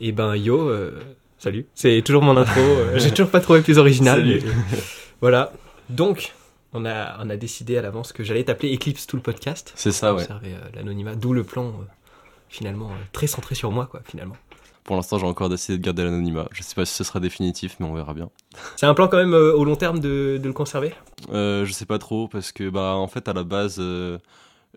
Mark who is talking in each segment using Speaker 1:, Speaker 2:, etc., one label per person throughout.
Speaker 1: Et ben yo, euh, salut. C'est toujours mon intro. euh, J'ai toujours pas trouvé plus original.
Speaker 2: Salut.
Speaker 1: mais- voilà. Donc, on a, on a décidé à l'avance que j'allais t'appeler Eclipse tout le podcast.
Speaker 2: C'est ça, ouais.
Speaker 1: Conserver euh, l'anonymat, d'où le plan finalement très centré sur moi, quoi, finalement.
Speaker 2: Pour l'instant, j'ai encore décidé de garder l'anonymat. Je sais pas si ce sera définitif, mais on verra bien.
Speaker 1: C'est un plan quand même au long terme de, de le conserver?
Speaker 2: Je sais pas trop parce que bah en fait à la base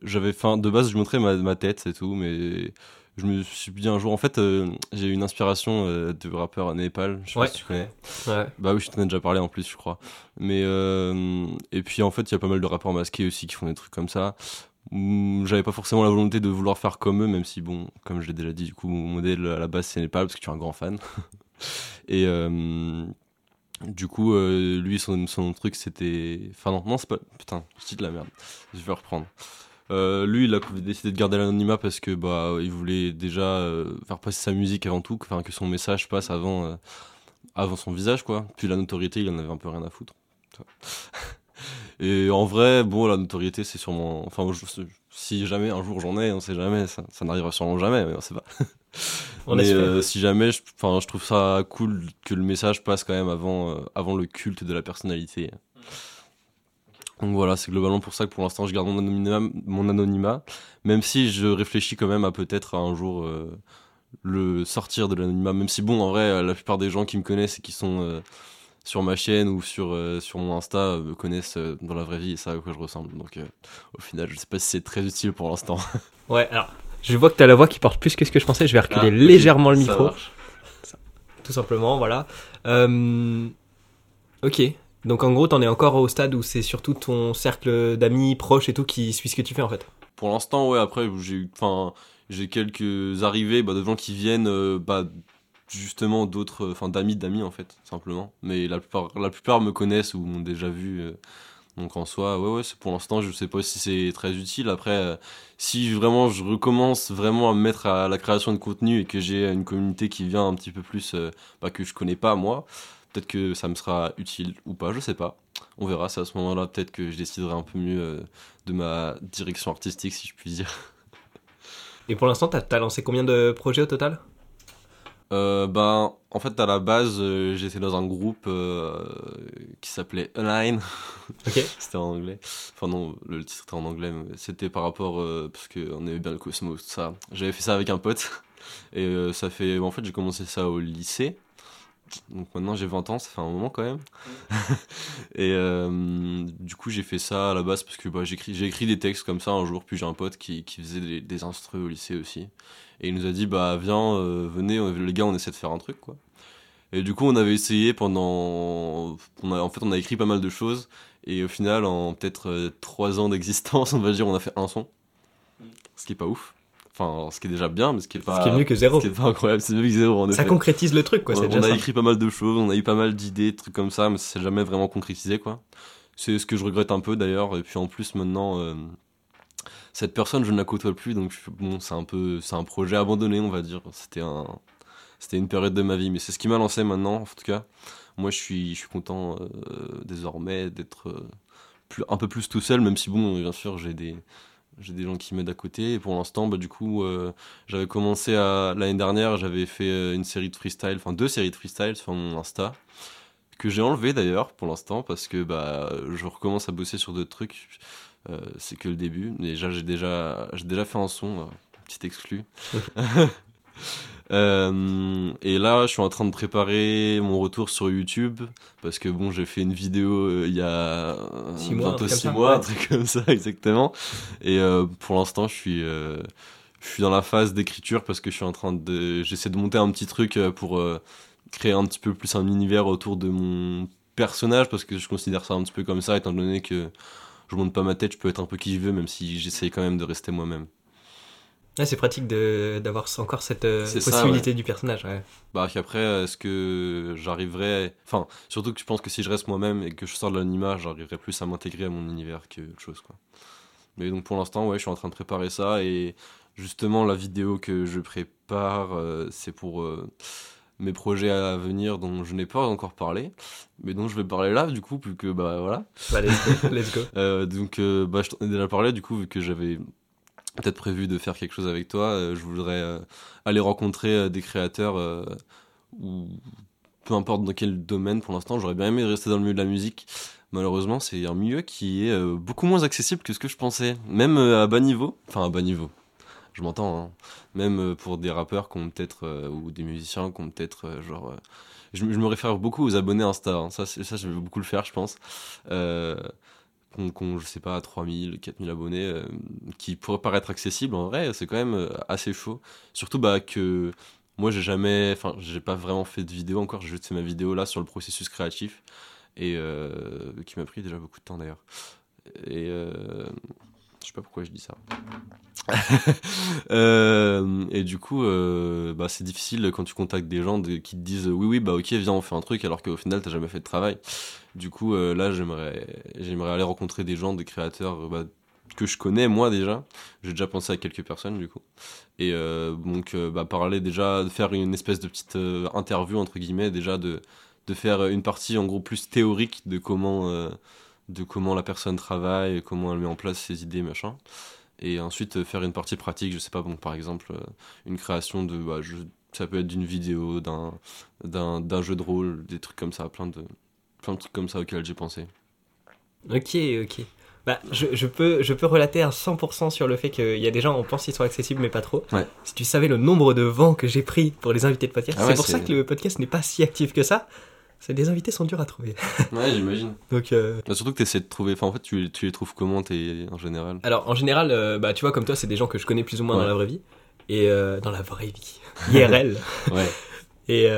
Speaker 2: j'avais fin de base je montrais ma, ma tête c'est tout mais je me suis dit un jour en fait euh, j'ai eu une inspiration euh, de rappeur Népal je sais
Speaker 1: Ouais.
Speaker 2: pas si tu connais
Speaker 1: Ouais.
Speaker 2: bah oui je t'en ai déjà parlé en plus je crois mais euh, et puis en fait il y a pas mal de rappeurs masqués aussi qui font des trucs comme ça Hum, j'avais pas forcément la volonté de vouloir faire comme eux même si bon comme je l'ai déjà dit du coup mon modèle à la base c'est Népal parce que tu es un grand fan et du coup, lui, son, son truc, c'était. Enfin, non, non, c'est pas. Putain, je dis de la merde. Je vais reprendre. Euh, lui, il a décidé de garder l'anonymat parce que bah, il voulait déjà euh, faire passer sa musique avant tout, enfin que son message passe avant, euh, avant son visage, quoi. Puis la notoriété, il en avait un peu rien à foutre. Et en vrai, bon, la notoriété, c'est sûrement. Enfin, je- si jamais un jour j'en ai, on sait jamais, ça, ça n'arrivera sûrement jamais, mais on sait pas.
Speaker 1: On
Speaker 2: mais euh, si jamais, je, enfin, je trouve ça cool que le message passe quand même avant, euh, avant le culte de la personnalité. Donc voilà, c'est globalement pour ça que pour l'instant je garde mon anonymat, mon anonymat, même si je réfléchis quand même à peut-être un jour euh, le sortir de l'anonymat, même si bon, en vrai, euh, la plupart des gens qui me connaissent et qui sont euh, sur ma chaîne ou sur, euh, sur mon Insta me connaissent euh, dans la vraie vie et savent à quoi je ressemble. Donc euh, au final, je sais pas si c'est très utile pour l'instant.
Speaker 1: Ouais, alors, je vois que t'as la voix qui porte plus que ce que je pensais. Je vais reculer
Speaker 2: Ah,
Speaker 1: légèrement le
Speaker 2: ça
Speaker 1: micro.
Speaker 2: marche.
Speaker 1: tout simplement, voilà. Euh, ok. Donc en gros, t'en es encore au stade où c'est surtout ton cercle d'amis proches et tout qui suit ce que tu fais en fait.
Speaker 2: Pour l'instant, ouais, après, j'ai enfin, j'ai quelques arrivées bah, de gens qui viennent, euh, bah, justement, d'autres, enfin, d'amis d'amis, en fait, simplement. Mais la plupart, la plupart me connaissent ou m'ont déjà vu. euh, donc en soi, ouais, ouais, pour l'instant, je sais pas si c'est très utile. Après, euh, si vraiment je recommence vraiment à me mettre à la création de contenu et que j'ai une communauté qui vient un petit peu plus, euh, bah, que je connais pas moi, peut-être que ça me sera utile ou pas, je sais pas. On verra, c'est à ce moment-là, peut-être que je déciderai un peu mieux euh, de ma direction artistique, si je puis dire.
Speaker 1: Et pour l'instant, t'as as lancé combien de projets au total?
Speaker 2: Euh, ben, en fait, à la base, euh, j'étais dans un groupe euh, qui s'appelait Align.
Speaker 1: Ok.
Speaker 2: c'était en anglais. Enfin, non, le titre était en anglais, mais c'était par rapport. parce qu'on aimait bien le cosmos, tout ça. J'avais fait ça avec un pote. Et ça fait. En fait, j'ai commencé ça au lycée. Donc maintenant, j'ai 20 ans, ça fait un moment quand même. Et euh, du coup, j'ai fait ça à la base parce que bah, j'ai écrit des textes comme ça un jour. Puis j'ai un pote qui, qui faisait des, des instrus au lycée aussi. Et il nous a dit, bah viens, euh, venez, euh, les gars, on essaie de faire un truc, quoi. Et du coup, on avait essayé pendant... On a, en fait, on a écrit pas mal de choses. Et au final, en peut-être euh, trois ans d'existence, on va dire, on a fait un son. Ce qui est pas ouf. Enfin, ce qui est déjà bien, mais ce qui est pas...
Speaker 1: Ce qui est mieux que zéro.
Speaker 2: Ce qui est pas incroyable, c'est mieux que zéro, en
Speaker 1: Ça
Speaker 2: effet.
Speaker 1: concrétise le truc quoi.
Speaker 2: On,
Speaker 1: C'est
Speaker 2: on a
Speaker 1: ça.
Speaker 2: écrit pas mal de choses, on a eu pas mal d'idées, trucs comme ça, mais ça s'est jamais vraiment concrétisé, quoi. C'est ce que je regrette un peu, d'ailleurs. Et puis en plus, maintenant, euh, cette personne, je ne la côtoie plus, donc bon, c'est un peu, c'est un projet abandonné, on va dire. C'était un, c'était une période de ma vie, mais c'est ce qui m'a lancé maintenant, en tout cas. Moi, je suis, je suis content euh, désormais d'être euh, plus, un peu plus tout seul, même si bon, bien sûr, j'ai des, j'ai des gens qui m'aident à côté. Et pour l'instant, bah, du coup, euh, j'avais commencé à l'année dernière, j'avais fait euh, une série de freestyle, enfin deux séries de freestyle sur mon Insta que j'ai enlevé d'ailleurs pour l'instant parce que bah je recommence à bosser sur d'autres trucs. Euh, c'est que le début. Déjà j'ai déjà déjà fait un son, petit exclu. Euh, et là, je suis en train de préparer mon retour sur YouTube parce que bon, j'ai fait une vidéo euh, il y a
Speaker 1: Six mois, un
Speaker 2: bientôt
Speaker 1: truc comme
Speaker 2: six
Speaker 1: ça,
Speaker 2: mois,
Speaker 1: ouais.
Speaker 2: un truc comme ça exactement. Et euh, pour l'instant, je suis je suis dans la phase d'écriture parce que je suis en train de j'essaie de monter un petit truc pour créer un petit peu plus un univers autour de mon personnage parce que je considère ça un petit peu comme ça étant donné que je monte pas ma tête, je peux être un peu qui je veux même si j'essaye quand même de rester moi-même.
Speaker 1: Ouais, c'est pratique d'avoir encore cette euh,
Speaker 2: ça,
Speaker 1: possibilité du personnage. Ouais.
Speaker 2: Bah qu'après, est-ce que j'arriverai... Enfin, surtout que je pense que si je reste moi-même et que je sors de l'anima, j'arriverai plus à m'intégrer à mon univers que autre chose, quoi. Mais donc pour l'instant, ouais, je suis en train de préparer ça et justement la vidéo que je prépare, euh, c'est pour euh, mes projets à venir dont je n'ai pas encore parlé, mais dont je vais parler là, du coup, vu que, bah voilà.
Speaker 1: Bah, let's go. let's go.
Speaker 2: Euh, donc, euh, bah, je t'en ai déjà parlé, du coup, vu que j'avais peut-être prévu de faire quelque chose avec toi. je voudrais aller rencontrer des créateurs ou peu importe dans quel domaine pour l'instant. J'aurais bien aimé rester dans le milieu de la musique. Malheureusement, c'est un milieu qui est beaucoup moins accessible que ce que je pensais, même à bas niveau. Enfin, à bas niveau je m'entends, hein. même pour des rappeurs qui ont peut-être, ou des musiciens qui ont peut-être, genre, je, me réfère beaucoup aux abonnés Insta. Hein. Ça, ça, je vais beaucoup le faire, je pense. Euh, qu'on, je sais pas, 3000, 4000 abonnés, euh, qui pourraient paraître accessibles, en vrai, c'est quand même euh, assez chaud. Surtout bah, que moi, j'ai jamais, enfin, j'ai pas vraiment fait de vidéo encore, j'ai juste fait ma vidéo là sur le processus créatif, et euh, qui m'a pris déjà beaucoup de temps d'ailleurs. Et sais pas pourquoi je dis ça. Euh, et du coup, euh, bah, c'est difficile quand tu contactes des gens qui te disent oui, oui, bah ok, viens, on fait un truc, alors qu'au final, t'as jamais fait de travail. Du coup, euh, là, j'aimerais, aller rencontrer des gens, des créateurs bah, que je connais moi déjà. J'ai déjà pensé à quelques personnes du coup. Et donc, bah, parler déjà, faire une espèce de petite interview entre guillemets, déjà de, de faire une partie en gros plus théorique de comment de comment la personne travaille, comment elle met en place ses idées, machin. Et ensuite euh, faire une partie pratique, je sais pas, bon, par exemple, euh, une création de. Bah, ça peut être d'une vidéo, d'un, d'un, jeu de rôle, des trucs comme ça, plein de, plein de trucs comme ça auxquels j'ai pensé.
Speaker 1: Ok, ok. Bah, je, je, peux, je peux relater à 100% sur le fait qu'il y a des gens, on pense qu'ils sont accessibles, mais pas trop. Si tu savais le nombre de vents que j'ai pris pour les invités de podcast, ah c'est pour ça que le podcast n'est pas si actif que ça. Des invités sont durs à trouver.
Speaker 2: ouais, j'imagine.
Speaker 1: Donc, euh...
Speaker 2: bah, surtout que tu essaies de trouver. Enfin, en fait, tu, tu les trouves comment es, en général?
Speaker 1: Alors, en général, euh, bah, tu vois, comme toi, c'est des gens que je connais plus ou moins dans la vraie vie. Et euh, dans la vraie vie. IRL.
Speaker 2: ouais.
Speaker 1: Et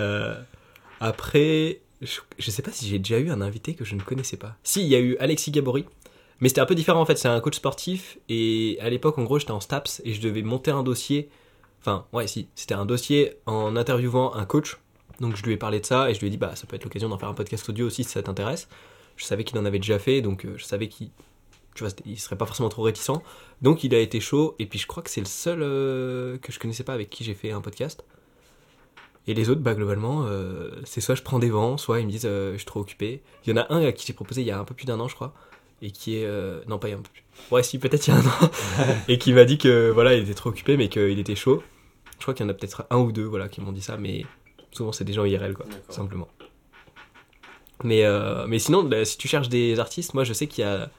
Speaker 1: après, je, je, sais pas si j'ai déjà eu un invité que je ne connaissais pas. Si, il y a eu Alexis Gabory. Mais c'était un peu différent en fait. C'est un coach sportif. Et à l'époque, en gros, j'étais en STAPS et je devais monter un dossier. Enfin, ouais, si. C'était un dossier en interviewant un coach donc je lui ai parlé de ça et je lui ai dit bah ça peut être l'occasion d'en faire un podcast audio aussi si ça t'intéresse. Je savais qu'il en avait déjà fait donc euh, je savais qu'il tu vois, il serait pas forcément trop réticent. Donc il a été chaud et puis je crois que c'est le seul euh, que je connaissais pas avec qui j'ai fait un podcast. Et les autres, bah globalement, euh, c'est soit je prends des vents, soit ils me disent je suis trop occupé. Il y en a un à qui j'ai proposé il y a un peu plus d'un an, je crois, et qui est non pas il y a un peu plus. Ouais, si peut-être il y a un an, et qui m'a dit que voilà il était trop occupé mais qu'il était chaud. Je crois qu'il y en a peut-être un ou deux voilà qui m'ont dit ça, mais Souvent, c'est des gens IRL, quoi, simplement. Mais, euh, mais sinon, bah, si tu cherches des artistes, moi, je sais qu'il y a.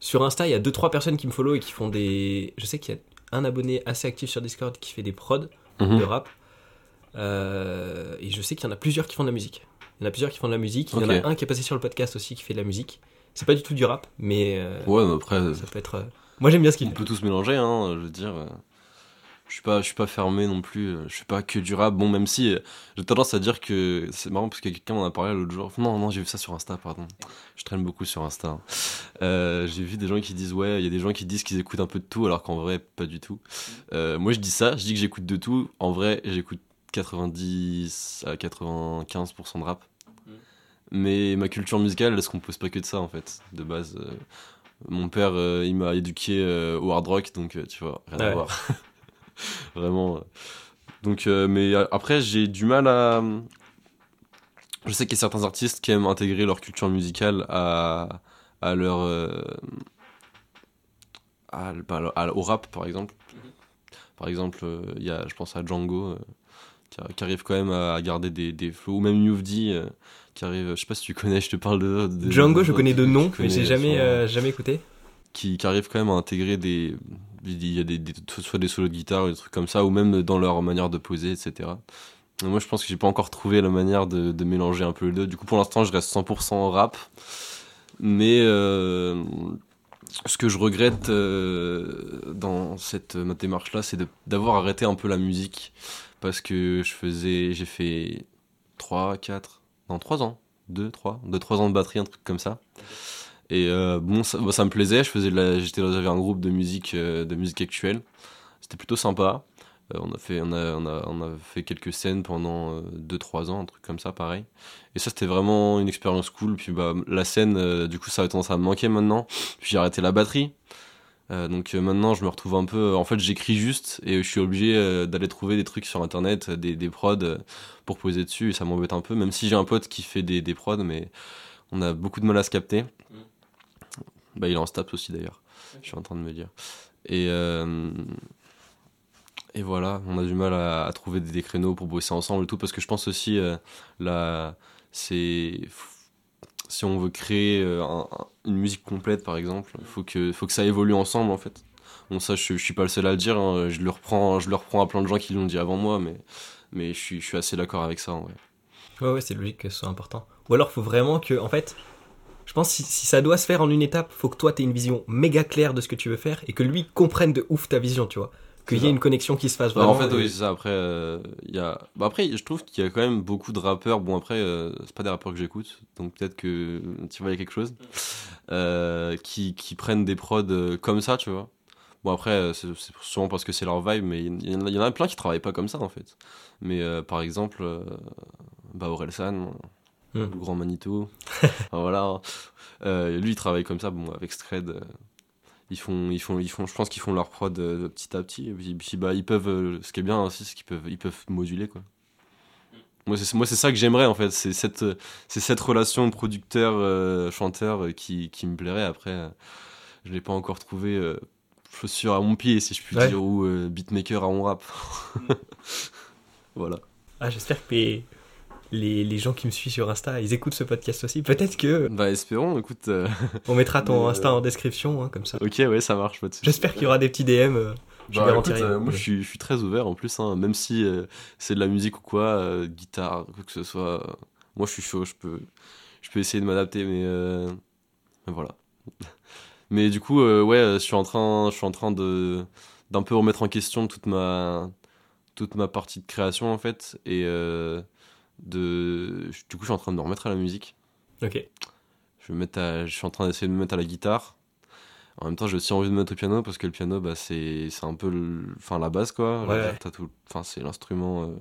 Speaker 1: Sur Insta, il y a 2-3 personnes qui me follow et qui font des. Je sais qu'il y a un abonné assez actif sur Discord qui fait des prods
Speaker 2: mhm.
Speaker 1: de rap. Euh, et je sais qu'il y en a plusieurs qui font de la musique. Il y en a plusieurs qui font de la musique. Il y en a un qui est passé sur le podcast aussi qui fait de la musique. C'est pas du tout du rap, mais. Euh,
Speaker 2: ouais, mais après.
Speaker 1: Ça peut être. Moi, j'aime bien ce qu'il
Speaker 2: fait. On peut tous mélanger, hein, je veux dire je suis pas je suis pas fermé non plus euh, je suis pas que durable. Bon même si euh, j'ai tendance à dire que c'est marrant parce que quelqu'un m'en a parlé l'autre jour. Non non j'ai vu ça sur Insta pardon. Je traîne beaucoup sur Insta hein. euh, j'ai vu des gens qui disent ouais il y a des gens qui disent qu'ils écoutent un peu de tout alors qu'en vrai pas du tout. Moi je dis ça je dis que j'écoute de tout. En vrai j'écoute 90 à 95% de rap. Mais ma culture musicale elle se compose pas que de ça en fait. De base mon père il m'a éduqué au hard rock donc tu vois rien à voir Vraiment. Donc, euh, mais après, j'ai du mal à. Je sais qu'il y a certains artistes qui aiment intégrer leur culture musicale à, à leur. Euh, au rap, par exemple. Par exemple, euh, il y a, je pense à Django, qui, arrive quand même à, garder des, des flows, ou même Newfdy, qui arrive. Je sais pas si tu connais, je te parle de.
Speaker 1: Django, je connais de nom, mais j'ai jamais, jamais écouté.
Speaker 2: Qui, qui, arrive quand même à intégrer des, il y a des, soit des solos de guitare des trucs comme ça, ou même dans leur manière de poser, etc. moi, je pense que j'ai pas encore trouvé la manière de, mélanger un peu les deux. Du coup, pour l'instant, je reste 100% rap. Mais euh, ce que je regrette euh, dans cette démarche-là, c'est d'avoir arrêté un peu la musique. Parce que je faisais, j'ai fait 3, 4, non 3 ans, 2, 3, 2, 3 ans de batterie, un truc comme ça. Et euh, bon, ça, ça, me plaisait. Je faisais, j'avais un groupe de musique, euh, de musique actuelle. C'était plutôt sympa. Euh, on a fait, on a, on a, on a fait quelques scènes pendant 2-3 ans, un truc comme ça, pareil. Et ça, c'était vraiment une expérience cool. Puis bah, la scène, du coup, ça a tendance à me manquer maintenant. Puis j'ai arrêté la batterie. donc maintenant, je me retrouve un peu. En fait, j'écris juste et je suis obligé d'aller trouver des trucs sur internet, des, des prods pour poser dessus. Et ça m'embête un peu, même si j'ai un pote qui fait des, des prods, mais on a beaucoup de mal à se capter. Bah, il est en STAPS aussi d'ailleurs, je suis en train de me dire. Et, euh, et voilà, on a du mal à, à trouver des, des créneaux pour bosser ensemble et tout, parce que je pense aussi, euh, là, c'est. Si on veut créer euh, un- un- une musique complète, par exemple, il faut que, faut que ça évolue ensemble, en fait. Bon, ça, je, je suis pas le seul à le dire, hein, je, le reprends, je le reprends à plein de gens qui l'ont dit avant moi, mais, mais je, suis, je suis assez d'accord avec ça, en vrai.
Speaker 1: Ouais, ouais, c'est logique que ce soit important. Ou alors, faut vraiment que, en fait, je pense que si, si ça doit se faire en une étape, faut que toi, t'aies une vision méga claire de ce que tu veux faire et que lui comprenne de ouf ta vision, tu vois. Qu'il y ait une connexion qui se fasse vraiment.
Speaker 2: en fait,
Speaker 1: et-
Speaker 2: oui, c'est ça. Après, euh, y a... bah, après, je trouve qu'il y a quand même beaucoup de rappeurs. Bon, après, euh, c'est pas des rappeurs que j'écoute, donc peut-être que tu vois, il y a quelque chose. Euh, qui, qui prennent des prods euh, comme ça, tu vois. Bon, après, euh, c'est sûrement parce que c'est leur vibe, mais il y, en a- il y en a plein qui travaillent pas comme ça, en fait. Mais par exemple, bah, Orelsan,
Speaker 1: Hmm.
Speaker 2: le grand Manitou, enfin, voilà. Euh, lui, il travaille comme ça, bon, avec Scred. euh, ils font, ils font, ils font, je pense qu'ils font leur prod euh, petit à petit. Et puis, puis, bah, ils peuvent, ce qui est bien aussi, c'est qu'ils peuvent, ils peuvent moduler, quoi. Moi, c'est, moi, c'est ça que j'aimerais, en fait. C'est cette, c'est cette relation producteur-chanteur qui, qui me plairait. Après, je l'ai pas encore trouvé chaussure à mon pied, si je puis
Speaker 1: Ouais.
Speaker 2: dire, ou beatmaker à mon rap. voilà.
Speaker 1: Ah, j'espère que les, gens qui me suivent sur Insta, ils écoutent ce podcast aussi. Peut-être que
Speaker 2: Bah, espérons, écoute. euh,
Speaker 1: on mettra ton Insta en description, hein, comme ça.
Speaker 2: ok, ouais, ça marche.
Speaker 1: J'espère qu'il y aura des petits DM. euh, je
Speaker 2: Bah,
Speaker 1: garantis
Speaker 2: écoute, euh, moi, je suis, je suis très ouvert en plus, hein, même si euh, c'est de la musique ou quoi, euh, guitare, quoi que ce soit. moi, je suis chaud, je peux, je peux essayer de m'adapter, mais, voilà. mais du coup, ouais, je suis en train, je suis en train de d'un peu remettre en question toute ma toute ma partie de création en fait, et de, du coup, je suis en train de me remettre à la musique.
Speaker 1: Ok.
Speaker 2: Je, vais me mettre à- je suis en train d'essayer de me mettre à la guitare. En même temps, j'ai aussi envie de me mettre au piano parce que le piano, bah, c'est c'est un peu le- enfin, la base, quoi.
Speaker 1: Ouais,
Speaker 2: tout- Enfin, c'est l'instrument. euh,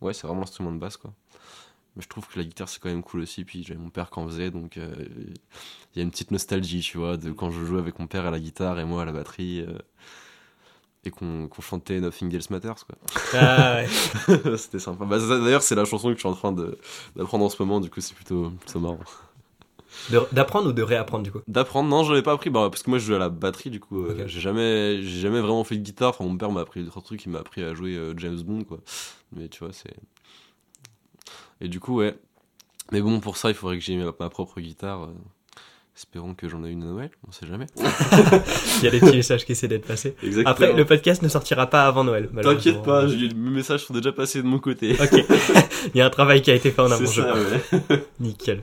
Speaker 2: Ouais, c'est vraiment l'instrument de base, quoi. Mais je trouve que la guitare, c'est quand même cool aussi. Puis j'avais mon père qui en faisait, donc euh, il y a une petite nostalgie, tu vois, de quand je jouais avec mon père à la guitare et moi à la batterie. euh, et qu'on qu'on chantait Nothing Else Matters, quoi.
Speaker 1: Ah, ouais.
Speaker 2: C'était sympa. Bah, D'ailleurs, c'est la chanson que je suis en train d'apprendre en ce moment, du coup, c'est plutôt, plutôt marrant.
Speaker 1: D'apprendre ou de réapprendre, du coup?
Speaker 2: D'apprendre, non, j'en ai pas appris, bah, parce que moi je joue à la batterie, du coup, euh,
Speaker 1: Ok.
Speaker 2: j'ai jamais, vraiment fait de guitare. Enfin, mon père m'a appris d'autres trucs, il m'a appris à jouer euh, James Bond, quoi. Mais tu vois, c'est. Et du coup, ouais. Mais bon, pour ça, il faudrait que j'ai ma, ma propre guitare. euh. Espérons que j'en ai une à Noël, on sait jamais.
Speaker 1: Il y a des petits messages qui essaient d'être passés.
Speaker 2: Exactement.
Speaker 1: Après, le podcast ne sortira pas avant Noël.
Speaker 2: T'inquiète pas, j'ai- mes messages sont déjà passés de mon côté.
Speaker 1: Ok. Il y a un travail qui a été fait en je
Speaker 2: ça, ouais.
Speaker 1: Nickel.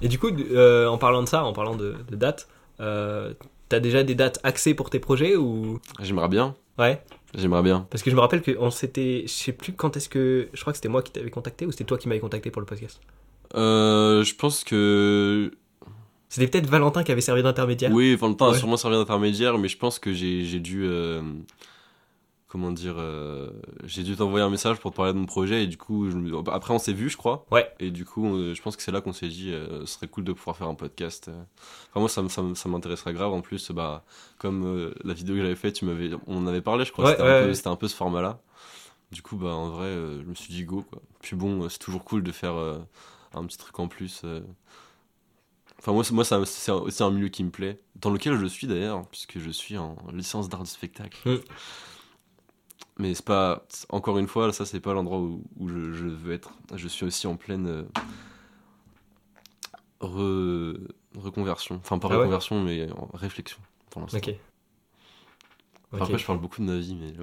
Speaker 1: Et du coup, euh, en parlant de ça, en parlant de, de dates, euh, t'as déjà des dates axées pour tes projets ou?
Speaker 2: J'aimerais bien,
Speaker 1: Ouais.
Speaker 2: j'aimerais bien.
Speaker 1: Parce que je me rappelle que on s'était, je sais plus quand est-ce que, je crois que c'était moi qui t'avais contacté ou c'était toi qui m'avais contacté pour le podcast.
Speaker 2: Euh, je pense que
Speaker 1: C'était peut-être Valentin qui avait servi d'intermédiaire.
Speaker 2: Oui, Valentin a sûrement servi d'intermédiaire, mais je pense que j'ai dû. euh, comment dire euh, J'ai dû t'envoyer un message pour te parler de mon projet, et du coup, je après, on s'est vu, je crois.
Speaker 1: Ouais.
Speaker 2: Et du coup, euh, je pense que c'est là qu'on s'est dit, euh, ce serait cool de pouvoir faire un podcast. Enfin, moi, ça, ça, m'intéresserait grave. En plus, bah, comme la vidéo que j'avais faite, tu m'avais, on en avait parlé, je crois.
Speaker 1: Ouais,
Speaker 2: c'était,
Speaker 1: ouais,
Speaker 2: un peu, un ce format-là. Du coup, bah, en vrai, je me suis dit go, quoi. Puis bon, c'est toujours cool de faire un petit truc en plus. Enfin, moi, c'est- moi c'est un- un milieu qui me plaît, dans lequel je suis d'ailleurs, puisque je suis en licence d'art du spectacle.
Speaker 1: Mm.
Speaker 2: Mais c'est pas, encore une fois, ça c'est pas l'endroit où, où je, je veux être. Je suis aussi en pleine euh, re- reconversion. Enfin, pas
Speaker 1: Ah ouais
Speaker 2: reconversion, mais en réflexion pour l'instant.
Speaker 1: Ok.
Speaker 2: Enfin. Après, je parle beaucoup de ma vie, mais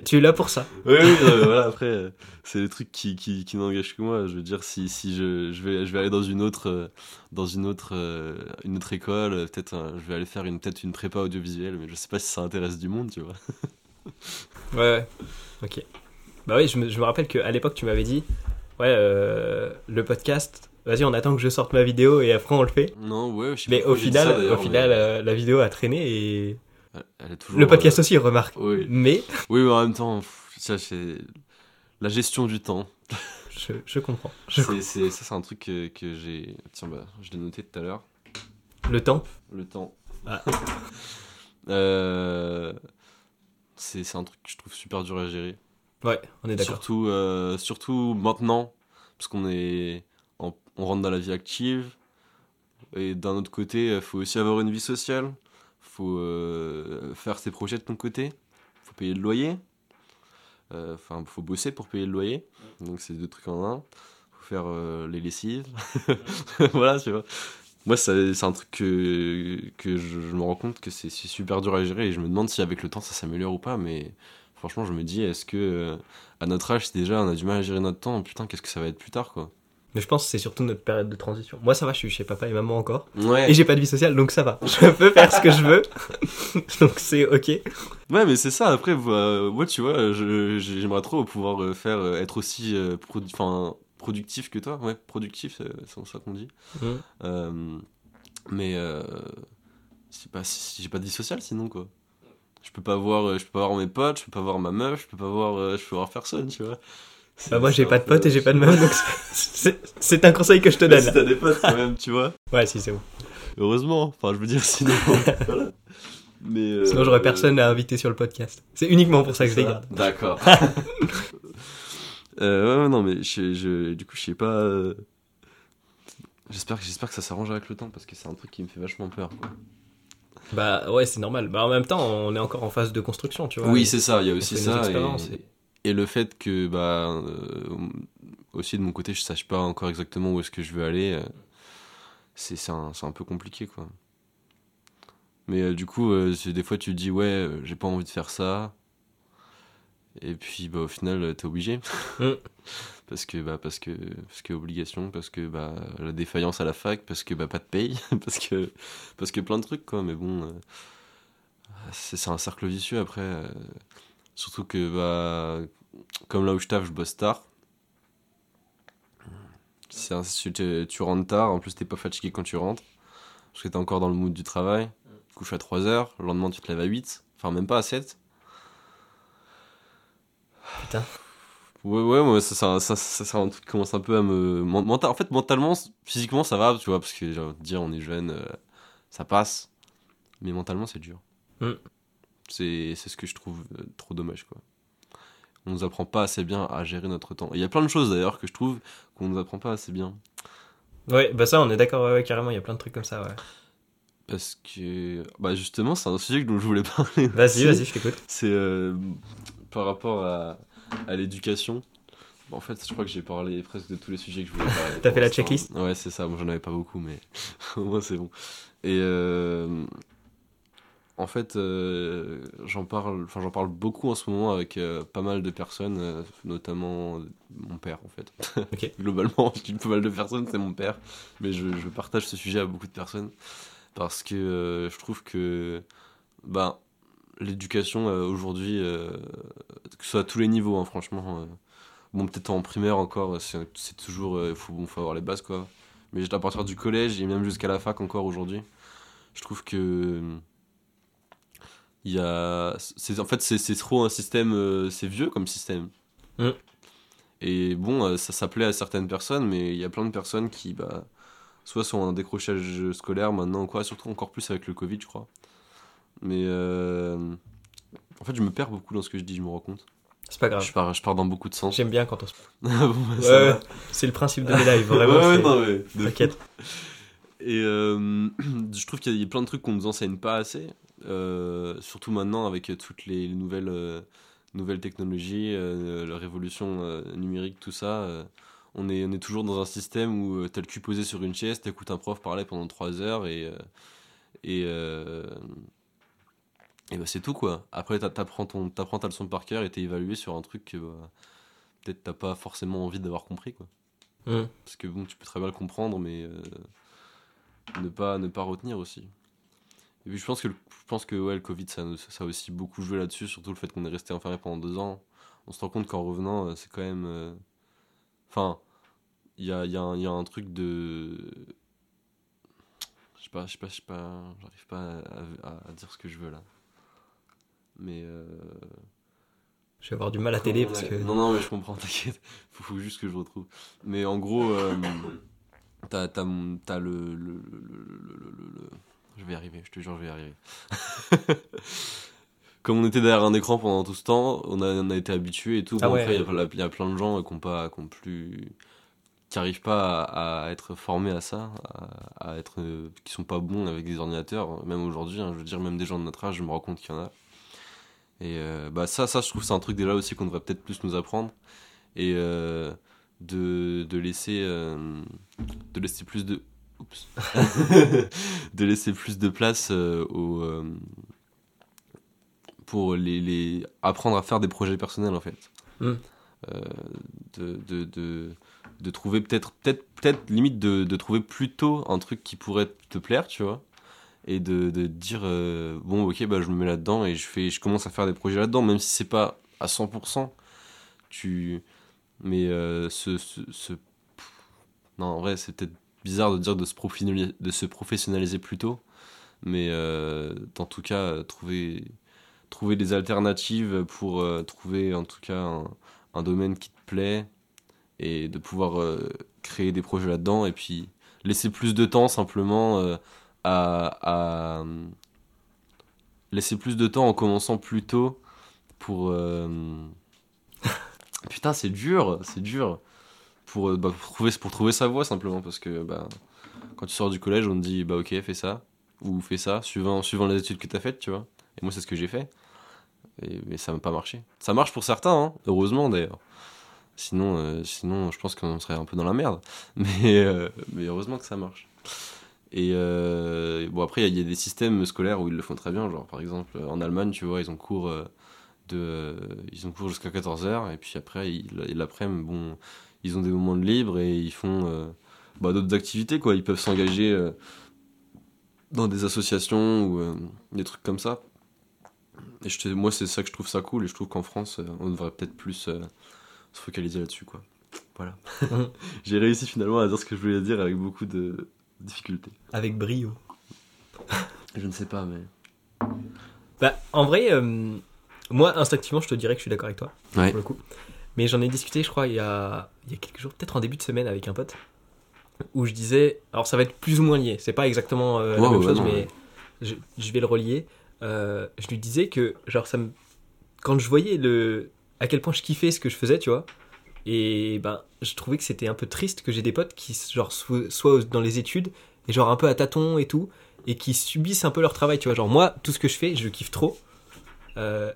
Speaker 1: Tu es là pour ça.
Speaker 2: oui, oui, euh, voilà, après, euh, c'est les trucs qui, qui, qui n'engagent que moi. Je veux dire, si, si je, je, vais, je vais aller dans une autre, euh, dans une autre, euh, une autre école, peut-être je vais aller faire une, peut-être une prépa audiovisuelle, mais je sais pas si ça intéresse du monde, tu vois.
Speaker 1: Ouais, ouais. Ok. Bah oui, je me, je me rappelle qu'à l'époque, tu m'avais dit, ouais, le podcast, vas-y, on attend que je sorte ma vidéo et après on le fait.
Speaker 2: Non, ouais, je sais
Speaker 1: Mais
Speaker 2: pas
Speaker 1: au final,
Speaker 2: ça,
Speaker 1: au final,
Speaker 2: mais,
Speaker 1: la vidéo a traîné et
Speaker 2: elle- elle est toujours,
Speaker 1: le podcast
Speaker 2: euh,
Speaker 1: aussi remarque.
Speaker 2: Oui.
Speaker 1: Mais
Speaker 2: oui, mais en même temps, ça, c'est la gestion du temps.
Speaker 1: je, je comprends. Je
Speaker 2: ça, c'est un truc que, que j'ai. Tiens, bah, je l'ai noté tout à l'heure.
Speaker 1: Le temps.
Speaker 2: Le temps.
Speaker 1: Ah.
Speaker 2: Euh, c'est, c'est un truc que je trouve super dur à gérer.
Speaker 1: Ouais, on est d'accord.
Speaker 2: Surtout, euh, surtout maintenant, parce qu'on est, en- on rentre dans la vie active. Et d'un autre côté, il faut aussi avoir une vie sociale. Faut euh, faire ses projets de ton côté, faut payer le loyer, Euh, enfin, faut bosser pour payer le loyer, donc c'est deux trucs en un, faut faire euh, les lessives, voilà, tu vois. Moi, c'est un truc que, je, je me rends compte que c'est super dur à gérer et je me demande si avec le temps ça s'améliore ou pas, mais franchement, je me dis, est-ce que à notre âge, déjà on a du mal à gérer notre temps, putain, qu'est-ce que ça va être plus tard, quoi.
Speaker 1: Mais je pense que c'est surtout notre période de transition. Moi, ça va, je suis chez papa et maman encore.
Speaker 2: Ouais.
Speaker 1: Et j'ai pas de vie sociale, donc ça va. Je peux faire ce que je veux. donc c'est ok.
Speaker 2: Ouais, mais c'est ça. Après, euh, moi, tu vois, j'aimerais trop pouvoir euh, faire euh, être aussi euh, produ- productif que toi. Ouais, productif, c'est ça qu'on dit.
Speaker 1: Mm.
Speaker 2: Euh, mais c'est pas, si j'ai pas de vie sociale, sinon quoi. Je peux pas voir, je peux pas voir mes potes, je peux pas voir ma meuf, je peux pas voir, je peux voir personne, tu vois.
Speaker 1: Bah, moi, j'ai pas de potes et j'ai pas de meuf, donc c'est- un conseil que je te
Speaker 2: Mais
Speaker 1: donne.
Speaker 2: si t'as des potes quand même, tu vois.
Speaker 1: Ouais, si, c'est bon.
Speaker 2: Heureusement. Enfin, je veux dire, sinon. voilà. Mais, euh,
Speaker 1: Sinon, j'aurais personne à inviter sur le podcast. C'est uniquement pour ça que je les garde.
Speaker 2: D'accord. euh, ouais, ouais, non, mais je, je- du coup, je sais pas. euh, J'espère que, j'espère que ça s'arrange avec le temps parce que c'est un truc qui me fait vachement peur. quoi.
Speaker 1: Bah ouais, c'est normal. Bah en même temps, on est encore en phase de construction, tu vois.
Speaker 2: oui, c'est ça, il y a aussi ça.
Speaker 1: expériences
Speaker 2: Et,
Speaker 1: et-
Speaker 2: et le fait que, bah, euh, aussi de mon côté, je sache pas encore exactement où est-ce que je veux aller, euh, c'est un, un peu compliqué, quoi. Mais euh, du coup, euh, des fois, tu te dis, ouais, euh, j'ai pas envie de faire ça. Et puis, bah, au final, t'es obligé.
Speaker 1: Mm.
Speaker 2: parce que, bah, parce que, parce que obligation, parce que, bah, la défaillance à la fac, parce que, bah, pas de paye, parce que, parce que plein de trucs, quoi. Mais bon, c'est c'est un cercle vicieux après. Surtout que, bah, comme là où je taffe, je bosse tard. C'est si tu, rentres tard, en plus t'es pas fatigué quand tu rentres, parce que t'es encore dans le mood du travail. Tu couches à 3h, le lendemain tu te lèves à 8, enfin même pas à 7.
Speaker 1: Putain.
Speaker 2: Ouais, ouais, moi, ça, ça, ça, ça, ça, un truc qui commence un peu à me. men- menta- En fait, mentalement, physiquement, ça va, tu vois, parce que j'ai envie de dire, on est jeune, euh, ça passe. Mais mentalement, c'est dur.
Speaker 1: Mm.
Speaker 2: C'est ce que je trouve euh, trop dommage, quoi. On nous apprend pas assez bien à gérer notre temps. Il y a plein de choses d'ailleurs que je trouve qu'on nous apprend pas assez bien.
Speaker 1: Ouais, bah ça, on est d'accord, ouais, ouais, carrément, il y a plein de trucs comme ça, ouais.
Speaker 2: Parce que. Bah, justement, c'est un sujet dont je voulais parler.
Speaker 1: Vas-y, vas-y, je t'écoute.
Speaker 2: C'est euh, par rapport à, à l'éducation. Bon, en fait, je crois que j'ai parlé presque de tous les sujets que je voulais parler.
Speaker 1: T'as fait la checklist
Speaker 2: Ouais, c'est ça. Moi, j'en avais pas beaucoup, mais au moins, c'est bon. Et euh, en fait, euh, j'en parle, enfin, j'en parle beaucoup en ce moment avec euh, pas mal de personnes, euh, notamment mon père, en fait. Globalement, je dis pas mal de personnes, c'est mon père. Mais je, je partage ce sujet à beaucoup de personnes parce que je trouve que ben, l'éducation aujourd'hui, que ce soit à tous les niveaux, hein, franchement. bon, peut-être en primaire encore, c'est c'est toujours. Il faut, bon, faut avoir les bases, quoi. Mais à partir du collège et même jusqu'à la fac encore aujourd'hui, je trouve que. Il y a. c'est- En fait, c'est c'est trop un système. euh, c'est vieux comme système.
Speaker 1: Mm.
Speaker 2: Et bon, euh, ça, plaît à certaines personnes, mais il y a plein de personnes qui, bah, soit sont en décrochage scolaire maintenant, quoi, surtout encore plus avec le Covid, je crois. Mais euh, en fait, je me perds beaucoup dans ce que je dis, je me rends compte.
Speaker 1: C'est pas grave.
Speaker 2: Je pars, je pars dans beaucoup de sens.
Speaker 1: J'aime bien quand on se.
Speaker 2: Bon, bah,
Speaker 1: Ouais, ouais, c'est le principe de mes lives, vraiment.
Speaker 2: Ouais, non, mais
Speaker 1: T'inquiète.
Speaker 2: Et euh, je trouve qu'il y a plein de trucs qu'on nous enseigne pas assez, surtout maintenant avec toutes les nouvelles, euh, nouvelles technologies, euh, la révolution euh, numérique, tout ça. euh, on, est, on est toujours dans un système où euh, t'as le cul posé sur une chaise, t'écoutes un prof parler pendant 3 heures et, euh, et, euh, et bah, c'est tout quoi. Après t'a- t'apprends, ton, t'apprends ta leçon par cœur et t'es évalué sur un truc que bah, peut-être t'as pas forcément envie d'avoir compris quoi. Parce que bon, tu peux très bien le comprendre, mais euh, ne, pas, ne pas retenir aussi. Et puis je pense que, le- je pense que ouais, le Covid, ça, ça a aussi beaucoup joué là-dessus, surtout le fait qu'on est resté enfermé pendant deux ans. On se rend compte qu'en revenant, euh, c'est quand même. euh, Enfin, il y a, y, a un- il y a un truc de. Je sais pas, je sais pas, je sais pas, j'arrive pas à, à- à dire ce que je veux là. Mais. euh,
Speaker 1: Je vais avoir du mal à t'aider parce que.
Speaker 2: non, non, mais je comprends, t'inquiète. Faut, faut juste que je retrouve. Mais en gros, euh, t'as, le, le- le- le- le- Je vais y arriver, je te jure, je vais y arriver. Comme on était derrière un écran pendant tout ce temps, on a, on a été habitué et tout.
Speaker 1: Ah
Speaker 2: Bon,
Speaker 1: ouais.
Speaker 2: après, il y a- il y, a plein de gens qui ont pas, qui ont plus. qui arrivent pas à, à être formés à ça, à, à être, qui sont pas bons avec des ordinateurs, même aujourd'hui, hein, je veux dire, même des gens de notre âge, je me rends compte qu'il y en a. Et euh, bah ça, ça, je trouve que c'est un truc déjà aussi qu'on devrait peut-être plus nous apprendre. Et euh, de, de laisser, euh, de laisser plus de, oups, de laisser plus de place euh, au, euh, pour les, les apprendre à faire des projets personnels en fait.
Speaker 1: Mm.
Speaker 2: Euh, de, de, de, de trouver peut-être peut-être peut-être limite de, de trouver plutôt un truc qui pourrait te plaire, tu vois. Et de, de dire euh, bon ok bah je me mets là-dedans et je fais je commence à faire des projets là-dedans même si c'est pas à 100% tu mais euh, ce, ce, ce- non en vrai c'est peut-être bizarre de dire de se professionnaliser, plus tôt mais euh, en tout cas euh, trouver trouver des alternatives pour euh, trouver en tout cas un, domaine qui te plaît et de pouvoir euh, créer des projets là-dedans et puis laisser plus de temps simplement euh, à, laisser plus de temps en commençant plus tôt pour euh, putain c'est dur c'est dur pour, euh, bah, pour trouver pour trouver sa voie simplement parce que bah, quand tu sors du collège on te dit bah ok fais ça ou fais ça suivant suivant les études que tu as faites tu vois. Et moi c'est ce que j'ai fait. Mais ça n'a pas marché. Ça marche pour certains hein, heureusement d'ailleurs. Sinon euh, sinon je pense qu'on serait un peu dans la merde. Mais euh, mais heureusement que ça marche. Et bon après il y, a- des systèmes scolaires où ils le font très bien. Genre par exemple en Allemagne tu vois ils ont cours de ils ont cours jusqu'à 14h et puis après l'après-midi bon ils ont des moments de libre et ils font euh, bah, d'autres activités quoi. Ils peuvent s'engager euh, dans des associations ou euh, des trucs comme ça. Et je moi c'est ça que je trouve ça cool et je trouve qu'en France on devrait peut-être plus euh, se focaliser là-dessus quoi. Voilà. J'ai réussi finalement à dire ce que je voulais dire avec beaucoup de difficultés.
Speaker 1: Avec brio.
Speaker 2: je ne sais pas mais
Speaker 1: Bah, en vrai, euh, moi, instinctivement, je te dirais que je suis d'accord avec toi,
Speaker 2: ouais.
Speaker 1: pour le coup. Mais j'en ai discuté, je crois, il y a, il y a quelques jours, peut-être en début de semaine avec un pote, où je disais, alors ça va être plus ou moins lié, c'est pas exactement euh, la même
Speaker 2: ouais,
Speaker 1: chose,
Speaker 2: non,
Speaker 1: mais
Speaker 2: ouais.
Speaker 1: je, je vais le relier. Euh, je lui disais que, genre, ça me... quand je voyais le... à quel point je kiffais ce que je faisais, tu vois, et ben, je trouvais que c'était un peu triste que j'ai des potes qui, genre, so- soient dans les études, et genre un peu à tâtons et tout, et qui subissent un peu leur travail, tu vois. Genre, moi, tout ce que je fais, je kiffe trop. Euh,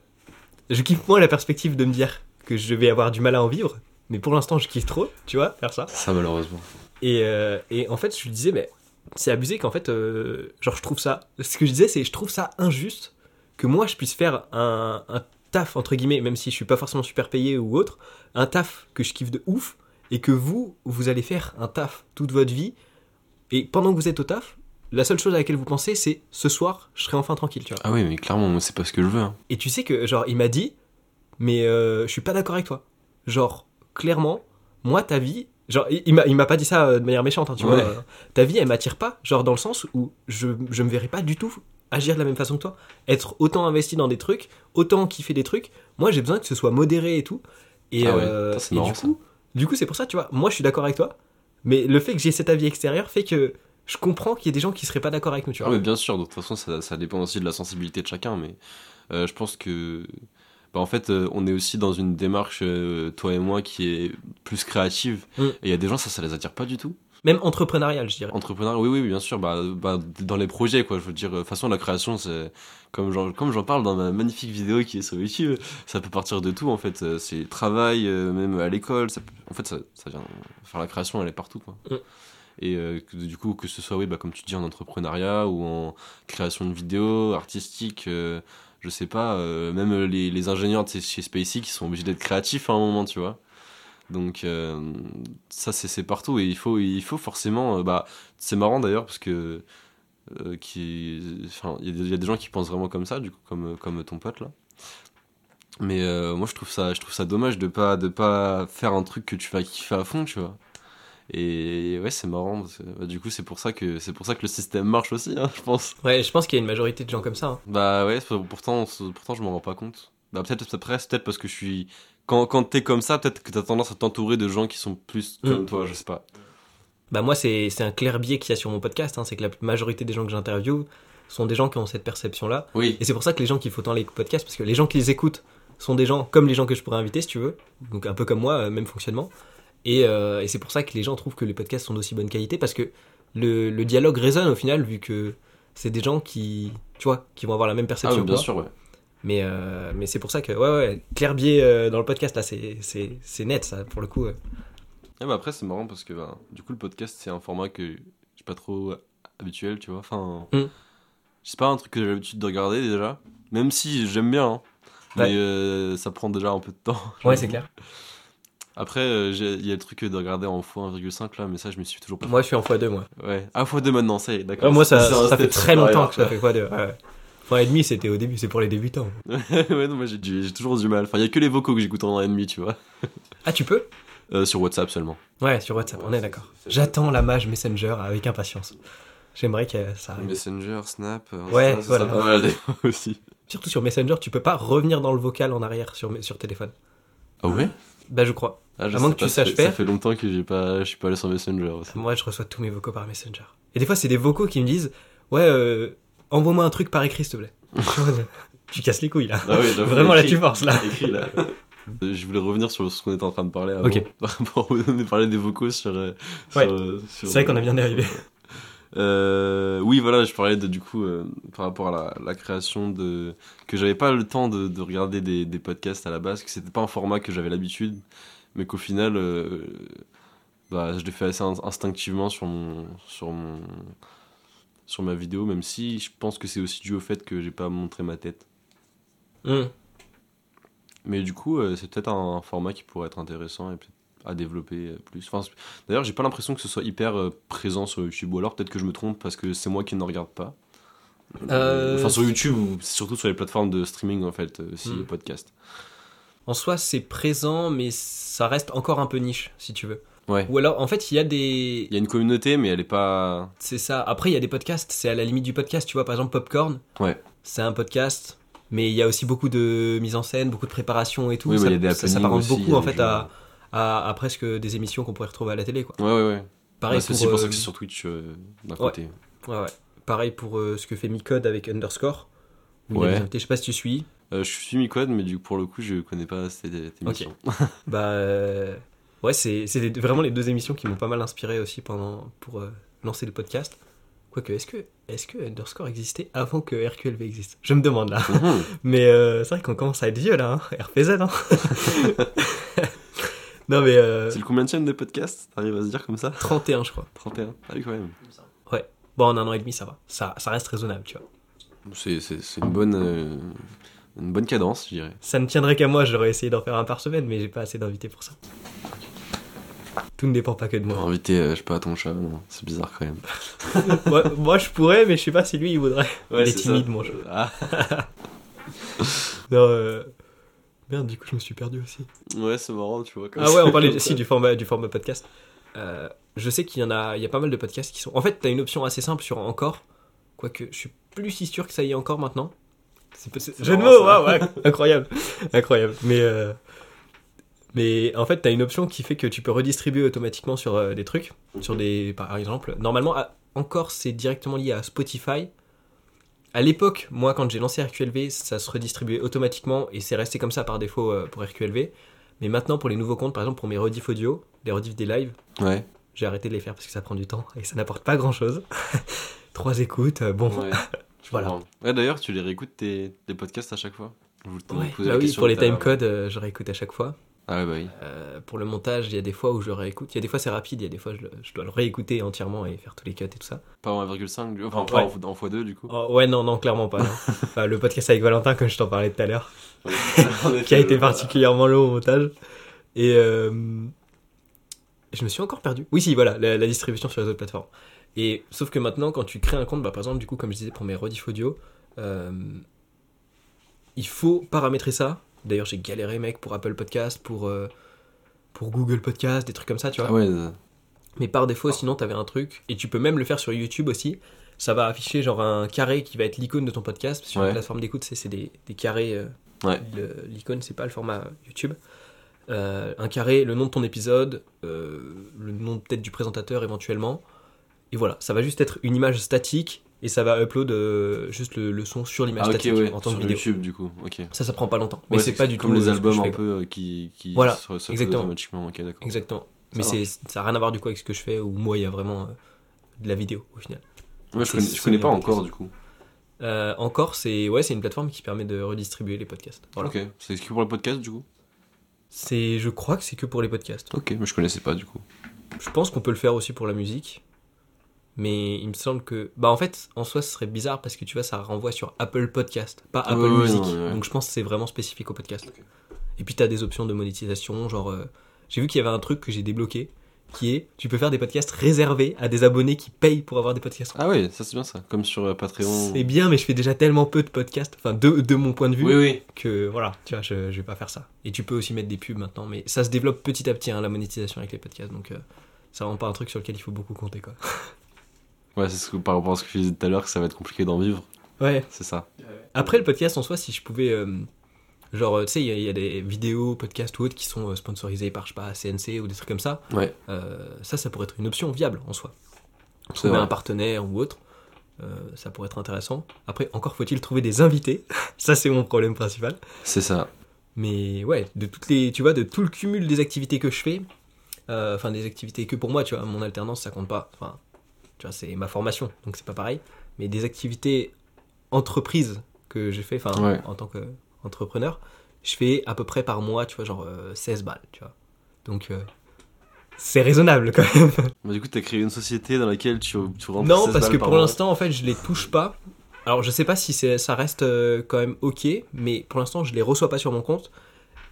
Speaker 1: je kiffe moins la perspective de me dire que je vais avoir du mal à en vivre, mais pour l'instant, je kiffe trop, tu vois, faire ça.
Speaker 2: ça malheureusement
Speaker 1: Et, euh, et en fait, je lui disais, mais c'est abusé qu'en fait, euh, genre, je trouve ça. Ce que je disais, c'est je trouve ça injuste que moi, je puisse faire un, un taf, entre guillemets, même si je suis pas forcément super payé ou autre, un taf que je kiffe de ouf, et que vous, vous allez faire un taf toute votre vie, et pendant que vous êtes au taf, la seule chose à laquelle vous pensez, c'est ce soir, je serai enfin tranquille, tu vois.
Speaker 2: ah oui mais clairement c'est pas ce que je veux hein.
Speaker 1: Et tu sais que, genre, il m'a dit, mais euh, je suis pas d'accord avec toi. Genre, clairement, moi, ta vie. Genre, il il m'a, pas dit ça euh, de manière méchante, hein, tu
Speaker 2: Ouais.
Speaker 1: vois. euh, Ta vie, elle m'attire pas, genre, dans le sens où je, je me verrais pas du tout agir de la même façon que toi. Être autant investi dans des trucs, autant kiffer des trucs. Moi, j'ai besoin que ce soit modéré et tout. Et,
Speaker 2: Ah ouais,
Speaker 1: euh,
Speaker 2: ça, c'est
Speaker 1: et
Speaker 2: marrant,
Speaker 1: du coup, du coup, c'est pour ça, tu vois. Moi, je suis d'accord avec toi. Mais le fait que j'ai cet avis extérieur fait que je comprends qu'il y ait des gens qui seraient pas d'accord avec nous, tu
Speaker 2: Ah
Speaker 1: vois.
Speaker 2: mais bien sûr, de toute façon ça, ça dépend aussi de la sensibilité de chacun, mais euh, je pense que bah, en fait euh, on est aussi dans une démarche, euh, toi et moi, qui est plus créative,
Speaker 1: Mm.
Speaker 2: et il y a des gens ça ça les attire pas du tout.
Speaker 1: Même entrepreneurial, je dirais.
Speaker 2: Entrepreneur, oui oui bien sûr, bah, bah, dans les projets quoi, je veux dire, de toute façon la création c'est comme j'en comme j'en parle dans ma magnifique vidéo qui est sur YouTube, ça peut partir de tout en fait, Euh, c'est travail, euh, même à l'école, ça peut- en fait ça, ça vient faire la création elle est partout quoi.
Speaker 1: Mm.
Speaker 2: Et euh, du coup, que ce soit, oui, bah, comme tu dis, en entrepreneuriat ou en création de vidéos, artistique, euh, je sais pas, euh, même les, les ingénieurs de chez- SpaceX, qui sont obligés d'être créatifs à un moment, tu vois. Donc, euh, ça, c'est partout. Et il faut, il faut forcément. euh, bah, c'est marrant d'ailleurs, parce que. euh, il y, y a des gens qui pensent vraiment comme ça, du coup, comme, comme ton pote là. Mais moi, je trouve ça, je trouve ça dommage de pas, de pas faire un truc que tu vas kiffer à fond, tu vois. Et ouais, c'est marrant. parce que, bah, du coup, c'est pour ça que c'est pour ça que le système marche aussi, hein, je pense.
Speaker 1: Ouais, je pense qu'il y a une majorité de gens comme ça. hein.
Speaker 2: Bah ouais, pourtant, pourtant, je m'en rends pas compte. Bah peut-être après, c'est peut-être parce que je suis. Quand, quand t'es comme ça, peut-être que t'as tendance à t'entourer de gens qui sont plus comme
Speaker 1: Mm.
Speaker 2: toi, je sais pas.
Speaker 1: Bah moi, c'est c'est un clair biais qu'il y a sur mon podcast, hein, c'est que la majorité des gens que j'interviewe sont des gens qui ont cette perception-là.
Speaker 2: Oui.
Speaker 1: Et c'est pour ça que les gens kiffent autant les podcasts, parce que les gens qui les écoutent sont des gens comme les gens que je pourrais inviter, si tu veux, donc un peu comme moi, euh, même fonctionnement. Et, euh, et c'est pour ça que les gens trouvent que les podcasts sont d'aussi bonne qualité parce que le, le dialogue résonne au final, vu que c'est des gens qui, tu vois, qui vont avoir la même
Speaker 2: Ah,
Speaker 1: perception.
Speaker 2: oui, bien sûr, ouais.
Speaker 1: Mais, euh, mais c'est pour ça que, ouais, ouais, clair biais euh, dans le podcast, là, c'est- net, ça, pour le coup. ouais.
Speaker 2: Ah, bah après, c'est marrant parce que bah, du coup, le podcast, c'est un format que je suis pas trop habituel, tu vois. Enfin,
Speaker 1: Mm.
Speaker 2: c'est pas un truc que j'ai l'habitude de regarder déjà. Même si j'aime bien, hein.
Speaker 1: Ouais.
Speaker 2: mais euh, ça prend déjà un peu de temps.
Speaker 1: Ouais, c'est clair.
Speaker 2: Après, euh, il y a le truc de regarder en x1,5 là, mais ça, je me suis toujours pas.
Speaker 1: Moi, je suis en x2, moi.
Speaker 2: Ouais, à x2 maintenant, ça y est, d'accord.
Speaker 1: Ouais, moi, ça, ça fait très longtemps que ça
Speaker 2: supérieur,
Speaker 1: fait x2. Ouais. Enfin, et demi, c'était au début, c'est pour les débutants.
Speaker 2: ouais, non, moi j'ai toujours du mal. Enfin, il y a que les vocaux que j'écoute en demi, tu vois.
Speaker 1: Ah, tu peux?
Speaker 2: Euh, sur WhatsApp seulement.
Speaker 1: Ouais, sur WhatsApp, on est d'accord. J'attends la mage Messenger avec impatience. J'aimerais que ça arrive.
Speaker 2: Messenger, Snap, euh,
Speaker 1: Ouais,
Speaker 2: ça,
Speaker 1: voilà.
Speaker 2: aussi.
Speaker 1: Surtout sur Messenger, tu peux pas revenir dans le vocal en arrière sur, sur téléphone.
Speaker 2: Ah ouais?
Speaker 1: Bah, je crois.
Speaker 2: ah, je
Speaker 1: À moins que tu saches
Speaker 2: ça
Speaker 1: faire.
Speaker 2: Ça fait longtemps que j'ai pas, je suis pas allé sur Messenger aussi.
Speaker 1: Moi, je reçois tous mes vocaux par Messenger. Et des fois, c'est des vocaux qui me disent Ouais, euh, envoie-moi un truc par écrit, s'il te plaît. tu casses les couilles, là.
Speaker 2: Ah oui,
Speaker 1: Vraiment, là, tu forces, là.
Speaker 2: écrit là. Euh, Je voulais revenir sur ce qu'on était en train de parler avant.
Speaker 1: Ok.
Speaker 2: on a parlé des vocaux sur. euh,
Speaker 1: Ouais.
Speaker 2: sur, euh, sur-
Speaker 1: C'est vrai qu'on a bien dérivé.
Speaker 2: Euh, oui, voilà, je parlais de, du coup euh, par rapport à la, la création de. que j'avais pas le temps de, de regarder des, des podcasts à la base, que c'était pas un format que j'avais l'habitude, mais qu'au final, euh, bah, je l'ai fait assez in- instinctivement sur mon. sur mon. sur ma vidéo, même si je pense que c'est aussi dû au fait que j'ai pas montré ma tête.
Speaker 1: Hum.
Speaker 2: Mais du coup, c'est peut-être un, un format qui pourrait être intéressant et peut-être à développer euh, plus. Enfin, D'ailleurs, j'ai pas l'impression que ce soit hyper euh, présent sur YouTube, ou alors peut-être que je me trompe parce que c'est moi qui ne regarde pas.
Speaker 1: Euh,
Speaker 2: Enfin, sur YouTube ou surtout sur les plateformes de streaming en fait, aussi,
Speaker 1: Hmm.
Speaker 2: les podcasts.
Speaker 1: En soi, c'est présent, mais ça reste encore un peu niche, si tu veux.
Speaker 2: Ouais.
Speaker 1: Ou alors, en fait, il y a des.
Speaker 2: Il y a une communauté, mais elle est pas.
Speaker 1: C'est ça. Après, il y a des podcasts, c'est à la limite du podcast. Tu vois, par exemple, Popcorn,
Speaker 2: Ouais.
Speaker 1: c'est un podcast, mais il y a aussi beaucoup de mise en scène, beaucoup de préparation et tout.
Speaker 2: Oui, mais
Speaker 1: ça,
Speaker 2: il y a des
Speaker 1: ça
Speaker 2: aussi, il y
Speaker 1: beaucoup, en fait,
Speaker 2: jeux.
Speaker 1: à, à, à presque des émissions qu'on pourrait retrouver à la télé, quoi.
Speaker 2: Ouais, ouais, ouais.
Speaker 1: Pareil
Speaker 2: c'est
Speaker 1: pour,
Speaker 2: aussi pour ça
Speaker 1: euh,
Speaker 2: que c'est sur Twitch euh, d'un côté.
Speaker 1: Ouais, ouais. Pareil pour euh, ce que fait Micode avec Underscore.
Speaker 2: Ouais.
Speaker 1: Je sais pas si tu suis.
Speaker 2: Euh, je suis Micode, mais du coup, pour le coup, je connais pas cette, cette émission.
Speaker 1: Bah euh, ouais, c'est vraiment les deux émissions qui m'ont pas mal inspiré aussi pendant pour euh, lancer le podcast. Quoique, est-ce que est-ce que Underscore existait avant que RQLV existe? Je me demande là.
Speaker 2: Mhm.
Speaker 1: Mais euh, c'est vrai qu'on commence à être vieux là, hein. RPZ. Hein non mais euh,
Speaker 2: C'est le combien de des podcasts T'arrives à se dire comme ça
Speaker 1: 31 je crois.
Speaker 2: 31 Ah oui, quand même.
Speaker 1: Bon, en un an et demi ça va. Ça, ça reste raisonnable, tu vois.
Speaker 2: C'est c'est- c'est une bonne, euh, une bonne cadence, je dirais.
Speaker 1: Ça ne tiendrait qu'à moi, j'aurais essayé d'en faire un par semaine, mais j'ai pas assez d'invités pour ça. Tout ne dépend pas que de moi.
Speaker 2: Inviter, euh, je sais pas, ton chat, non, c'est bizarre quand même.
Speaker 1: moi, moi, je pourrais, mais je sais pas si lui il voudrait.
Speaker 2: Ouais,
Speaker 1: il est
Speaker 2: c'est
Speaker 1: timide,
Speaker 2: ça.
Speaker 1: mon chat.
Speaker 2: Ah,
Speaker 1: Non, euh... Merde, du coup, je me suis perdu aussi.
Speaker 2: ouais, c'est marrant, tu vois. comme
Speaker 1: Ah ouais, on parlait si, du format, du format podcast. Euh, je sais qu'il y en a, il y a pas mal de podcasts qui sont. En fait, t'as une option assez simple sur Encore, quoique je suis plus si sûr que ça y est encore maintenant. C'est c'est- jeu de mots,
Speaker 2: ça.
Speaker 1: ouais, ouais, incroyable, incroyable. Mais euh, mais en fait, t'as une option qui fait que tu peux redistribuer automatiquement sur euh, des trucs, sur des, par exemple, normalement, à- Encore c'est directement lié à Spotify. À l'époque, moi, quand j'ai lancé RQLV, ça se redistribuait automatiquement et c'est resté comme ça par défaut euh, pour RQLV. Mais maintenant, pour les nouveaux comptes, par exemple pour mes rediff audio, les rediff des lives,
Speaker 2: Ouais,
Speaker 1: j'ai arrêté de les faire parce que ça prend du temps et ça n'apporte pas grand chose. Trois écoutes, euh, bon.
Speaker 2: ouais.
Speaker 1: Voilà.
Speaker 2: Ouais, d'ailleurs, tu les réécoutes tes, tes podcasts à chaque fois? Vous
Speaker 1: Ouais, bah oui, pour les timecodes, euh, je réécoute à chaque fois.
Speaker 2: Ah ouais, bah oui.
Speaker 1: Euh, pour le montage, il y a des fois où je réécoute. Il y a des fois c'est rapide, il y a des fois je, le- je dois le réécouter entièrement et faire tous les cuts et tout ça.
Speaker 2: Pas en 1,5, du- enfin,
Speaker 1: Ouais.
Speaker 2: pas en, en x2 du coup.
Speaker 1: Oh, ouais, non, non, clairement pas. non. Enfin, le podcast avec Valentin, comme je t'en parlais tout à l'heure, qui a été particulièrement long au montage. Et euh, je me suis encore perdu. Oui, si, voilà, la, la distribution sur les autres plateformes. Et sauf que maintenant, quand tu crées un compte, bah, par exemple, du coup, comme je disais pour mes rediff audio, euh, il faut paramétrer ça. D'ailleurs, j'ai galéré, mec, pour Apple Podcast, pour, euh, pour Google Podcast, des trucs comme ça, tu vois.
Speaker 2: Ah ouais,
Speaker 1: Mais par défaut, sinon, t'avais un truc, et tu peux même le faire sur YouTube aussi. Ça va afficher genre un carré qui va être l'icône de ton podcast. Sur
Speaker 2: Ouais.
Speaker 1: la plateforme d'écoute, c'est des, des carrés. euh,
Speaker 2: Ouais.
Speaker 1: L'icône, c'est pas le format YouTube. Euh, un carré, le nom de ton épisode, le nom peut-être du présentateur éventuellement. Et voilà, ça va juste être une image statique et ça va upload euh, juste le, le son sur l'image
Speaker 2: Ah ok,
Speaker 1: statique
Speaker 2: ouais,
Speaker 1: en tant
Speaker 2: sur
Speaker 1: que vidéo.
Speaker 2: YouTube du coup, ok.
Speaker 1: Ça, ça prend pas longtemps. Mais
Speaker 2: Ouais,
Speaker 1: c'est pas du
Speaker 2: comme
Speaker 1: tout
Speaker 2: les albums un peu euh, qui, qui
Speaker 1: Voilà,
Speaker 2: se-
Speaker 1: exactement.
Speaker 2: automatiquement, ok d'accord.
Speaker 1: Exactement. Mais
Speaker 2: Ça
Speaker 1: c'est, ça n'a rien à voir du coup avec ce que je fais, où moi il y a vraiment euh, de la vidéo au final.
Speaker 2: Ouais, je connais, je connais pas encore du coup.
Speaker 1: Euh, encore, c'est, ouais, c'est une plateforme qui permet de redistribuer les podcasts. Voilà.
Speaker 2: Ok, c'est ce que pour le podcast du coup?
Speaker 1: C'est, je crois que c'est que pour les podcasts.
Speaker 2: Ok, mais je connaissais pas du coup.
Speaker 1: Je pense qu'on peut le faire aussi pour la musique. Mais il me semble que. Bah, en fait, en soi, ce serait bizarre parce que tu vois, ça renvoie sur Apple Podcast, pas Apple Music. Donc, je pense que c'est vraiment spécifique au podcast. Et puis, tu as des options de monétisation. Genre, euh, j'ai vu qu'il y avait un truc que j'ai débloqué qui est tu peux faire des podcasts réservés à des abonnés qui payent pour avoir des podcasts.
Speaker 2: Ah ouais, ça c'est bien ça. Comme sur euh, Patreon.
Speaker 1: C'est bien, mais je fais déjà tellement peu de podcasts, enfin, de, de mon point de vue,
Speaker 2: Oui, oui.
Speaker 1: que voilà, tu vois, je, je vais pas faire ça. Et tu peux aussi mettre des pubs maintenant, mais ça se développe petit à petit, hein, la monétisation avec les podcasts. Donc, euh, c'est vraiment pas un truc sur lequel il faut beaucoup compter, quoi.
Speaker 2: Ouais, c'est ce que, par rapport à ce que je disais tout à l'heure, que ça va être compliqué d'en vivre.
Speaker 1: Ouais.
Speaker 2: C'est ça.
Speaker 1: Après, le podcast en soi, si je pouvais. euh, genre, tu sais, il y, a- il y a des vidéos, podcasts ou autres qui sont euh, sponsorisés par, je sais pas, CNC ou des trucs comme ça.
Speaker 2: Ouais.
Speaker 1: Euh, ça, ça pourrait être une option viable en soi.
Speaker 2: C'est
Speaker 1: Trouver
Speaker 2: vrai.
Speaker 1: un partenaire ou autre, euh, ça pourrait être intéressant. Après, encore faut-il trouver des invités. ça, c'est mon problème principal.
Speaker 2: C'est ça.
Speaker 1: Mais ouais, de toutes les, tu vois, de tout le cumul des activités que je fais, euh, enfin des activités que pour moi, tu vois, mon alternance ça compte pas. Enfin, tu vois, c'est ma formation, donc c'est pas pareil. Mais des activités entreprises que j'ai fait, enfin
Speaker 2: Ouais.
Speaker 1: en tant qu'entrepreneur, je fais à peu près par mois, tu vois, genre euh, 16 balles, tu vois. Donc euh, c'est raisonnable quand même.
Speaker 2: Bah, du coup, t'as créé une société dans laquelle tu, tu rentres
Speaker 1: Non,
Speaker 2: 16
Speaker 1: parce
Speaker 2: balles
Speaker 1: que
Speaker 2: par
Speaker 1: pour l'instant, en fait, je les touche pas. Alors, je sais pas si ça reste euh, quand même ok, mais pour l'instant, je les reçois pas sur mon compte.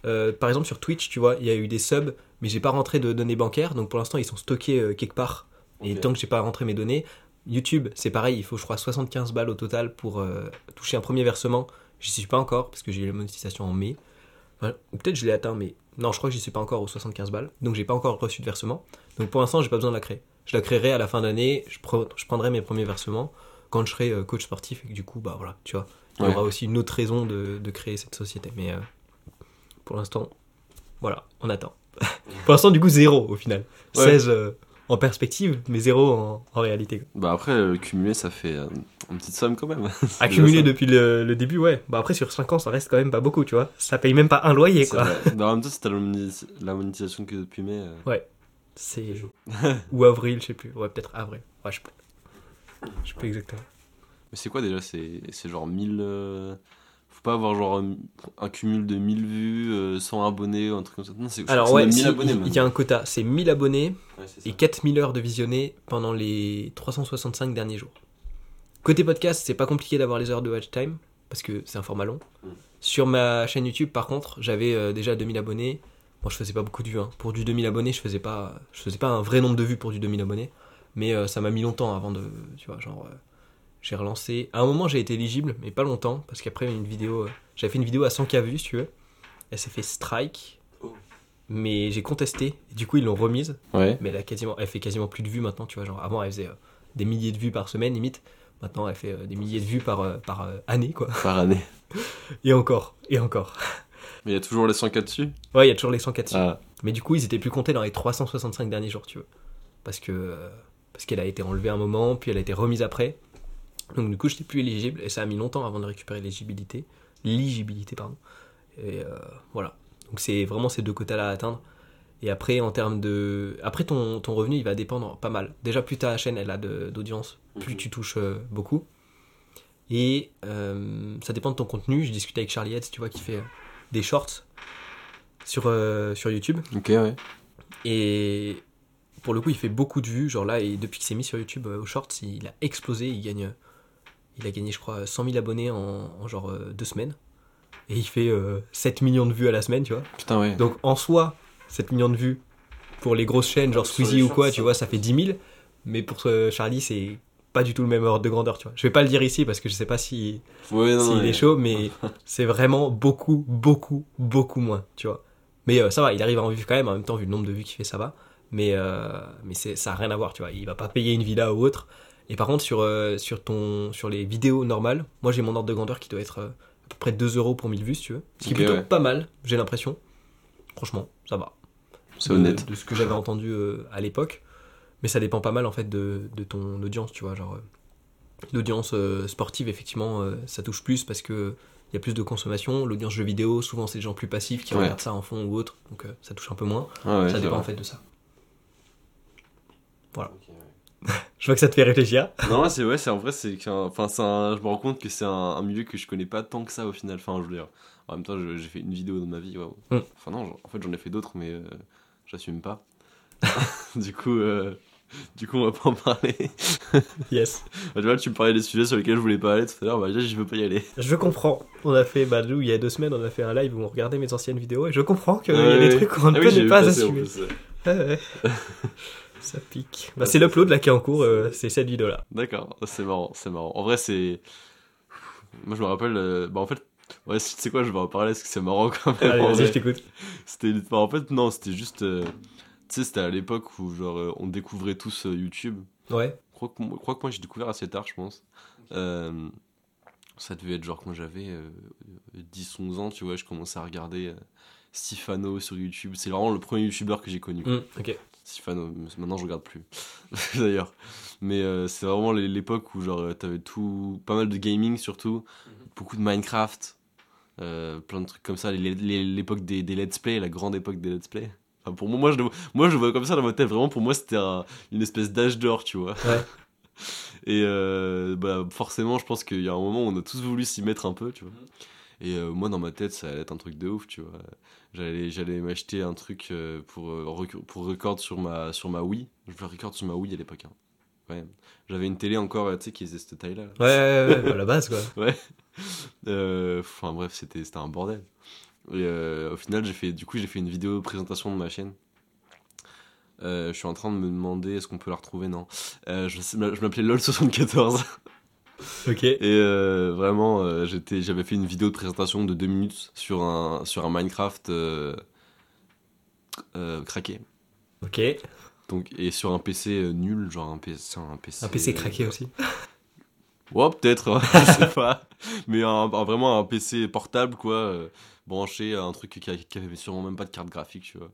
Speaker 1: Euh, par exemple, sur Twitch, tu vois, il y a eu des subs, mais j'ai pas rentré de données bancaires, donc pour l'instant, ils sont stockés euh, quelque part. Et tant que j'ai pas rentré mes données, YouTube, c'est pareil, il faut, je crois, 75 balles au total pour euh, toucher un premier versement. J'y suis pas encore, parce que j'ai eu la monétisation en mai. Enfin, ou peut-être je l'ai atteint, mais non, je crois que j'y suis pas encore aux 75 balles, donc j'ai pas encore reçu de versement. Donc pour l'instant, j'ai pas besoin de la créer. Je la créerai à la fin d'année, je, pre- je prendrai mes premiers versements quand je serai euh, coach sportif et que du coup, bah voilà, tu vois, il y
Speaker 2: Ouais.
Speaker 1: aura aussi une autre raison de, de créer cette société. Mais euh, pour l'instant, voilà, on attend. pour l'instant, du coup, zéro au final.
Speaker 2: Ouais.
Speaker 1: 16 euh, en perspective, mais zéro en, en réalité.
Speaker 2: Bah après, euh, cumuler, ça fait euh, une petite somme quand même. Ça.
Speaker 1: depuis le, le début, ouais. Bah après, sur 5 ans, ça reste quand même pas beaucoup, tu vois. Ça paye même pas un loyer, quoi.
Speaker 2: Bah, en même temps, t'as la, monétis- la monétisation que depuis mai. euh,
Speaker 1: C'est. Ou avril, je sais plus. Ouais, peut-être avril. Ouais, je peux. Je peux exactement.
Speaker 2: Mais c'est quoi déjà C'est c'est genre 1000. Euh, pas avoir genre un, un cumul de 1000 vues, euh, 100 abonnés ou un truc comme ça. Non, c'est
Speaker 1: Alors, ouais, si,
Speaker 2: 1000 abonnés.
Speaker 1: il y a un quota. C'est 1000 abonnés
Speaker 2: Ouais,
Speaker 1: et 4000 heures de visionnés pendant les 365 derniers jours. Côté podcast, c'est pas compliqué d'avoir les heures de watch time parce que c'est un format long.
Speaker 2: Mm.
Speaker 1: Sur ma chaîne YouTube, par contre, j'avais euh, déjà 2000 abonnés. Moi, je faisais pas beaucoup de vues. hein. Pour du 2000 abonnés, je faisais pas, je faisais pas un vrai nombre de vues pour du 2000 abonnés. Mais euh, ça m'a mis longtemps avant de, tu vois, genre, euh, j'ai relancé. À un moment, j'ai été éligible, mais pas longtemps parce qu'après une vidéo, euh, j'avais fait une vidéo à 100k vues, si tu veux. Elle s'est fait strike.
Speaker 2: Oh.
Speaker 1: Mais j'ai contesté, et du coup ils l'ont remise,
Speaker 2: Ouais.
Speaker 1: mais elle, a quasiment, elle fait quasiment plus de vues maintenant, tu vois. Genre avant elle faisait euh, des milliers de vues par semaine limite, maintenant elle fait euh, des milliers de vues par, euh, par euh, année quoi.
Speaker 2: Par année.
Speaker 1: Et encore, et encore.
Speaker 2: Mais il y a toujours les 100K dessus?
Speaker 1: Ouais, il y a toujours les 104 dessus.
Speaker 2: Ah,
Speaker 1: Mais du coup ils étaient plus comptés dans les 365 derniers jours, tu vois. Parce que euh, parce qu'elle a été enlevée un moment, puis elle a été remise après. Donc du coup j'étais plus éligible, et ça a mis longtemps avant de récupérer l'éligibilité. L'éligibilité, pardon. Et euh, voilà. Donc c'est vraiment ces deux quotas-là à atteindre. Et après, en termes de. Après, ton, ton revenu, il va dépendre pas mal. Déjà, plus ta chaîne elle a d'audience, plus
Speaker 2: Mhm.
Speaker 1: tu touches euh, beaucoup. Et euh, ça dépend de ton contenu. Je discutais avec Charlie Hetz, tu vois, qui fait des shorts sur, sur YouTube.
Speaker 2: ok, ouais.
Speaker 1: Et pour le coup, il fait beaucoup de vues. Genre là, et depuis qu'il s'est mis sur YouTube aux shorts, il a explosé. Il gagne, il a gagné, je crois, 100 000 abonnés en, en genre euh, deux semaines. Et il fait euh, 7 millions de vues à la semaine, tu vois.
Speaker 2: Putain, ouais.
Speaker 1: Donc en soi, 7 millions de vues pour les grosses chaînes, genre Squeezie ou quoi,
Speaker 2: ça.
Speaker 1: tu vois, ça fait 10 000. Mais pour ce Charlie, c'est pas du tout le même ordre de grandeur, tu vois. Je vais pas le dire ici parce que je sais pas si
Speaker 2: ouais, non,
Speaker 1: est chaud, mais c'est vraiment beaucoup, beaucoup, beaucoup moins, tu vois. Mais euh, ça va, il arrive à en vivre quand même, en même temps, vu le nombre de vues qu'il fait, ça va. Mais, euh, mais c'est, ça n'a rien à voir, tu vois. Il va pas payer une villa ou autre. Et par contre, sur, euh, sur, ton, sur les vidéos normales, moi j'ai mon ordre de grandeur qui doit être euh, à peu près 2 euros pour 1000 vues, si tu veux. Ce qui est plutôt
Speaker 2: ouais.
Speaker 1: pas mal, j'ai l'impression. Franchement, ça va.
Speaker 2: C'est honnête.
Speaker 1: De ce que j'avais entendu euh, à l'époque. Mais ça dépend pas mal en fait de, de ton audience, tu vois. Genre, l'audience sportive, effectivement, ça touche plus parce que il y a plus de consommation. L'audience jeux vidéo, souvent c'est des gens plus passifs qui
Speaker 2: Ouais.
Speaker 1: regardent ça en fond ou autre, donc ça touche un peu moins.
Speaker 2: Ah ouais,
Speaker 1: ça dépend
Speaker 2: vrai.
Speaker 1: en fait de ça. Je vois que ça te fait réfléchir.
Speaker 2: Non, c'est ouais, c'est en vrai, c'est enfin, c'est un- je me rends compte que c'est un, un milieu que je connais pas tant que ça au final. Enfin, je veux dire, en même temps, j'ai fait une vidéo dans ma vie.
Speaker 1: Mm.
Speaker 2: Enfin non, en fait, j'en ai fait d'autres, mais euh, j'assume pas. du coup, euh, du coup, on va pas en parler.
Speaker 1: Yes.
Speaker 2: Bah, tu vois, tu me parlais des sujets sur lesquels je voulais pas aller tout à l'heure. Bah, déjà, je veux pas y aller.
Speaker 1: Je comprends. On a fait, bah, nous, il y a deux semaines, on a fait un live où on regardait mes anciennes vidéos et je comprends qu'il y a des trucs qu'on ne
Speaker 2: Ah j'ai
Speaker 1: peut pas assumer. ça pique. Bah, c'est l'upload là qui est en cours, euh, c'est cette vidéo là.
Speaker 2: D'accord, c'est marrant, c'est marrant. En vrai, c'est. Moi, je me rappelle. euh, Bah, en fait, ouais, tu sais quoi, je vais en parler parce que c'est marrant quand même.
Speaker 1: Allez, je t'écoute.
Speaker 2: C'était. enfin, en fait, non, c'était juste. euh, Tu sais, c'était à l'époque où, genre, on découvrait tous YouTube.
Speaker 1: Ouais.
Speaker 2: Je crois que, je crois que moi, j'ai découvert assez tard, je pense. Ça devait être genre quand j'avais euh, 10-11 ans, tu vois, je commençais à regarder Sifano sur YouTube. C'est vraiment le premier YouTuber que j'ai connu.
Speaker 1: Mm, ok.
Speaker 2: Sifano, maintenant je regarde plus d'ailleurs. Mais euh, c'est vraiment l'é- l'époque où genre euh, t'avais tout, pas mal de gaming surtout, beaucoup de Minecraft, euh, plein de trucs comme ça. L'époque des, des let's play, la grande époque des let's play. Enfin, pour moi, moi je, le, moi je le vois comme ça dans ma tête. Vraiment pour moi c'était un- une espèce d'âge d'or, tu vois.
Speaker 1: Ouais.
Speaker 2: Et euh, bah, forcément, je pense qu'il y a un moment où on a tous voulu s'y mettre un peu, tu vois. Et euh, moi, dans ma tête, ça allait être un truc de ouf, tu vois. J'allais, j'allais m'acheter un truc euh, pour, euh, pour record sur ma, sur ma Wii. Je voulais record sur ma Wii à l'époque. Hein. Ouais. J'avais une télé encore, euh, tu sais, qui faisait cette taille-là. là.
Speaker 1: Ouais, ouais, ouais, à la base quoi.
Speaker 2: Ouais. Euh, Enfin bref, c'était c'était un bordel. Et euh, au final, j'ai fait, du coup, j'ai fait une vidéo présentation de ma chaîne. Euh, je suis en train de me demander est-ce qu'on peut la retrouver non je je m'appelais lol74
Speaker 1: Ok.
Speaker 2: et euh, vraiment euh, j'étais j'avais fait une vidéo de présentation de deux minutes sur un sur un Minecraft euh, craqué
Speaker 1: Ok.
Speaker 2: donc et sur un PC nul genre un PC un PC,
Speaker 1: Un PC craqué aussi.
Speaker 2: Ouais, peut-être, hein, je sais pas. Mais un, un- vraiment un PC portable, quoi, branché à un truc qui, qui avait sûrement même pas de carte graphique, tu vois.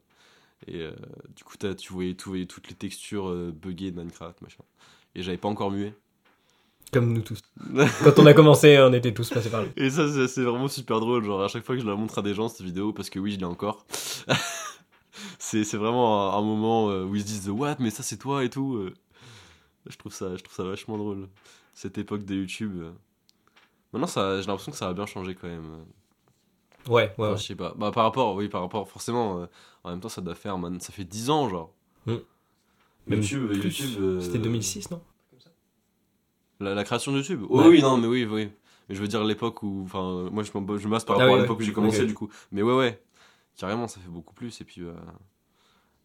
Speaker 2: Et euh, du coup, t'as- tu voyais, toutes les textures euh, buggées de Minecraft, machin. Et j'avais pas encore mué.
Speaker 1: Comme nous tous. Quand on a commencé, on était tous passés par là.
Speaker 2: Et ça, c'est vraiment super drôle. Genre, à chaque fois que je la montre à des gens, cette vidéo, parce que oui, je l'ai encore. c'est vraiment un, un moment euh, où ils se disent What, mais ça, c'est toi et tout. euh. Je trouve ça, je trouve ça vachement drôle. Cette époque de YouTube. Maintenant, ça- j'ai l'impression que ça a bien changé quand même.
Speaker 1: Ouais, ouais,
Speaker 2: Enfin,
Speaker 1: ouais.
Speaker 2: Je sais pas. Bah, par rapport, oui, par rapport, forcément. euh, en même temps, ça doit faire. man- Ça fait 10 ans, genre.
Speaker 1: Mm. Même
Speaker 2: YouTube. YouTube. euh,
Speaker 1: C'était 2006, non?
Speaker 2: La, la création de YouTube Oh,
Speaker 1: Ouais.
Speaker 2: Oui, non, mais oui, oui. Mais je veux dire l'époque où. Enfin, moi, je, je me masse par
Speaker 1: Ah
Speaker 2: rapport
Speaker 1: oui,
Speaker 2: à l'époque où j'ai commencé, du coup. Mais ouais, ouais. Carrément, ça fait beaucoup plus. Et puis, euh,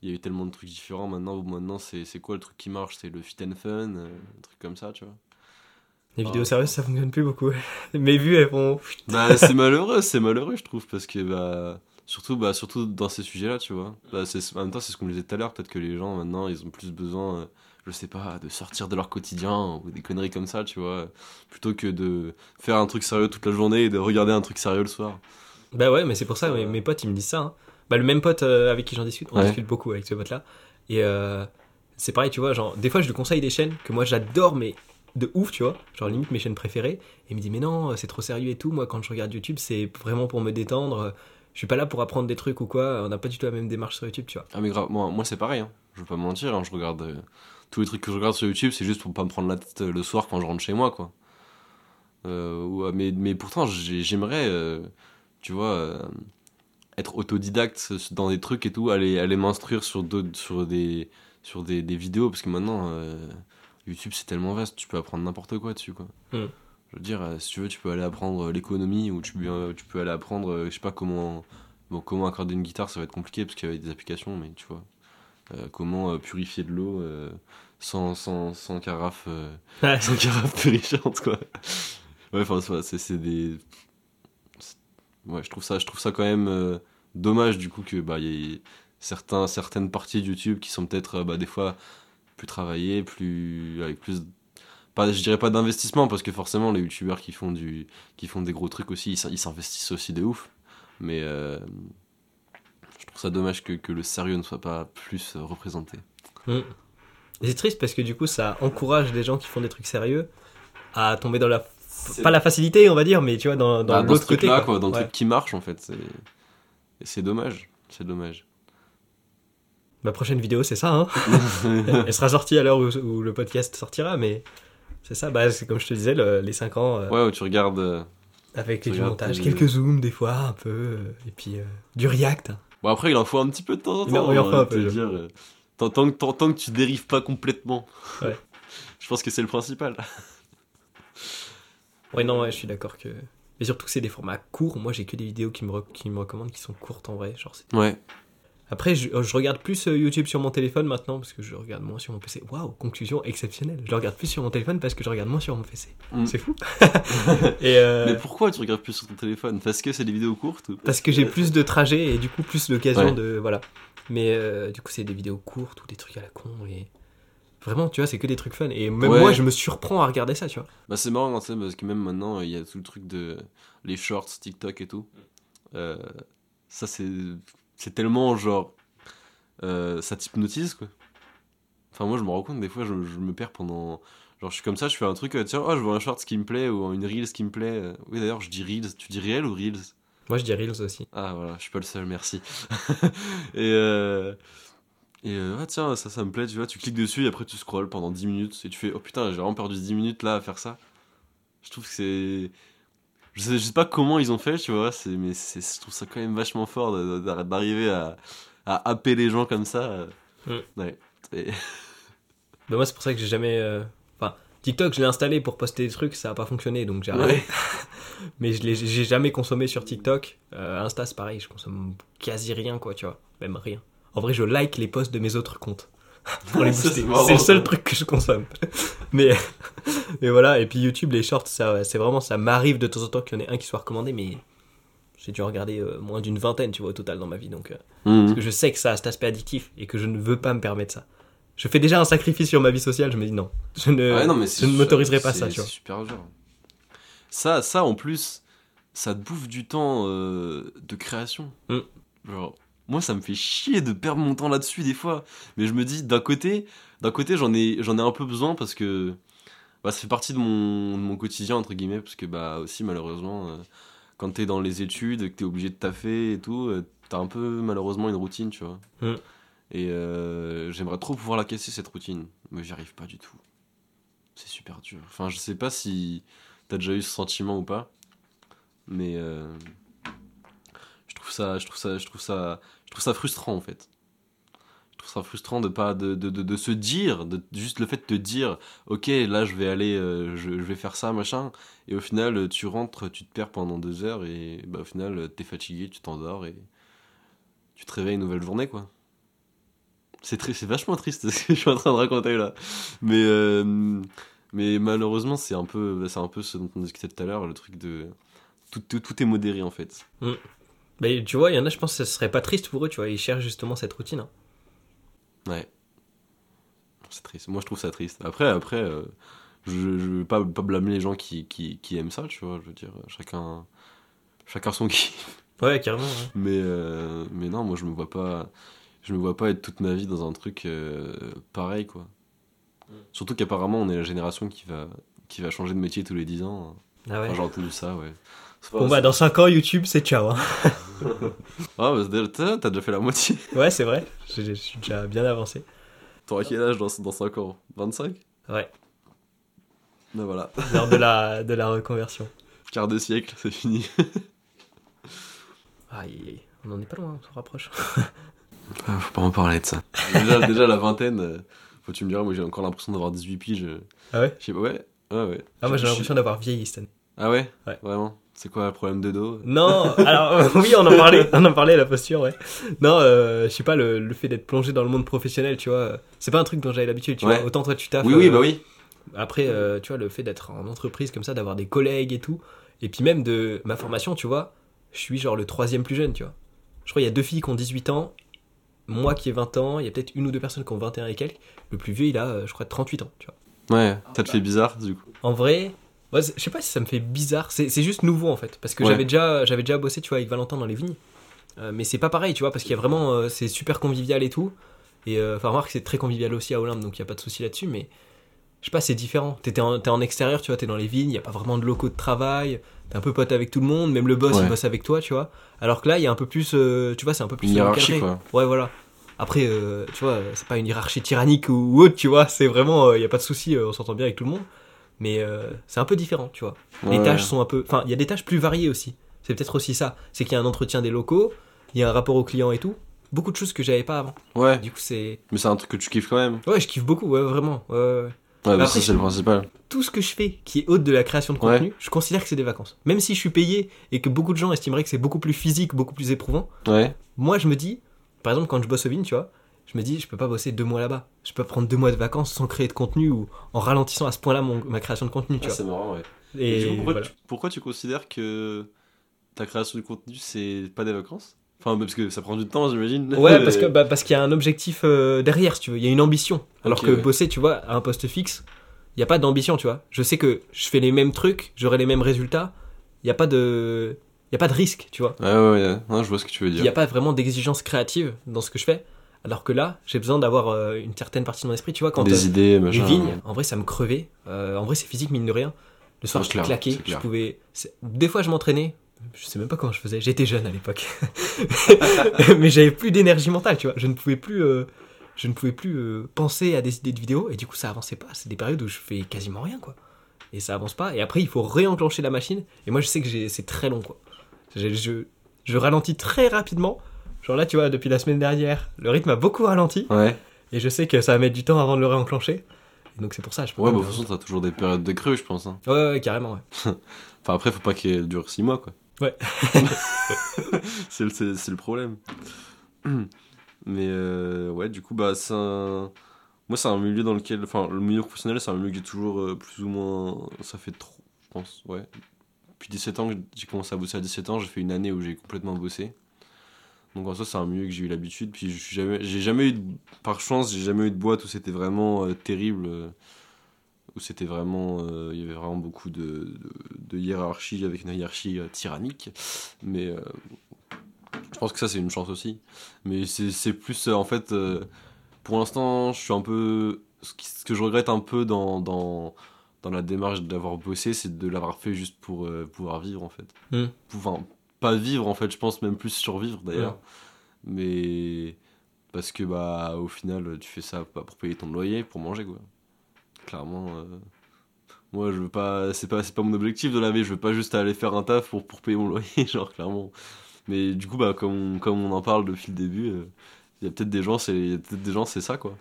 Speaker 2: il y a eu tellement de trucs différents. Maintenant, maintenant c'est c'est quoi le truc qui marche? C'est le fit and fun, euh, un truc comme ça, tu vois.
Speaker 1: Les
Speaker 2: Ah.
Speaker 1: vidéos sérieuses, ça fonctionne plus beaucoup. Mes vues, elles font.
Speaker 2: Bah, c'est malheureux, c'est malheureux, je trouve, parce que, bah. Surtout, bah, surtout dans ces sujets-là, tu vois. Bah, c'est- en même temps, c'est ce qu'on disait tout à l'heure. Peut-être que les gens, maintenant, ils ont plus besoin, euh, je sais pas, de sortir de leur quotidien ou des conneries comme ça, tu vois. Plutôt que de faire un truc sérieux toute la journée et de regarder un truc sérieux le soir.
Speaker 1: Bah ouais, mais c'est pour ça, mes, mes potes, ils me disent ça. hein. Bah, le même pote euh, avec qui j'en discute, on
Speaker 2: Ouais.
Speaker 1: discute beaucoup avec ce pote-là. Et euh, c'est pareil, tu vois, genre, des fois, je lui conseille des chaînes que moi j'adore, mais de ouf, tu vois. Genre, limite mes chaînes préférées. Et il me dit, mais non, c'est trop sérieux et tout. Moi, quand je regarde YouTube, c'est vraiment pour me détendre. Je suis pas là pour apprendre des trucs ou quoi. On n'a pas du tout la même démarche sur YouTube, tu vois.
Speaker 2: Ah, mais grave, moi, moi c'est pareil, hein. je veux pas mentir, hein, je regarde. euh, tous les trucs que je regarde sur YouTube, c'est juste pour pas me prendre la tête euh, le soir quand je rentre chez moi, quoi. Euh, ouais, mais, mais pourtant, j'ai- j'aimerais, euh, tu vois, euh, être autodidacte dans des trucs et tout, aller, aller m'instruire sur, sur, des, sur des, des vidéos, parce que maintenant, YouTube c'est tellement vaste, tu peux apprendre n'importe quoi dessus, quoi.
Speaker 1: Mm.
Speaker 2: Je veux dire, si tu veux, tu peux aller apprendre l'économie, ou tu, peux- tu peux aller apprendre, je sais pas comment. Bon, comment accorder une guitare, ça va être compliqué parce qu'il y a des applications, mais tu vois. Euh, comment euh, purifier de l'eau euh, sans, sans, sans carafe sans carafe purifiante quoi. Ouais enfin c'est- des ouais je trouve ça je trouve ça quand même dommage du coup que bah il y ait certains certaines parties de YouTube qui sont peut-être bah, des fois plus travaillées plus avec plus pas je dirais pas d'investissement parce que forcément les youtubeurs qui font du qui font des gros trucs aussi ils s'in- ils s'investissent aussi de ouf. Mais euh, trouve ça dommage que, que le sérieux ne soit pas plus euh, représenté
Speaker 1: Mm. C'est triste parce que du coup, ça encourage des gens qui font des trucs sérieux à tomber dans la. Pas la facilité, on va dire, mais tu vois, dans, dans
Speaker 2: Bah, dans
Speaker 1: l'autre côté.
Speaker 2: là
Speaker 1: quoi.
Speaker 2: quoi dans le
Speaker 1: Ouais.
Speaker 2: truc qui marche en fait c'est et c'est dommage c'est dommage
Speaker 1: Ma prochaine vidéo, c'est ça. Hein Elle sera sortie à l'heure où, où le podcast sortira, mais c'est ça. Bah, c'est comme je te disais, le- les 5 ans. euh,
Speaker 2: Ouais, où tu regardes. euh,
Speaker 1: Avec
Speaker 2: Tu
Speaker 1: du
Speaker 2: regardes
Speaker 1: montage,
Speaker 2: tes-
Speaker 1: quelques zooms des fois, un peu, et puis euh, du react.
Speaker 2: Bon, après, il en faut un petit peu de temps en temps.
Speaker 1: il en
Speaker 2: envie de
Speaker 1: peu,
Speaker 2: dire, euh, tant, tant que, tant, tant que tu dérives pas complètement.
Speaker 1: Ouais.
Speaker 2: Je pense que c'est le principal.
Speaker 1: Ouais, non, ouais, je suis d'accord que. Mais surtout que c'est des formats courts. Moi, j'ai que des vidéos qui me, qui me recommandent qui sont courtes en vrai. Genre,
Speaker 2: Ouais.
Speaker 1: Après, je, je regarde plus euh, YouTube sur mon téléphone maintenant parce que je regarde moins sur mon PC. Waouh, conclusion exceptionnelle. Je regarde plus sur mon téléphone parce que je regarde moins sur mon PC.
Speaker 2: Mm.
Speaker 1: C'est fou. et euh,
Speaker 2: Mais pourquoi tu regardes plus sur ton téléphone? Parce que c'est des vidéos courtes ou
Speaker 1: parce que j'ai plus de trajets et du coup plus l'occasion
Speaker 2: Ouais.
Speaker 1: de voilà. Mais euh, du coup, c'est des vidéos courtes ou des trucs à la con et vraiment, tu vois, c'est que des trucs fun. Et même
Speaker 2: Ouais.
Speaker 1: moi, je me surprends à regarder ça, tu vois.
Speaker 2: Bah c'est marrant sais, parce que même maintenant il y a tout le truc de les shorts, TikTok et tout. Euh, ça c'est c'est tellement genre euh, ça t'hypnotise quoi. Enfin moi je me rends compte des fois je, je me perds pendant genre je suis comme ça je fais un truc euh, tiens oh je vois un short qui me plaît ou une reels qui me plaît. Euh, Oui d'ailleurs je dis reels tu dis réel ou reels?
Speaker 1: Moi, je dis Reels aussi.
Speaker 2: Ah voilà je suis pas le seul merci. et euh, et euh, ah tiens ça ça me plaît tu vois tu cliques dessus et après tu scrolls pendant 10 minutes et tu fais oh putain j'ai vraiment perdu 10 minutes là à faire ça. Je trouve que c'est. Je sais, je sais pas comment ils ont fait, tu vois, mais c'est, je trouve ça quand même vachement fort d'arriver à, à happer les gens comme ça.
Speaker 1: Mm.
Speaker 2: Ouais. Et-
Speaker 1: Bah, moi, c'est pour ça que j'ai jamais. euh, Enfin, TikTok, je l'ai installé pour poster des trucs, ça a pas fonctionné donc j'ai arrêté.
Speaker 2: Ouais.
Speaker 1: Mais je l'ai j'ai jamais consommé sur TikTok. Euh, Insta, c'est pareil, je consomme quasi rien, quoi, tu vois. Même rien. En vrai, je like les posts de mes autres comptes. Pour les
Speaker 2: Ça,
Speaker 1: booster.
Speaker 2: c'est
Speaker 1: le seul truc que je consomme. mais, mais voilà, et puis YouTube, les shorts, ça, c'est vraiment, ça m'arrive de temps en temps qu'il y en ait un qui soit recommandé, mais j'ai dû regarder euh, moins d'une vingtaine, tu vois, au total dans ma vie. Donc, euh,
Speaker 2: Mhm.
Speaker 1: parce que je sais que ça a cet aspect addictif et que je ne veux pas me permettre ça. Je fais déjà un sacrifice sur ma vie sociale, je me dis non. Je ne,
Speaker 2: Ouais, non, mais
Speaker 1: je
Speaker 2: c'est
Speaker 1: ne m'autoriserai pas ça, tu vois.
Speaker 2: C'est super dur. Ça, ça, en plus, ça te bouffe du temps euh, de création.
Speaker 1: Mm.
Speaker 2: Genre, moi, ça me fait chier de perdre mon temps là-dessus des fois. Mais je me dis, d'un côté, d'un côté, j'en ai, j'en ai un peu besoin parce que bah, ça fait partie de mon, de mon quotidien entre guillemets, parce que bah aussi malheureusement, euh, quand t'es dans les études, que t'es obligé de taffer et tout, euh, t'as un peu malheureusement une routine, tu vois. Et euh, j'aimerais trop pouvoir la casser cette routine, mais j'y arrive pas du tout. C'est super dur. Enfin, je sais pas si t'as déjà eu ce sentiment ou pas, mais je trouve ça, je trouve ça, je trouve ça, je trouve ça frustrant en fait. Je trouve ça frustrant de pas de, de, de, de se dire, de juste le fait de te dire, ok, là je vais aller, euh, je, vais faire ça, machin, et au final tu rentres, tu te perds pendant deux heures et bah, au final t'es fatigué, tu t'endors et tu te réveilles une nouvelle journée quoi. C'est vachement triste ce que je suis en train de raconter là, mais euh, mais malheureusement c'est un peu, un peu ce dont on discutait tout à l'heure, le truc de tout, tout, tout est modéré en fait.
Speaker 1: Mais tu vois, il y en a, je pense que ce serait pas triste pour eux, tu vois. Ils cherchent justement cette routine. hein.
Speaker 2: Ouais. C'est triste. Moi, je trouve ça triste. Après, après, euh, je, je veux pas, pas blâmer les gens qui, qui, qui aiment ça, tu vois. Je veux dire, chacun, chacun son kiff.
Speaker 1: Ouais, carrément. ouais.
Speaker 2: Mais, euh, mais non, moi, je me vois pas, je me vois pas être toute ma vie dans un truc euh, pareil, quoi. Surtout qu'apparemment, on est la génération qui va, qui va changer de métier tous les 10 ans.
Speaker 1: Ah ouais.
Speaker 2: Enfin, j'ai entendu ça, ouais.
Speaker 1: Bon bah dans 5 ans YouTube c'est ciao. hein.
Speaker 2: Ah, bah, t'as déjà fait la moitié.
Speaker 1: Ouais c'est vrai, je, je suis déjà bien avancé.
Speaker 2: T'auras quel âge dans, dans 5 ans? 25
Speaker 1: Ouais,
Speaker 2: Ben voilà.
Speaker 1: l'heure de la, de la reconversion.
Speaker 2: Quart de siècle, c'est fini.
Speaker 1: Ah, il- on en est pas loin, on se rapproche.
Speaker 2: Ah, faut pas en parler de ça. déjà, déjà, la vingtaine, euh, faut tu me diras, moi j'ai encore l'impression d'avoir 18 piges.
Speaker 1: Ah ouais?
Speaker 2: Je sais pas, ouais. Ouais, ouais.
Speaker 1: Ah moi j'ai l'impression d'avoir vieilli cette année.
Speaker 2: Ah ouais?
Speaker 1: Ouais.
Speaker 2: Vraiment? C'est quoi le problème de dos?
Speaker 1: Non, alors euh, oui on en parlait, on en parlait la posture ouais. Non, euh, je sais pas le, le fait d'être plongé dans le monde professionnel, tu vois, euh, c'est pas un truc dont j'avais l'habitude, tu
Speaker 2: Ouais.
Speaker 1: vois. Autant toi tu taffes.
Speaker 2: Oui, oui, bah oui.
Speaker 1: Après, tu vois, le fait d'être en entreprise comme ça, d'avoir des collègues et tout, et puis même de ma formation, tu vois, je suis genre le troisième plus jeune, tu vois. Je crois qu'il y a deux filles qui ont 18 ans, moi qui ai 20 ans, il y a peut-être une ou deux personnes qui ont 21 et quelques. Le plus vieux, il a, je crois, 38 ans, tu vois.
Speaker 2: Ouais, ça te fait bizarre du coup.
Speaker 1: En vrai, je sais pas si ça me fait bizarre, c'est juste nouveau en fait, parce que
Speaker 2: Ouais.
Speaker 1: j'avais déjà, j'avais déjà bossé, tu vois, avec Valentin dans les vignes. Euh, mais c'est pas pareil, tu vois, parce qu'il y a vraiment, euh, c'est super convivial et tout. Et euh, enfin, remarque, c'est très convivial aussi à Olympe, donc il y a pas de souci là-dessus, mais je sais pas, c'est différent. T'es en, en extérieur, tu vois, t'es dans les vignes, il y a pas vraiment de locaux de travail, t'es un peu pote avec tout le monde, même le boss
Speaker 2: Ouais.
Speaker 1: il bosse avec toi, tu vois. Alors que là, il y a un peu plus, euh, tu vois, c'est un peu plus
Speaker 2: Une hiérarchie,
Speaker 1: encadré.
Speaker 2: quoi.
Speaker 1: Ouais, voilà. Après, euh, tu vois, c'est pas une hiérarchie tyrannique ou, ou autre, tu vois. C'est vraiment, il y a pas de souci, euh, on s'entend bien avec tout le monde. Mais euh, c'est un peu différent, tu vois. Les tâches sont un peu. Enfin, il y a des tâches plus variées aussi. C'est peut-être aussi ça. C'est qu'il y a un entretien des locaux, il y a un rapport au client et tout. Beaucoup de choses que j'avais pas avant.
Speaker 2: Ouais,
Speaker 1: Du coup, c'est.
Speaker 2: mais c'est un truc que tu kiffes quand même.
Speaker 1: Ouais, je kiffe beaucoup, ouais, vraiment. Ouais, ouais, ouais. Bah après,
Speaker 2: ça c'est le principal.
Speaker 1: Tout ce que je fais qui est haute de la création de
Speaker 2: Ouais.
Speaker 1: contenu, je considère que c'est des vacances. Même si je suis payé et que beaucoup de gens estimeraient que c'est beaucoup plus physique, beaucoup plus éprouvant,
Speaker 2: Ouais.
Speaker 1: moi je me dis, par exemple, quand je bosse au Vin, tu vois, je me dis, je peux pas bosser deux mois là-bas. Je peux pas prendre deux mois de vacances sans créer de contenu ou en ralentissant à ce point-là ma création de contenu, tu.
Speaker 2: Ah, c'est marrant, ouais.
Speaker 1: Et,
Speaker 2: Et du coup, pourquoi,
Speaker 1: voilà.
Speaker 2: tu, pourquoi tu considères que ta création de contenu c'est pas des vacances? Enfin, parce que ça prend du temps, j'imagine.
Speaker 1: Ouais, parce que bah, parce qu'il y a un objectif euh, derrière, si tu veux. Il y a une ambition. Alors que
Speaker 2: ouais.
Speaker 1: bosser, tu vois, à un poste fixe, il y a pas d'ambition, tu vois. Je sais que je fais les mêmes trucs, j'aurai les mêmes résultats. Il y a pas de, il y a pas de risque, tu vois.
Speaker 2: Ouais, ouais, je vois ce que tu veux
Speaker 1: Il
Speaker 2: dire.
Speaker 1: n'y a pas vraiment d'exigence créative dans ce que je fais. Alors que là, j'ai besoin d'avoir euh, une certaine partie de mon esprit, tu vois. Quand
Speaker 2: Des
Speaker 1: euh,
Speaker 2: idées,
Speaker 1: les vignes, en vrai, ça me crevait. Euh, en vrai, c'est physique, mine de rien. Le soir, je
Speaker 2: c'est
Speaker 1: Je pouvais. Des fois, je m'entraînais. Je sais même pas comment je faisais. J'étais jeune à l'époque. Mais j'avais plus d'énergie mentale, tu vois. Je ne pouvais plus. Je ne pouvais plus euh, penser à des idées de vidéos et du coup ça avançait pas. C'est des périodes où je fais quasiment rien quoi. Et ça avance pas. Et après il faut réenclencher la machine. Et moi je sais que c'est très long quoi. Je, je, je ralentis très rapidement. Genre là tu vois depuis la semaine dernière le rythme a beaucoup ralenti.
Speaker 2: Ouais.
Speaker 1: Et je sais que ça va mettre du temps avant de le réenclencher. Donc c'est pour ça je peux
Speaker 2: Ouais,
Speaker 1: pas
Speaker 2: bah, de toute façon, t'as toujours des périodes de creux, je pense. hein.
Speaker 1: Ouais, ouais, ouais, carrément ouais.
Speaker 2: Enfin, après, faut pas qu'elle dure 6 mois, quoi.
Speaker 1: Ouais.
Speaker 2: c'est le, problème. Mais euh, ouais, du coup, bah, c'est un... Moi, c'est un milieu dans lequel. Enfin, le milieu professionnel, c'est un milieu que j'ai toujours euh, plus ou moins. Ça fait trop, je pense, ouais. Depuis 17 ans, j'ai commencé à bosser à 17 ans, j'ai fait une année où j'ai complètement bossé. Donc en soi, c'est un milieu que j'ai eu l'habitude. Puis je suis jamais, j'ai jamais eu, de- par chance, j'ai jamais eu de boîte où c'était vraiment euh, terrible. euh, où c'était vraiment, euh, il y avait vraiment beaucoup de, de, de hiérarchie avec une hiérarchie tyrannique. Mais je pense que ça c'est une chance aussi. Mais c'est c'est plus en fait, pour l'instant, je suis un peu, ce, qui- ce que je regrette un peu dans dans, dans la démarche d'avoir bossé, c'est de l'avoir fait juste pour pouvoir vivre en fait. Enfin, pas vivre en fait, je pense même plus survivre d'ailleurs. Mais parce que bah au final, tu fais ça pas pour payer ton loyer, pour manger quoi. Clairement euh, moi je veux pas c'est pas c'est pas mon objectif de la vie. Je veux pas juste aller faire un taf pour pour payer mon loyer genre clairement. Mais du coup bah comme on, comme on en parle depuis le début euh, il y a peut-être des gens c'est peut-être des gens c'est ça quoi.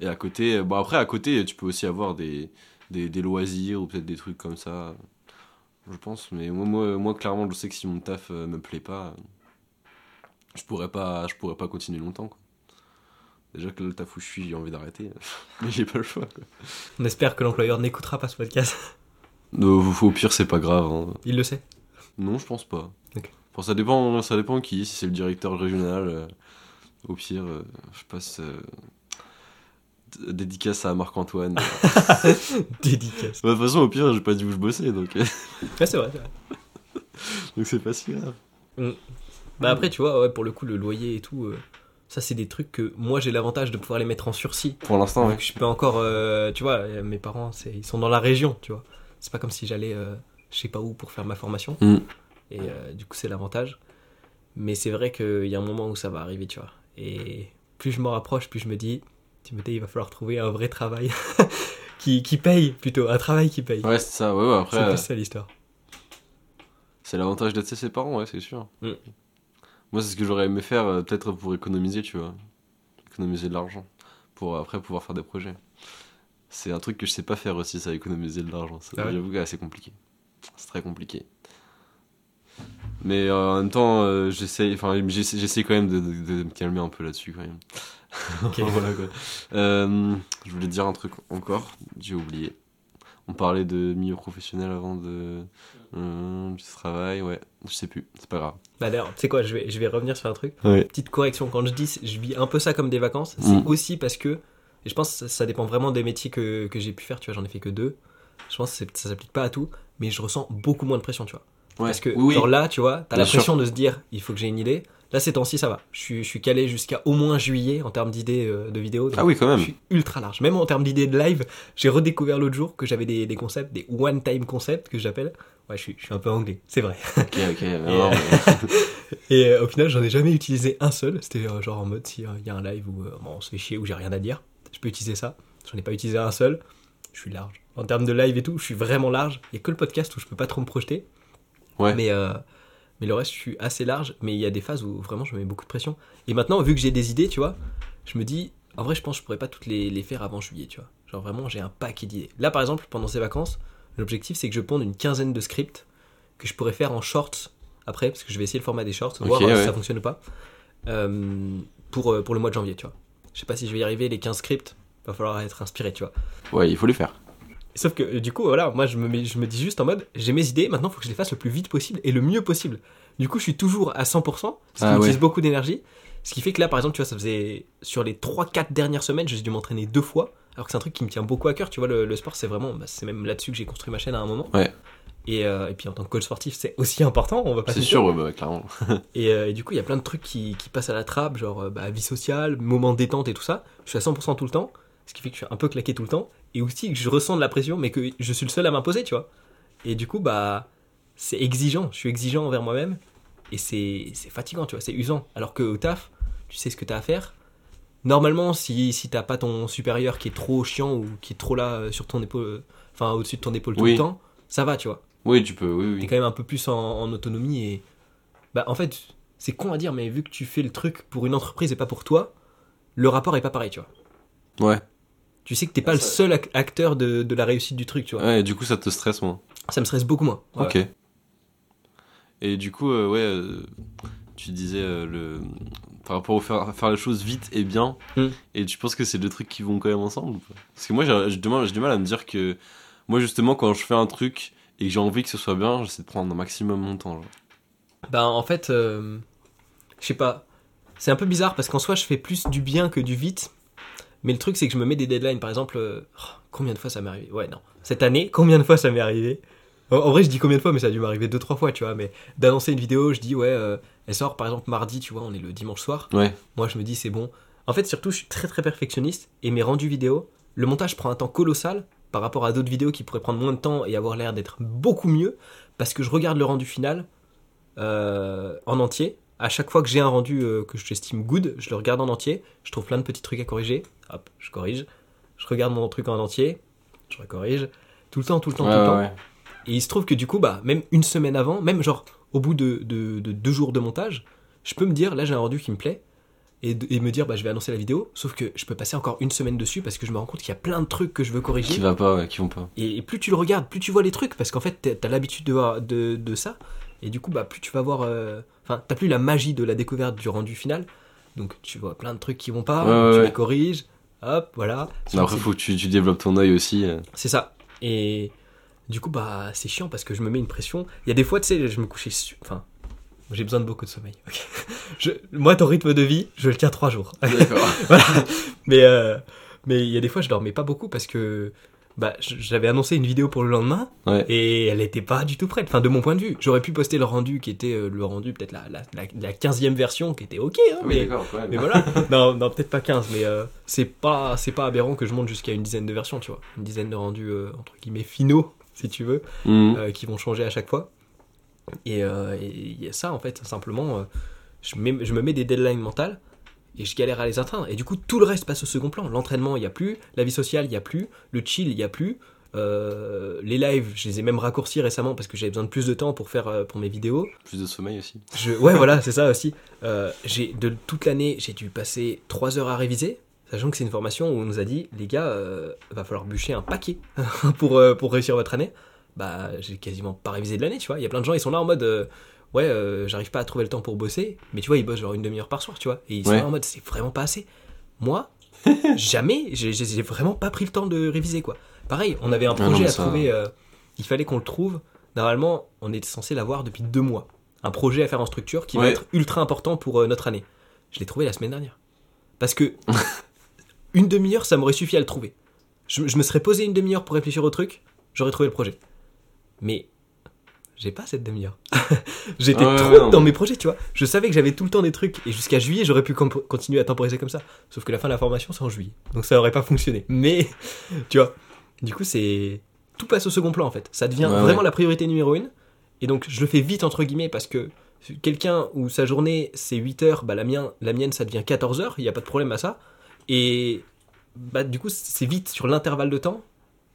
Speaker 2: Et à côté bon après à côté tu peux aussi avoir des des, des loisirs ou peut-être des trucs comme ça je pense mais moi moi, moi clairement je sais que si mon taf euh, me plaît pas euh, je pourrais pas je pourrais pas continuer longtemps quoi déjà que le taf où je suis j'ai envie d'arrêter mais j'ai pas le choix quoi.
Speaker 1: On espère que l'employeur n'écoutera pas ce podcast.
Speaker 2: Non, au pire, c'est pas grave. hein.
Speaker 1: Il le sait.
Speaker 2: Non, je pense pas. Enfin, ça dépend, ça dépend qui. Si c'est le directeur régional, euh, au pire, euh, je passe euh, dédicace à Marc-Antoine.
Speaker 1: Dédicace.
Speaker 2: Bah, De toute façon, au pire, j'ai pas dit où je bossais, donc euh,
Speaker 1: Ouais, c'est vrai. vrai.
Speaker 2: donc c'est pas si grave.
Speaker 1: Bah après, tu vois, ouais, pour le coup, le loyer et tout, euh, ça c'est des trucs que moi j'ai l'avantage de pouvoir les mettre en sursis.
Speaker 2: Pour l'instant, ouais.
Speaker 1: Je peux encore, euh, tu vois, mes parents, ils sont dans la région, tu vois. C'est pas comme si j'allais, euh, je sais pas où pour faire ma formation.
Speaker 2: Mm.
Speaker 1: Et du coup, c'est l'avantage. Mais c'est vrai qu'il y a un moment où ça va arriver, tu vois. Et plus je m'en rapproche, plus je me dis, Timothée, il va falloir trouver un vrai travail qui, qui paye plutôt, un travail qui paye.
Speaker 2: Ouais, c'est ça. Ouais, ouais. Après,
Speaker 1: c'est
Speaker 2: euh,
Speaker 1: plus ça l'histoire.
Speaker 2: c'est l'avantage d'être ses parents, ouais, c'est sûr.
Speaker 1: Mm.
Speaker 2: Moi, c'est ce que j'aurais aimé faire, euh, peut-être pour économiser, tu vois. Économiser de l'argent. Pour après pouvoir faire des projets. C'est un truc que je sais pas faire aussi, ça, économiser de l'argent.
Speaker 1: Ah ouais
Speaker 2: J'avoue que c'est compliqué. C'est très compliqué. Mais euh, en même temps, euh, j'essaye, enfin, j'essaie j'essaie quand même de, de- de me calmer un peu là-dessus, quand même. Voilà, quoi. Euh, je voulais dire un truc encore, j'ai oublié. On parlait de milieu professionnel avant de. euh, du travail, ouais, je sais plus, c'est pas grave.
Speaker 1: Bah d'ailleurs, tu sais quoi, je vais, je vais revenir sur un truc.
Speaker 2: Ouais.
Speaker 1: Petite correction, quand je dis je vis un peu ça comme des vacances, c'est
Speaker 2: Mm.
Speaker 1: aussi parce que, et je pense que ça, dépend vraiment des métiers que, que j'ai pu faire, tu vois, j'en ai fait que deux. Je pense que ça s'applique pas à tout, mais je ressens beaucoup moins de pression, tu vois.
Speaker 2: Ouais.
Speaker 1: Parce que,
Speaker 2: Oui,
Speaker 1: genre là, tu vois, t'as la pression de se dire, il faut que j'ai une idée. Là, ces temps-ci, ça va. Je suis, je suis calé jusqu'à au moins juillet en termes d'idées euh, de vidéos.
Speaker 2: Ah oui, quand
Speaker 1: Je
Speaker 2: même.
Speaker 1: suis ultra large. Même en termes d'idées de live, j'ai redécouvert l'autre jour que j'avais des, des concepts, des one-time concepts que j'appelle. Ouais, je suis, je suis un peu anglais, c'est vrai.
Speaker 2: Ok, ok.
Speaker 1: Et,
Speaker 2: non,
Speaker 1: euh,
Speaker 2: mais-
Speaker 1: Et euh, au final, j'en ai jamais utilisé un seul. C'était euh, genre en mode s'il y a un live où bon, on se fait chier, où j'ai rien à dire, je peux utiliser ça. J'en ai pas utilisé un seul. Je suis large. En termes de live et tout, je suis vraiment large. Il y a que le podcast où je peux pas trop me projeter.
Speaker 2: Ouais.
Speaker 1: Mais, euh, mais le reste, je suis assez large. Mais il y a des phases où vraiment je me mets beaucoup de pression. Et maintenant, vu que j'ai des idées, tu vois, je me dis, en vrai, je pense que je pourrais pas toutes les, les faire avant juillet, tu vois. Genre vraiment, j'ai un paquet d'idées. Là, par exemple, pendant ces vacances, l'objectif, c'est que je ponde une quinzaine de scripts que je pourrais faire en shorts après, parce que je vais essayer le format des shorts, voir euh,
Speaker 2: ouais.
Speaker 1: si ça fonctionne ou pas, euh, pour, pour le mois de janvier, tu vois. Je sais pas si je vais y arriver, les 15 scripts, va falloir être inspiré, tu vois.
Speaker 2: Ouais, il faut les faire.
Speaker 1: Sauf que du coup, voilà, moi je me, mets- je me dis juste en mode, j'ai mes idées, maintenant il faut que je les fasse le plus vite possible et le mieux possible. Du coup, je suis toujours à 100%, ce qui
Speaker 2: Ah
Speaker 1: utilise
Speaker 2: ouais.
Speaker 1: beaucoup d'énergie. Ce qui fait que là, par exemple, tu vois, ça faisait sur les 3-4 dernières semaines, j'ai dû m'entraîner deux fois. Alors que c'est un truc qui me tient beaucoup à cœur, tu vois, le, le sport, c'est vraiment, bah, c'est même là-dessus que j'ai construit ma chaîne à un moment.
Speaker 2: Ouais.
Speaker 1: Et, euh, et puis en tant que coach sportif, c'est aussi important, on va pas
Speaker 2: C'est sûr, ouais, bah, clairement.
Speaker 1: et, euh, et du coup, il y a plein de trucs qui, qui passent à la trappe, genre euh, bah, vie sociale, moment détente et tout ça. Je suis à 100% tout le temps, ce qui fait que je suis un peu claqué tout le temps. Et aussi que je ressens de la pression, mais que je suis le seul à m'imposer, tu vois. Et du coup, bah, c'est exigeant. Je suis exigeant envers moi-même. Et c'est c'est fatigant, tu vois, c'est usant. Alors que au taf, tu sais ce que tu as à faire. Normalement, si, si t'as pas ton supérieur qui est trop chiant ou qui est trop là euh, sur ton épaule, euh, enfin au-dessus de ton épaule tout le temps, ça va, tu vois
Speaker 2: Oui, tu peux, oui,
Speaker 1: t'es
Speaker 2: oui.
Speaker 1: quand même un peu plus en, en autonomie et bah en fait c'est con à dire mais vu que tu fais le truc pour une entreprise et pas pour toi le rapport est pas pareil tu vois
Speaker 2: Ouais.
Speaker 1: Tu sais que t'es pas le seul ac- acteur de, de la réussite du truc tu vois
Speaker 2: Ouais, du coup, ça te stresse moins.
Speaker 1: ça me stresse beaucoup moins.
Speaker 2: Ok. Et du coup, euh, ouais, euh, tu disais euh, le par rapport au faire, faire les choses vite et bien.
Speaker 1: Mm.
Speaker 2: Et tu penses que c'est deux trucs qui vont quand même ensemble ou pas? Parce que moi, j'ai du mal j'ai du mal à me dire que moi, justement, quand je fais un truc et que j'ai envie que ce soit bien, j'essaie de prendre un maximum mon temps. genre.
Speaker 1: bah en fait je sais pas c'est un peu bizarre parce qu'en soi je fais plus du bien que du vite mais le truc c'est que je me mets des deadlines par exemple euh, oh, combien de fois ça m'est arrivé? Ouais non cette année combien de fois ça m'est arrivé? En, en vrai je dis combien de fois mais ça a dû m'arriver deux trois fois tu vois mais d'annoncer une vidéo je dis ouais euh, elle sort par exemple mardi tu vois on est le dimanche soir
Speaker 2: Ouais.
Speaker 1: Moi, je me dis, c'est bon. En fait, surtout, je suis très très perfectionniste et mes rendus vidéo, le montage prend un temps colossal par rapport à d'autres vidéos qui pourraient prendre moins de temps et avoir l'air d'être beaucoup mieux parce que je regarde le rendu final euh, en entier. À chaque fois que j'ai un rendu euh, que j'estime good, je le regarde en entier. Je trouve plein de petits trucs à corriger. Hop, je corrige. Je regarde mon truc en entier. Je corrige. Tout le temps, tout le temps,
Speaker 2: Ouais,
Speaker 1: tout le temps.
Speaker 2: ouais.
Speaker 1: Et il se trouve que du coup, bah, même une semaine avant, même genre au bout de, de- de deux jours de montage, je peux me dire, là j'ai un rendu qui me plaît, et, de- et me dire, bah, je vais annoncer la vidéo, sauf que je peux passer encore une semaine dessus parce que je me rends compte qu'il y a plein de trucs que je veux corriger.
Speaker 2: Qui va pas, ouais, qui vont pas.
Speaker 1: Et, et plus tu le regardes, plus tu vois les trucs, parce qu'en fait, t'as- t'as l'habitude de, voir- de, de ça, et du coup, bah, plus tu vas voir. euh, Enfin, t'as plus la magie de la découverte du rendu final, donc tu vois plein de trucs qui vont pas,
Speaker 2: Ouais,
Speaker 1: tu les corriges, hop, voilà.
Speaker 2: Mais après, faut que tu, tu développes ton œil aussi. euh.
Speaker 1: c'est ça. Et du coup, bah, c'est chiant parce que je me mets une pression. Il y a des fois, tu sais, je me couchais. su- Enfin, j'ai besoin de beaucoup de sommeil. Je- moi, ton rythme de vie, je le tiens trois jours.
Speaker 2: D'accord.
Speaker 1: voilà. Mais euh, mais il y a des fois, je dormais pas beaucoup parce que bah, j'avais annoncé une vidéo pour le lendemain
Speaker 2: Ouais.
Speaker 1: et elle était pas du tout prête. Enfin, de mon point de vue, j'aurais pu poster le rendu qui était euh, le rendu, peut-être la, la, la, la 15e version qui était ok. hein,
Speaker 2: Oui,
Speaker 1: mais, mais voilà. non, non peut-être pas 15, mais euh, c'est pas, c'est pas aberrant que je monte jusqu'à une dizaine de versions, tu vois. Une dizaine de rendus, euh, entre guillemets, finaux, si tu veux, euh, qui vont changer à chaque fois. Et et il y a ça, en fait, simplement, je, mets- je me mets des deadlines mentales et je galère à les atteindre. Et du coup, tout le reste passe au second plan. L'entraînement, il n'y a plus. La vie sociale, il n'y a plus. Le chill, il n'y a plus. Euh, les lives, je les ai même raccourcis récemment parce que j'avais besoin de plus de temps pour faire euh, pour mes vidéos.
Speaker 2: Plus de sommeil aussi.
Speaker 1: Je, ouais, voilà, c'est ça aussi. Euh, j'ai de toute l'année, j'ai dû passer 3 heures à réviser, sachant que c'est une formation où on nous a dit, les gars, va falloir bûcher un paquet pour, pour réussir votre année. Bah, j'ai quasiment pas révisé de l'année, tu vois. Il y a plein de gens, ils sont là en mode, ouais, euh, j'arrive pas à trouver le temps pour bosser, mais tu vois, ils bossent genre une demi-heure par soir, tu vois. Et ils sont
Speaker 2: Ouais.
Speaker 1: en mode, c'est vraiment pas assez. Moi, jamais, j'ai vraiment pas pris le temps de réviser, quoi. Pareil, on avait un
Speaker 2: Ah non,
Speaker 1: projet à
Speaker 2: ça-
Speaker 1: trouver, euh, il fallait qu'on le trouve. Normalement, on était censé l'avoir depuis deux mois. Un projet à faire en structure qui va être ultra important pour euh, notre année. Je l'ai trouvé la semaine dernière. Parce que une demi-heure, ça m'aurait suffi à le trouver. Je, je me serais posé une demi-heure pour réfléchir au truc, j'aurais trouvé le projet. Mais j'ai pas cette demi-heure. J'étais
Speaker 2: Ouais,
Speaker 1: trop
Speaker 2: non,
Speaker 1: dans
Speaker 2: mais-
Speaker 1: mes projets, tu vois. Je savais que j'avais tout le temps des trucs et jusqu'à juillet, j'aurais pu continuer à temporiser comme ça. Sauf que la fin de la formation, c'est en juillet. Donc ça aurait pas fonctionné. Mais, tu vois, du coup, c'est. Tout passe au second plan en fait. Ça devient
Speaker 2: Ouais,
Speaker 1: vraiment
Speaker 2: ouais.
Speaker 1: la priorité numéro une. Et donc, je le fais vite, entre guillemets, parce que quelqu'un où sa journée c'est 8 heures, bah la, mienne, la mienne ça devient 14 heures, il n'y a pas de problème à ça. Et bah du coup, c'est vite sur l'intervalle de temps,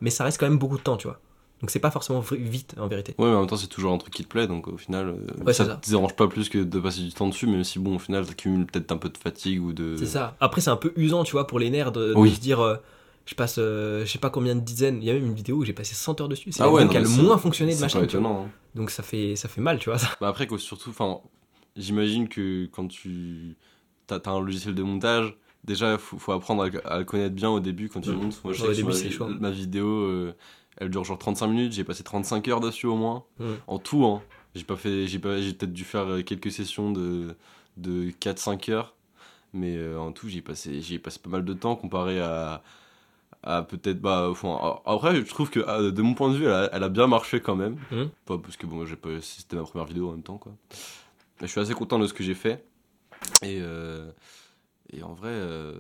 Speaker 1: mais ça reste quand même beaucoup de temps, tu vois. Donc c'est pas forcément vite en vérité.
Speaker 2: Ouais, mais en même temps, c'est toujours un truc qui te plaît, donc au final, euh,
Speaker 1: Ouais,
Speaker 2: ça, te dérange pas plus que de passer du temps dessus, même si bon, au final, t'accumules peut-être un peu de fatigue ou de.
Speaker 1: C'est ça. Après, c'est un peu usant, tu vois, pour les nerfs de, de
Speaker 2: Oui.
Speaker 1: se dire, euh, je passe, euh, je sais pas combien de dizaines. Il y a même une vidéo où j'ai passé 100 heures dessus. C'est
Speaker 2: Ah
Speaker 1: la
Speaker 2: ouais,
Speaker 1: qui a le moins fonctionné de ma chaîne.
Speaker 2: étonnant. hein.
Speaker 1: Donc ça fait, ça fait mal, tu vois. Ça.
Speaker 2: Bah après, que surtout, enfin, j'imagine que quand tu t'as as un logiciel de montage, déjà, faut, faut apprendre à, à le connaître bien au début quand tu
Speaker 1: Mm.
Speaker 2: montes. Moi, je
Speaker 1: Ouais,
Speaker 2: sais
Speaker 1: au
Speaker 2: que
Speaker 1: début,
Speaker 2: ma,
Speaker 1: chaud.
Speaker 2: ma vidéo, euh, elle dure genre 35 minutes, j'ai passé 35 heures dessus au moins, en tout. Hein. J'ai pas fait, j'ai pas, j'ai peut-être dû faire euh, quelques sessions de, de 4-5 heures, mais euh, en tout, j'ai passé, j'ai passé pas mal de temps comparé à à peut-être bah enfin, a- après je trouve que ah, de mon point de vue elle a, elle a bien marché quand même. Pas parce que bon j'ai pas c'était ma première vidéo en même temps quoi. Mais je suis assez content de ce que j'ai fait. Et euh, et en vrai euh,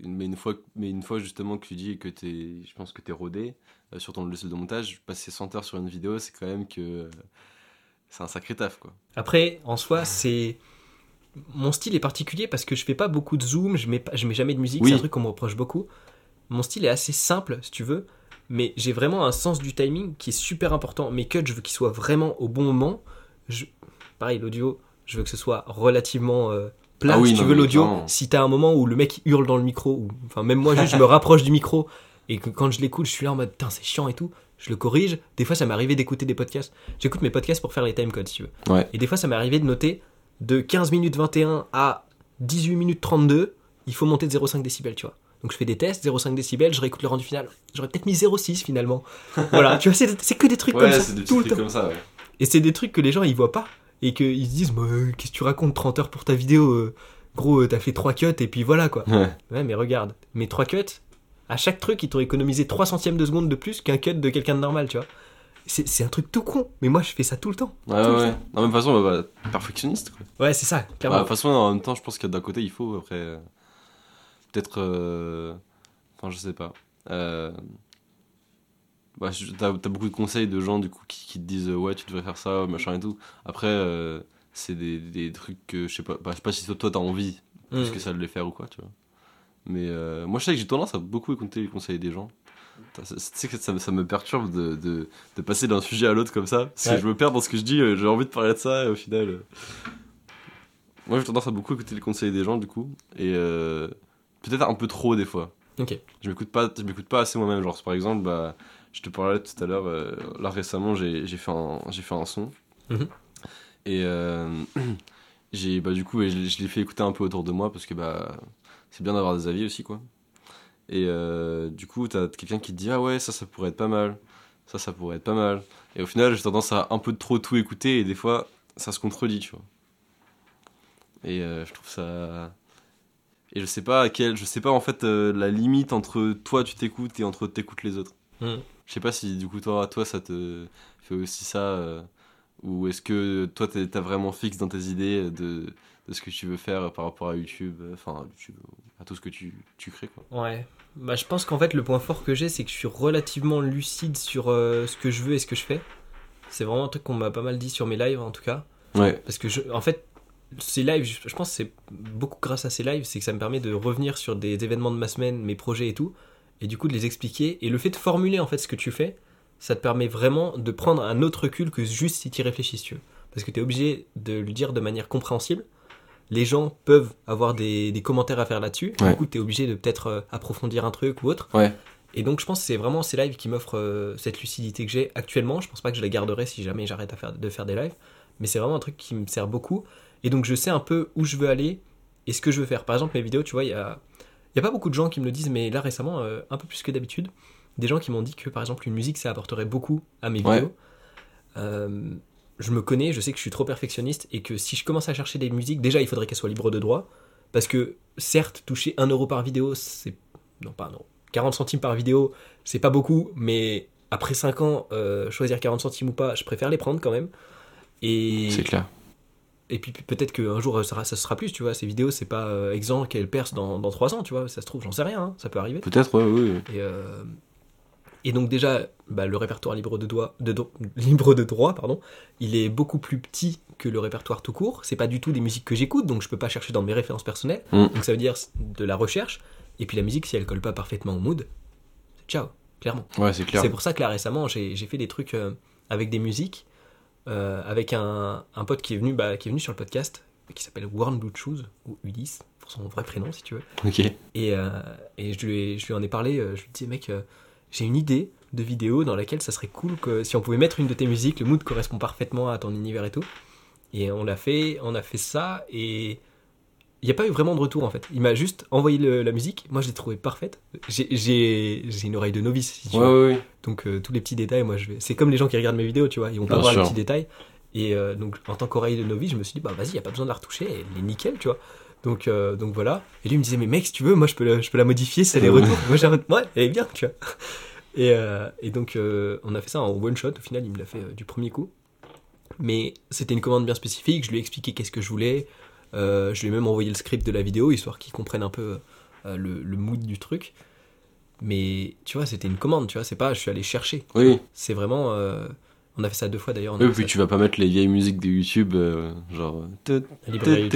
Speaker 2: mais une fois mais une fois justement que tu dis que t'es je pense que t'es rodé euh, sur ton logiciel de montage passer 100 heures sur une vidéo c'est quand même que euh, c'est un sacré taf quoi
Speaker 1: Après, en soi, c'est. Mon style est particulier parce que je fais pas beaucoup de zoom, je mets, pas, je mets jamais de musique,
Speaker 2: Oui.
Speaker 1: c'est un truc qu'on me reproche beaucoup. Mon style est assez simple, si tu veux, mais j'ai vraiment un sens du timing qui est super important. Mes cuts, je veux qu'ils soient vraiment au bon moment. Je... Pareil, l'audio, je veux que ce soit relativement euh, plat,
Speaker 2: Ah oui,
Speaker 1: si tu
Speaker 2: non,
Speaker 1: veux, l'audio. Si t'as un moment où le mec hurle dans le micro, ou enfin, même moi, juste, je me rapproche du micro et que quand je l'écoute, je suis là en mode putain, c'est chiant et tout. Je le corrige. Des fois, ça m'est arrivé d'écouter des podcasts. J'écoute mes podcasts pour faire les timecodes, si tu veux.
Speaker 2: ouais
Speaker 1: Et des fois, ça m'est arrivé de noter de 15 minutes 21 à 18 minutes 32, il faut monter de 0,5 décibels, tu vois. Donc je fais des tests, 0,5 décibels, je réécoute le rendu final. J'aurais peut-être mis 0,6 finalement. voilà, tu vois, c'est c'est que des trucs comme ça,
Speaker 2: c'est des
Speaker 1: tout le temps.
Speaker 2: comme ça ouais.
Speaker 1: Et c'est des trucs que les gens ils voient pas et qu'ils se disent, qu'est-ce que tu racontes 30 heures pour ta vidéo euh, Gros, euh, t'as fait 3 cuts et puis voilà quoi.
Speaker 2: ouais
Speaker 1: Ouais, mais regarde, mes 3 cuts, à chaque truc, ils t'ont économisé 3 centièmes de seconde de plus qu'un cut de quelqu'un de normal, tu vois. C'est un truc tout con, mais moi je fais ça tout le temps.
Speaker 2: ouais
Speaker 1: Tout
Speaker 2: ouais
Speaker 1: temps.
Speaker 2: de la même façon bah, bah, perfectionniste quoi
Speaker 1: Ouais, c'est ça,
Speaker 2: Bah, de
Speaker 1: clairement.
Speaker 2: toute façon, en même temps, je pense que d'un côté, il faut après. euh, Peut-être. euh, Enfin, je sais pas. Euh, Bah, t'as as beaucoup de conseils de gens du coup qui, qui te disent ouais, tu devrais faire ça, machin et tout. Après, c'est des, des trucs que je sais pas. Bah, je sais pas si toi t'as envie plus
Speaker 1: Mm.
Speaker 2: que ça de les faire ou quoi, tu vois. Mais euh, moi, je sais que j'ai tendance à beaucoup écouter les conseils des gens. Putain, c'est- Tu sais que ça, me- ça me perturbe de, de, de passer d'un sujet à l'autre comme ça. Parce
Speaker 1: Ouais.
Speaker 2: que je me perds dans ce que je dis, euh, j'ai envie de parler de ça et au final. euh, Moi, j'ai tendance à beaucoup écouter les conseils des gens, du coup. Et euh, peut-être un peu trop, des fois.
Speaker 1: Ok.
Speaker 2: Je m'écoute pas, je m'écoute pas assez moi-même. Genre, par exemple, bah, je te parlais tout à l'heure, là récemment, j'ai j'ai fait, un- j'ai fait un son.
Speaker 1: Mhm.
Speaker 2: Et j'ai, bah, du coup, je, l'ai- je l'ai fait écouter un peu autour de moi parce que bah, c'est bien d'avoir des avis aussi, quoi. Et euh, du coup, t'as quelqu'un qui te dit Ah ouais, ça, ça pourrait être pas mal. Ça, ça pourrait être pas mal. Et au final, j'ai tendance à un peu trop tout écouter et des fois, ça se contredit, tu vois. Et euh, je trouve ça. Et je sais pas à quel, je sais pas en fait euh, la limite entre toi tu t'écoutes et entre t'écoutes les autres.
Speaker 1: Mm.
Speaker 2: Je sais pas si du coup toi, toi ça te fait aussi ça ou est-ce que toi t'es t'as vraiment fixe dans tes idées de, de ce que tu veux faire par rapport à YouTube, euh, enfin YouTube, à tout ce que tu, tu crées quoi.
Speaker 1: Ouais. Bah, je pense qu'en fait, le point fort que j'ai, c'est que je suis relativement lucide sur euh, ce que je veux et ce que je fais. C'est vraiment un truc qu'on m'a pas mal dit sur mes lives, en tout cas.
Speaker 2: Ouais.
Speaker 1: Parce que, je, en fait, ces lives, je, je pense que c'est beaucoup grâce à ces lives, c'est que ça me permet de revenir sur des événements de ma semaine, mes projets et tout, et du coup de les expliquer. Et le fait de formuler, en fait, ce que tu fais, ça te permet vraiment de prendre un autre recul que juste si tu y réfléchis, si tu veux. Parce que tu es obligé de le dire de manière compréhensible. Les gens peuvent avoir des, des commentaires à faire là-dessus.
Speaker 2: Ouais.
Speaker 1: Du coup, tu es obligé de peut-être euh, approfondir un truc ou autre.
Speaker 2: Ouais.
Speaker 1: Et donc, je pense que c'est vraiment ces lives qui m'offrent euh, cette lucidité que j'ai actuellement. Je pense pas que je la garderai si jamais j'arrête faire, de faire des lives. Mais c'est vraiment un truc qui me sert beaucoup. Et donc, je sais un peu où je veux aller et ce que je veux faire. Par exemple, mes vidéos, tu vois, il y a, il y a pas beaucoup de gens qui me le disent, mais là récemment, euh, un peu plus que d'habitude, des gens qui m'ont dit que, par exemple, une musique, ça apporterait beaucoup à mes
Speaker 2: Ouais.
Speaker 1: vidéos. Euh, je me connais, je sais que je suis trop perfectionniste et que si je commence à chercher des musiques, déjà, il faudrait qu'elles soient libres de droit. Parce que, certes, toucher 1 euro par vidéo, c'est. Non, pas un euro. 40 centimes par vidéo, c'est pas beaucoup, mais après 5 ans, euh, choisir 40 centimes ou pas, je préfère les prendre quand même. Et,
Speaker 2: C'est clair.
Speaker 1: et puis peut-être qu'un jour, ça, sera- ça sera plus, tu vois. Ces vidéos, c'est pas euh, exempt qu'elles percent dans, dans 3 ans, tu vois. Ça se trouve, j'en sais rien, hein, ça peut arriver.
Speaker 2: Peut-être, ouais, oui. oui.
Speaker 1: Et, euh, et donc déjà, bah, le répertoire libre de, doigt, de, do- libre de droit, pardon, il est beaucoup plus petit que le répertoire tout court. C'est pas du tout des musiques que j'écoute, donc je peux pas chercher dans mes références personnelles.
Speaker 2: Mm.
Speaker 1: Donc ça veut dire de la recherche. Et puis la musique, si elle colle pas parfaitement au mood, ciao, clairement.
Speaker 2: Ouais, c'est clair.
Speaker 1: C'est pour ça que là récemment, j'ai fait des trucs euh, avec des musiques, euh, avec un, un pote qui est, venu, bah, qui est venu sur le podcast, qui s'appelle Warren Blue Shoes, ou Ulysse, pour son vrai prénom si tu veux.
Speaker 2: Ok.
Speaker 1: Et, euh, et je, lui ai- je lui en ai parlé, je lui disais, mec, j'ai une idée de vidéo dans laquelle ça serait cool que si on pouvait mettre une de tes musiques, le mood correspond parfaitement à ton univers et tout. Et on l'a fait, on a fait ça, et il n'y a pas eu vraiment de retour en fait. Il m'a juste envoyé le- la musique, moi je l'ai trouvée parfaite. J'ai- une oreille de novice, si tu
Speaker 2: Ouais.
Speaker 1: Donc euh, tous les petits détails, moi je vais. C'est comme les gens qui regardent mes vidéos, tu vois, ils vont pas
Speaker 2: Bien
Speaker 1: voir les petits détails. Et euh, donc en tant qu'oreille de novice, je me suis dit bah vas-y, y a pas besoin de la retoucher, elle est nickel, tu vois. Donc euh, donc voilà. Et lui il me disait mais mec si tu veux, moi je peux la, je peux la modifier, c'est les
Speaker 2: Ouais.
Speaker 1: retours. moi un- ouais, elle est bien, tu vois. Et, euh, et donc euh, on a fait ça en one shot. Au final, il me l'a fait du premier coup. Mais c'était une commande bien spécifique. Je lui ai expliqué qu'est-ce que je voulais. Je lui ai même envoyé le script de la vidéo histoire qu'il comprenne un peu le, le mood du truc. Mais tu vois, c'était une commande, tu vois. C'est pas, je suis allé chercher.
Speaker 2: Oui.
Speaker 1: C'est vraiment. on a fait ça deux fois d'ailleurs.
Speaker 2: Oui, puis tu vas pas mettre les vieilles musiques de YouTube, euh, genre.
Speaker 1: la librairie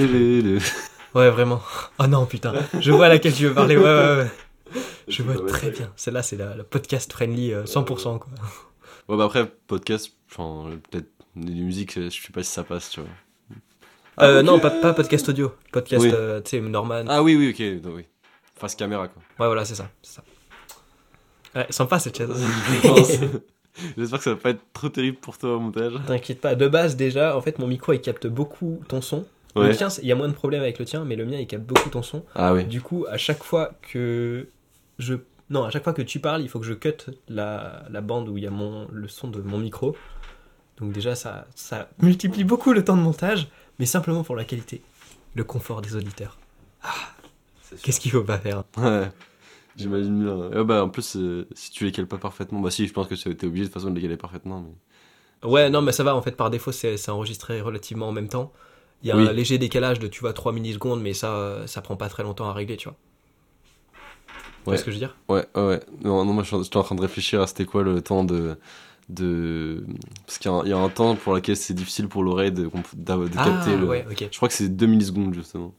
Speaker 1: Ouais, vraiment. Oh non, putain. Je vois à laquelle tu veux parler. Ouais, ouais, ouais. Je vois très bien. Celle-là, c'est la, la podcast friendly euh, 100%. Quoi.
Speaker 2: Ouais, bah après, podcast, enfin, euh, peut-être les musiques, euh, je sais pas si ça passe, tu vois.
Speaker 1: Euh,
Speaker 2: ok.
Speaker 1: non, pas, pas podcast audio. Podcast,
Speaker 2: Oui.
Speaker 1: euh, tu sais, Norman.
Speaker 2: Ah oui, oui, ok, donc oui. Face caméra, quoi.
Speaker 1: Ouais, voilà, c'est ça. ça. Ouais, sympa cette chaise.
Speaker 2: Je pense. J'espère que ça va pas être trop terrible pour toi au montage.
Speaker 1: T'inquiète pas. De base, déjà, en fait, mon micro, il capte beaucoup ton son.
Speaker 2: Ouais.
Speaker 1: Le tien, il y a moins de problèmes avec le tien, mais le mien, il capte beaucoup ton son.
Speaker 2: Ah oui.
Speaker 1: Du coup, à chaque fois que je. Non, à chaque fois que tu parles, il faut que je cut la, la bande où il y a mon, le son de mon micro. Donc, déjà, ça, ça multiplie beaucoup le temps de montage, mais simplement pour la qualité, le confort des auditeurs. Qu'est-ce qu'il faut pas faire?
Speaker 2: Ouais. J'imagine bien. Ouais, bah, en plus, euh, si tu les cales pas parfaitement, bah si, je pense que t'es obligé de toute façon de les caler parfaitement. Mais...
Speaker 1: Ouais, non, mais ça va, en fait, par défaut, c'est enregistré relativement en même temps. Il y a
Speaker 2: Oui.
Speaker 1: un léger décalage de, tu vois, 3 millisecondes, mais ça, ça prend pas très longtemps à régler, tu vois. Tu vois
Speaker 2: Ouais.
Speaker 1: ce que je veux dire?
Speaker 2: Ouais, ouais. Non, non moi, je suis en- train de réfléchir à c'était quoi le temps de. de... Parce qu'il y, a un- il y a un temps pour lequel c'est difficile pour l'oreille de, de capter
Speaker 1: Ah,
Speaker 2: le.
Speaker 1: ouais, ok.
Speaker 2: Je crois que c'est 2 millisecondes, justement.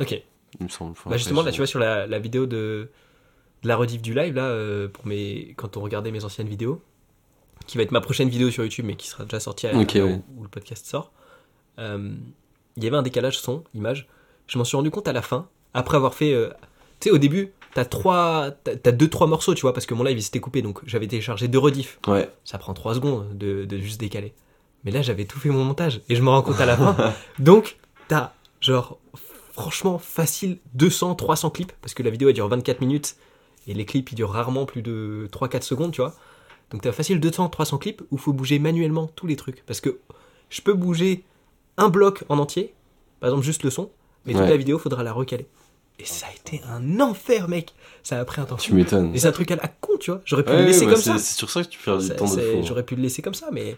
Speaker 1: Ok.
Speaker 2: Il me semble.
Speaker 1: Bah justement, là, tu vois, sur la, la vidéo de, de la rediff du live, là, euh, pour mes, quand on regardait mes anciennes vidéos, qui va être ma prochaine vidéo sur YouTube, mais qui sera déjà sortie à
Speaker 2: Ok,
Speaker 1: l'heure
Speaker 2: ouais.
Speaker 1: où, où le podcast sort, euh, il y avait un décalage son, image. Je m'en suis rendu compte à la fin, après avoir fait. euh, tu sais, au début, t'as trois, t'as deux, trois morceaux, tu vois, parce que mon live il s'était coupé, donc j'avais téléchargé deux rediffs.
Speaker 2: Ouais.
Speaker 1: Ça prend trois secondes de, de juste décaler. Mais là, j'avais tout fait mon montage, et je me rends compte à la fin. Donc, t'as genre franchement facile 200, 300 clips, parce que la vidéo elle dure 24 minutes et les clips ils durent rarement plus de 3-4 secondes, tu vois. Donc t'as facile 200, 300 clips où faut bouger manuellement tous les trucs. Parce que je peux bouger un bloc en entier, par exemple juste le son, mais toute
Speaker 2: Ouais.
Speaker 1: la vidéo faudra la recaler. Et ça a été un enfer, mec. Ça a pris un temps.
Speaker 2: Tu m'étonnes.
Speaker 1: Et c'est un truc à la con, tu vois. J'aurais pu
Speaker 2: Ouais,
Speaker 1: le laisser comme ça.
Speaker 2: C'est sur ça que tu perds du temps de hein.
Speaker 1: J'aurais pu le laisser comme ça, mais.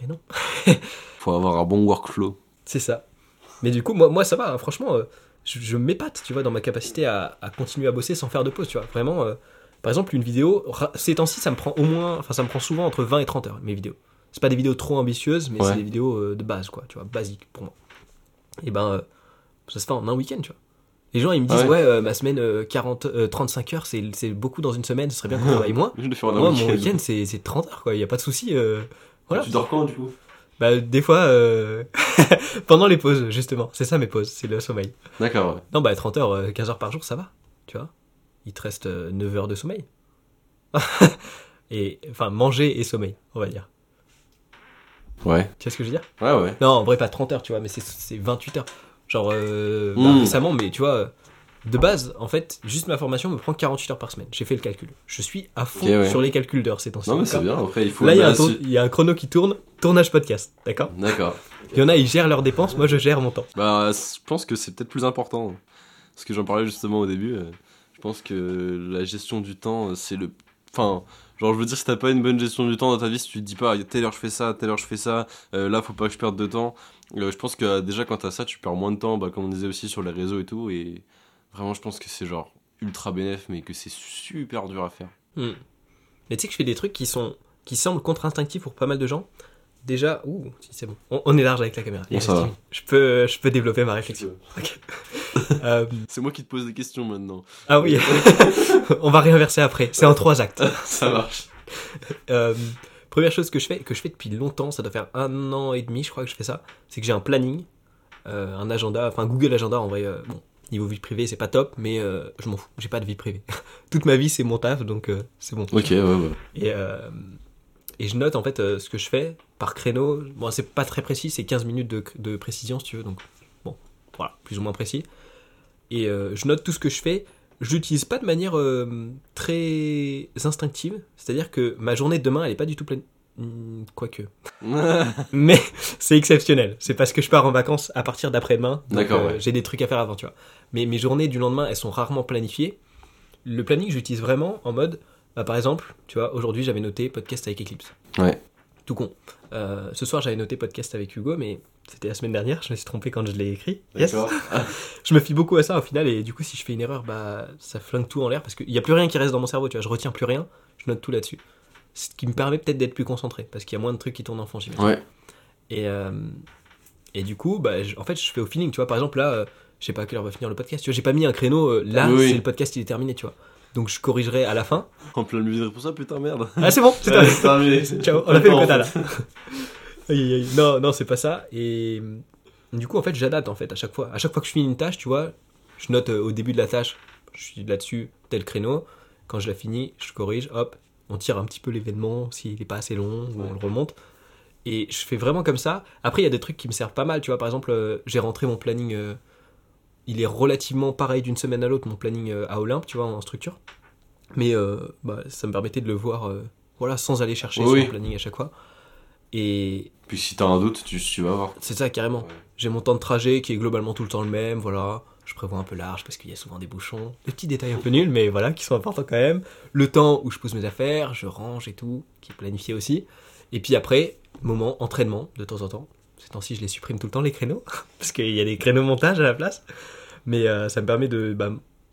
Speaker 1: Mais non.
Speaker 2: Faut avoir un bon workflow.
Speaker 1: C'est ça. Mais du coup, moi, moi ça va, hein, franchement, euh, je, je m'épate, tu vois, dans ma capacité à, à continuer à bosser sans faire de pause, tu vois. Vraiment, euh, par exemple, une vidéo, ces temps-ci, ça me prend au moins, enfin, ça me prend souvent entre 20 et 30 heures, mes vidéos. C'est pas des vidéos trop ambitieuses, mais
Speaker 2: Ouais.
Speaker 1: c'est des vidéos euh, de base, quoi, tu vois, basiques pour moi. Et ben, euh, ça se fait en un week-end, tu vois. Les gens, ils me disent,
Speaker 2: Ah
Speaker 1: ouais,
Speaker 2: ouais.
Speaker 1: euh, ma semaine, euh, 40, euh, 35 heures, c'est c'est beaucoup dans une semaine, ce serait bien qu'on travaille moins.
Speaker 2: Je
Speaker 1: Moi, mon
Speaker 2: week-end.
Speaker 1: week-end, c'est c'est 30 heures, quoi, il y a pas de souci. voilà.
Speaker 2: Tu dors quand du coup?
Speaker 1: Bah, des fois, pendant les pauses, justement. C'est ça mes pauses, c'est le sommeil.
Speaker 2: D'accord, ouais.
Speaker 1: Non, bah 30 heures, euh, 15 heures par jour, ça va. Tu vois Il te reste euh, 9 heures de sommeil. et, enfin, manger et sommeil, on va dire.
Speaker 2: Ouais,
Speaker 1: Tu vois ce que je veux dire?
Speaker 2: Ouais, ouais.
Speaker 1: Non, en vrai, pas 30 heures, tu vois, mais c'est- c'est 28 heures. Genre, euh, bah,
Speaker 2: Mm.
Speaker 1: récemment, mais tu vois, euh, de base, en fait, juste ma formation me prend 48 heures par semaine. J'ai fait le calcul. Je suis à fond
Speaker 2: ouais.
Speaker 1: sur les calculs d'heures ces temps-ci.
Speaker 2: Non, mais c'est bien. Après, il faut.
Speaker 1: Là, il y,
Speaker 2: bah,
Speaker 1: y a un chrono qui tourne, tournage podcast, d'accord?
Speaker 2: D'accord.
Speaker 1: Il y en a, ils gèrent leurs dépenses, moi je gère mon temps.
Speaker 2: Bah, je pense que c'est peut-être plus important. Parce que j'en parlais justement au début. euh, Je pense que la gestion du temps, euh, c'est le. Enfin, genre, je veux dire, si t'as pas une bonne gestion du temps dans ta vie, si tu te dis pas, telle heure je fais ça, telle heure je fais ça, euh, là, faut pas que je perde de temps. euh, je pense que euh, déjà, quand t'as ça, tu perds moins de temps, bah, comme on disait aussi sur les réseaux et tout. Et vraiment, je pense que c'est genre ultra bénéf, mais que c'est super dur à faire.
Speaker 1: Hmm. Mais tu sais que je fais des trucs qui sont qui semblent contre-instinctifs pour pas mal de gens. Déjà, ouh, si c'est bon. On, on est large avec la caméra.
Speaker 2: Bon, ça va.
Speaker 1: Je peux, je peux développer ma réflexion. Euh,
Speaker 2: C'est moi qui te pose des questions maintenant.
Speaker 1: ah oui, on va réinverser après. C'est en trois actes.
Speaker 2: ça marche.
Speaker 1: Euh, première chose que je fais, que je fais depuis longtemps, ça doit faire un an et demi, je crois que je fais ça, c'est que j'ai un planning, euh, un agenda, enfin Google Agenda en vrai. euh, bon, niveau vie privée, c'est pas top, mais euh, je m'en fous. J'ai pas de vie privée. Toute ma vie, c'est mon taf, donc euh, c'est bon.
Speaker 2: Ok, ouais, ouais.
Speaker 1: Et, euh, et je note en fait euh, ce que je fais par créneau. Bon, c'est pas très précis, c'est 15 minutes de, de précision si tu veux, donc bon, voilà, plus ou moins précis. Et euh, je note tout ce que je fais. Je l'utilise pas de manière euh, très instinctive, c'est-à-dire que ma journée de demain elle est pas du tout pleine. Hmm, Quoique. Mais c'est exceptionnel. C'est parce que je pars en vacances à partir d'après-demain.
Speaker 2: D'accord, ouais.
Speaker 1: J'ai des trucs à faire avant, tu vois. Mais mes journées du lendemain, elles sont rarement planifiées. Le planning, j'utilise vraiment en mode, bah, par exemple, tu vois, aujourd'hui j'avais noté podcast avec Eclipse.
Speaker 2: Ouais.
Speaker 1: Tout con. Euh, ce soir j'avais noté podcast avec Hugo, mais c'était la semaine dernière. Je me suis trompé quand je l'ai écrit. Yes. Je me fie beaucoup à ça au final, et du coup, si je fais une erreur, bah ça flingue tout en l'air parce qu'il n'y a plus rien qui reste dans mon cerveau. Tu vois, je retiens plus rien. Je note tout là-dessus. Ce qui me permet peut-être d'être plus concentré parce qu'il y a moins de trucs qui tournent en fond. j'imagine.
Speaker 2: Ouais.
Speaker 1: Et, euh, et du coup, bah, en fait, je fais au feeling. Tu vois, par exemple, là, euh, je sais pas à quelle heure va finir le podcast. Tu vois, j'ai pas mis un créneau. euh, là,
Speaker 2: Oui, oui.
Speaker 1: c'est le podcast, il est terminé, tu vois. Donc, je corrigerai à la fin.
Speaker 2: En plein milieu de réponse, ah putain, merde.
Speaker 1: Ah, c'est bon, c'est terminé. Ciao, on a fait le quota là.
Speaker 2: fait.
Speaker 1: Aïe, aïe, aïe. Non, non, c'est pas ça. Et euh, du coup, en fait, j'adapte en fait à chaque fois. À chaque fois que je finis une tâche, tu vois, je note euh, au début de la tâche, je suis là-dessus, tel créneau. Quand je la finis, je corrige, hop, on tire un petit peu l'événement s'il est pas assez long, ou on le remonte. Et je fais vraiment comme ça. Après, il y a des trucs qui me servent pas mal, tu vois. Par exemple, euh, j'ai rentré mon planning. Il est relativement pareil d'une semaine à l'autre, mon planning euh, à Olympe, tu vois, en structure. Mais euh, bah, ça me permettait de le voir euh, voilà, sans aller chercher
Speaker 2: Oui,
Speaker 1: sur mon planning à chaque fois. Et
Speaker 2: Puis si t'as un doute, tu, tu vas voir.
Speaker 1: c'est ça, carrément.
Speaker 2: Ouais.
Speaker 1: J'ai mon temps de trajet qui est globalement tout le temps le même, voilà. Je prévois un peu large parce qu'il y a souvent des bouchons. Des petits détails un peu nuls, mais voilà, qui sont importants quand même. Le temps où je pose mes affaires, je range et tout, qui est planifié aussi. Et puis après, moment entraînement de temps en temps. Ces temps-ci, je les supprime tout le temps, les créneaux, parce qu'il y a des créneaux montage à la place. Mais euh, ça me permet de. Bah,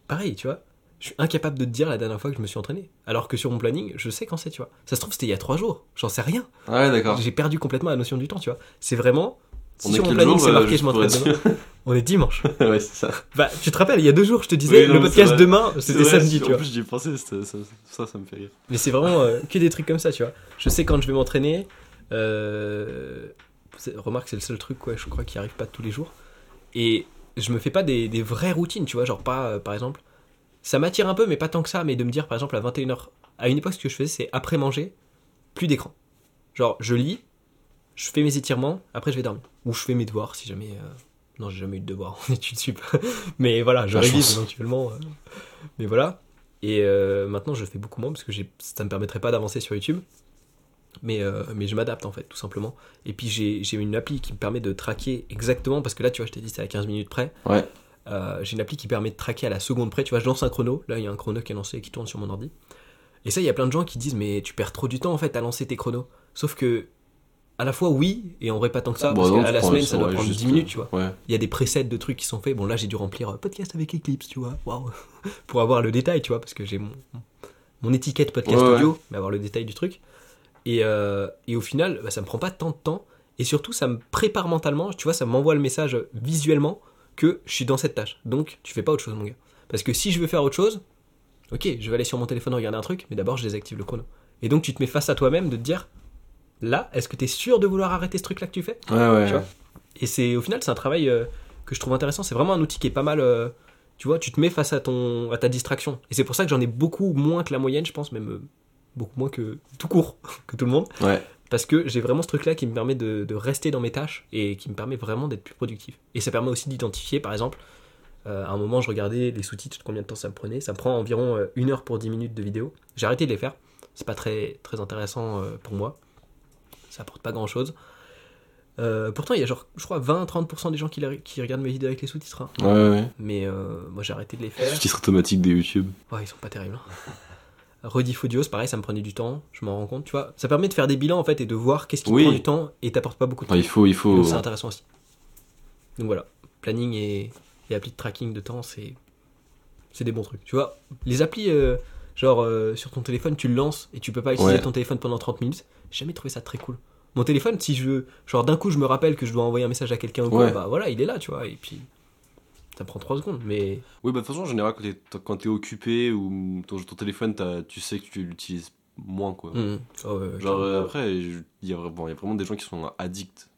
Speaker 1: pareil, tu vois. Je suis incapable de te dire la dernière fois que je me suis entraîné. Alors que sur mon planning, je sais quand c'est, tu vois. Ça se trouve, c'était il y a trois jours. J'en sais rien.
Speaker 2: Ah ouais, d'accord.
Speaker 1: J'ai perdu complètement la notion du temps, tu vois. C'est vraiment. Si
Speaker 2: On est
Speaker 1: sur mon planning c'est
Speaker 2: euh,
Speaker 1: marqué je m'entraîne demain, on est dimanche.
Speaker 2: ouais, c'est ça.
Speaker 1: Bah, tu te rappelles, il y a deux jours, je te disais,
Speaker 2: Oui, non,
Speaker 1: le podcast demain, c'était samedi, tu
Speaker 2: En
Speaker 1: vois.
Speaker 2: plus, j'y ça, ça, ça me fait rire.
Speaker 1: Mais c'est vraiment euh, que des trucs comme ça, tu vois. Je sais quand je vais m'entraîner. Euh... Remarque, c'est le seul truc, quoi, je crois, qui arrive pas tous les jours. Et je me fais pas des, des vraies routines, tu vois. Genre, pas, euh, par exemple. Ça m'attire un peu, mais pas tant que ça. Mais de me dire, par exemple, à 21h. À une époque, ce que je faisais, c'est après manger, plus d'écran. Genre, je lis, je fais mes étirements, après je vais dormir. Ou je fais mes devoirs, si jamais. euh, Non, j'ai jamais eu de devoirs en études sup. mais voilà, je
Speaker 2: La
Speaker 1: révise
Speaker 2: chance.
Speaker 1: éventuellement. euh. Mais voilà. Et maintenant, je fais beaucoup moins parce que ça me permettrait pas d'avancer sur YouTube. Mais, euh, mais je m'adapte en fait, tout simplement. Et puis j'ai une appli qui me permet de traquer exactement, parce que là, tu vois, je t'ai dit, c'est à 15 minutes près.
Speaker 2: Ouais.
Speaker 1: Euh, j'ai une appli qui permet de traquer à la seconde près. Tu vois, je lance un chrono. Là, il y a un chrono qui est lancé et qui tourne sur mon ordi. Et ça, il y a plein de gens qui disent, mais tu perds trop du temps en fait à lancer tes chronos. Sauf que, à la fois, oui, et en vrai, pas tant que ça,
Speaker 2: Bon,
Speaker 1: parce
Speaker 2: non,
Speaker 1: qu'à la semaine, ça doit
Speaker 2: ouais,
Speaker 1: prendre
Speaker 2: juste,
Speaker 1: 10 minutes, tu vois.
Speaker 2: Ouais.
Speaker 1: Il y a des presets de trucs qui sont faits. Bon, là, j'ai dû remplir euh, podcast avec Eclipse, tu vois. Waouh. Pour avoir le détail, tu vois, parce que j'ai mon, mon étiquette podcast audio, mais avoir le détail du truc. Et, euh, et au final, bah, ça me prend pas tant de temps. Et surtout, ça me prépare mentalement. Tu vois, ça m'envoie le message visuellement que je suis dans cette tâche. Donc, tu fais pas autre chose, mon gars. Parce que si je veux faire autre chose, ok, je vais aller sur mon téléphone regarder un truc, mais d'abord, je désactive le chrono. Et donc, tu te mets face à toi-même de te dire, là, est-ce que tu es sûr de vouloir arrêter ce truc-là que tu fais?
Speaker 2: Ouais, ouais.
Speaker 1: Tu vois? et c'est au final, c'est un travail euh, que je trouve intéressant. C'est vraiment un outil qui est pas mal. euh, tu vois, tu te mets face à ton à ta distraction. Et c'est pour ça que j'en ai beaucoup moins que la moyenne, je pense, même beaucoup moins que tout court que tout le monde.
Speaker 2: Ouais.
Speaker 1: Parce que j'ai vraiment ce truc-là qui me permet de, de rester dans mes tâches et qui me permet vraiment d'être plus productif. Et ça permet aussi d'identifier, par exemple, euh, à un moment, je regardais les sous-titres, combien de temps ça me prenait. Ça me prend environ euh, une heure pour 10 minutes de vidéo. J'ai arrêté de les faire. C'est pas très, très intéressant euh, pour moi. Ça apporte pas grand-chose. Euh, pourtant, il y a genre, je crois, 20-30% des gens qui, regardent mes vidéos avec les sous-titres. hein.
Speaker 2: Ouais, ouais.
Speaker 1: Mais moi, j'ai arrêté de les faire.
Speaker 2: Titre automatique des YouTube.
Speaker 1: Ouais, ils sont pas terribles. hein. Rediff audio, pareil, ça me prenait du temps, je m'en rends compte, tu vois. Ça permet de faire des bilans en fait et de voir qu'est-ce qui
Speaker 2: Oui.
Speaker 1: prend du temps et t'apporte pas beaucoup de temps.
Speaker 2: Il faut, il faut.
Speaker 1: C'est intéressant aussi. Donc voilà, planning et, et appli de tracking de temps, c'est c'est des bons trucs. Tu vois, les applis, euh, genre euh, sur ton téléphone, tu le lances et tu peux pas utiliser
Speaker 2: Ouais.
Speaker 1: ton téléphone pendant 30 minutes. J'ai jamais trouvé ça très cool. Mon téléphone, si je veux, genre d'un coup, je me rappelle que je dois envoyer un message à quelqu'un ou quoi,
Speaker 2: Ouais.
Speaker 1: bah voilà, il est là, tu vois, et puis ça prend 3 secondes, mais
Speaker 2: Oui, bah de toute façon, en général, quand t'es, occupé ou ton, ton téléphone, tu sais que tu l'utilises moins, quoi.
Speaker 1: Mhm. Ah ouais, ouais,
Speaker 2: Genre, euh, après, il y, a vra- bon, il y a vraiment des gens qui sont addicts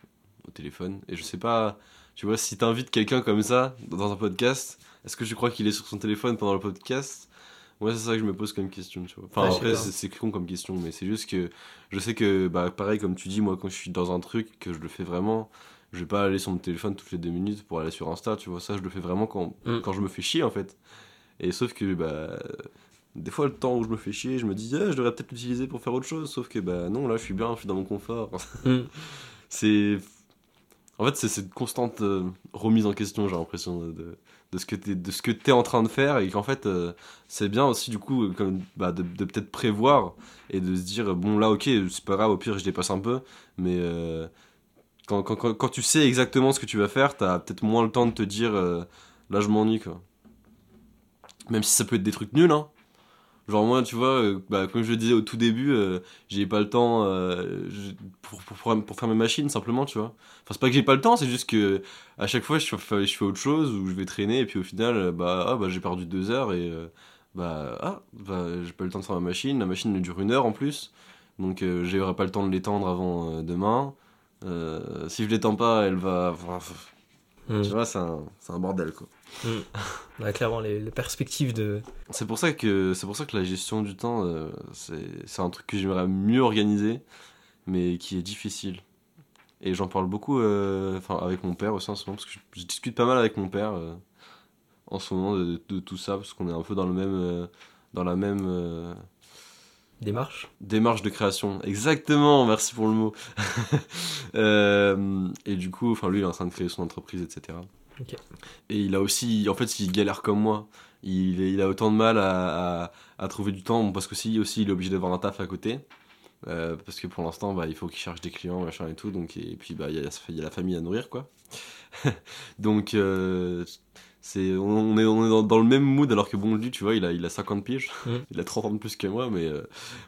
Speaker 2: au téléphone. Et je sais pas, tu vois, si t'invites quelqu'un comme ça dans un podcast, est-ce que tu crois qu'il est sur son téléphone pendant le podcast? Moi, c'est ça que je me pose comme question, tu vois. Enfin,
Speaker 1: Ouais, sais
Speaker 2: après, c'est con comme question, mais c'est juste que je sais que, bah, pareil, comme tu dis, moi, quand je suis dans un truc, que je le fais vraiment, je vais pas aller sur mon téléphone toutes les deux minutes pour aller sur Insta, tu vois. Ça, je le fais vraiment quand,
Speaker 1: Mm.
Speaker 2: quand je me fais chier, en fait. Et sauf que, bah. Des fois, le temps où je me fais chier, je me dis, Ah, je devrais peut-être l'utiliser pour faire autre chose. Sauf que, bah non, là, je suis bien, je suis dans mon confort.
Speaker 1: Mhm.
Speaker 2: c'est. En fait, c'est cette constante euh, remise en question, j'ai l'impression, de, de, ce que t'es de ce que t'es en train de faire. Et qu'en fait, euh, c'est bien aussi, du coup, euh, comme, bah, de, de peut-être prévoir et de se dire, bon, là, ok, c'est pas grave, au pire, je dépasse un peu. Mais. euh, quand, tu sais exactement ce que tu vas faire, t'as peut-être moins le temps de te dire euh, là je m'ennuie quoi. Même si ça peut être des trucs nuls, hein. Genre moi, tu vois, euh, bah, comme je le disais au tout début, euh, j'ai pas le temps euh, pour, pour, faire mes machines simplement, tu vois. Enfin, c'est pas que j'ai pas le temps, c'est juste que à chaque fois je fais, je fais autre chose ou je vais traîner et puis au final, bah, ah, bah j'ai perdu deux heures et bah, ah, bah j'ai pas le temps de faire ma machine. La machine elle dure une heure en plus, donc j'aurai pas le temps de l'étendre avant demain. Euh, si je l'étends pas, elle va.
Speaker 1: Mhm.
Speaker 2: Tu vois, c'est un, un bordel quoi.
Speaker 1: Ouais, clairement, les, les perspectives de.
Speaker 2: C'est pour ça que pour ça que la gestion du temps, euh, c'est un truc que j'aimerais mieux organiser, mais qui est difficile. Et j'en parle beaucoup, euh, avec mon père aussi en ce moment, parce que je, je discute pas mal avec mon père euh, en ce moment de, de tout ça, parce qu'on est un peu dans le même, euh, dans la même
Speaker 1: Démarche.
Speaker 2: démarche de création. Exactement, merci pour le mot. Euh, et du coup, enfin lui, il est en train de créer son entreprise, etc. Et il a aussi, en fait, il galère comme moi. Il, il a autant de mal à, à, à trouver du temps, parce que aussi, aussi, il est obligé d'avoir un taf à côté. Euh, parce que pour l'instant, bah, il faut qu'il cherche des clients, machin et tout. Donc, et, puis, bah, il y, a, il y a la famille à nourrir, quoi. donc, euh, c'est, on, est, on est dans, dans le même mood, alors que bon, lui, tu vois, il a, il a 50 piges.
Speaker 1: Mm.
Speaker 2: Il a 30 ans de plus que moi, mais euh,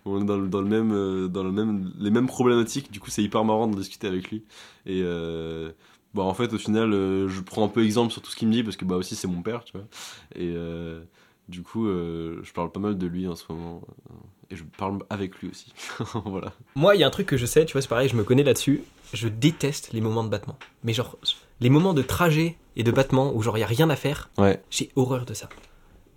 Speaker 2: on est dans, dans, le même, euh, dans le même, les mêmes problématiques. Du coup, c'est hyper marrant de discuter avec lui. Et euh, bah, en fait, au final, euh, je prends un peu exemple sur tout ce qu'il me dit, parce que bah, aussi, c'est mon père, tu vois. Et euh, du coup, je parle pas mal de lui en ce moment. Et je parle avec lui aussi. voilà.
Speaker 1: Moi, il y a un truc que je sais, tu vois, c'est pareil, je me connais là-dessus. Je déteste les moments de battement. Mais genre, les moments de trajet et de battement où genre il y a rien à faire,
Speaker 2: Ouais.
Speaker 1: j'ai horreur de ça.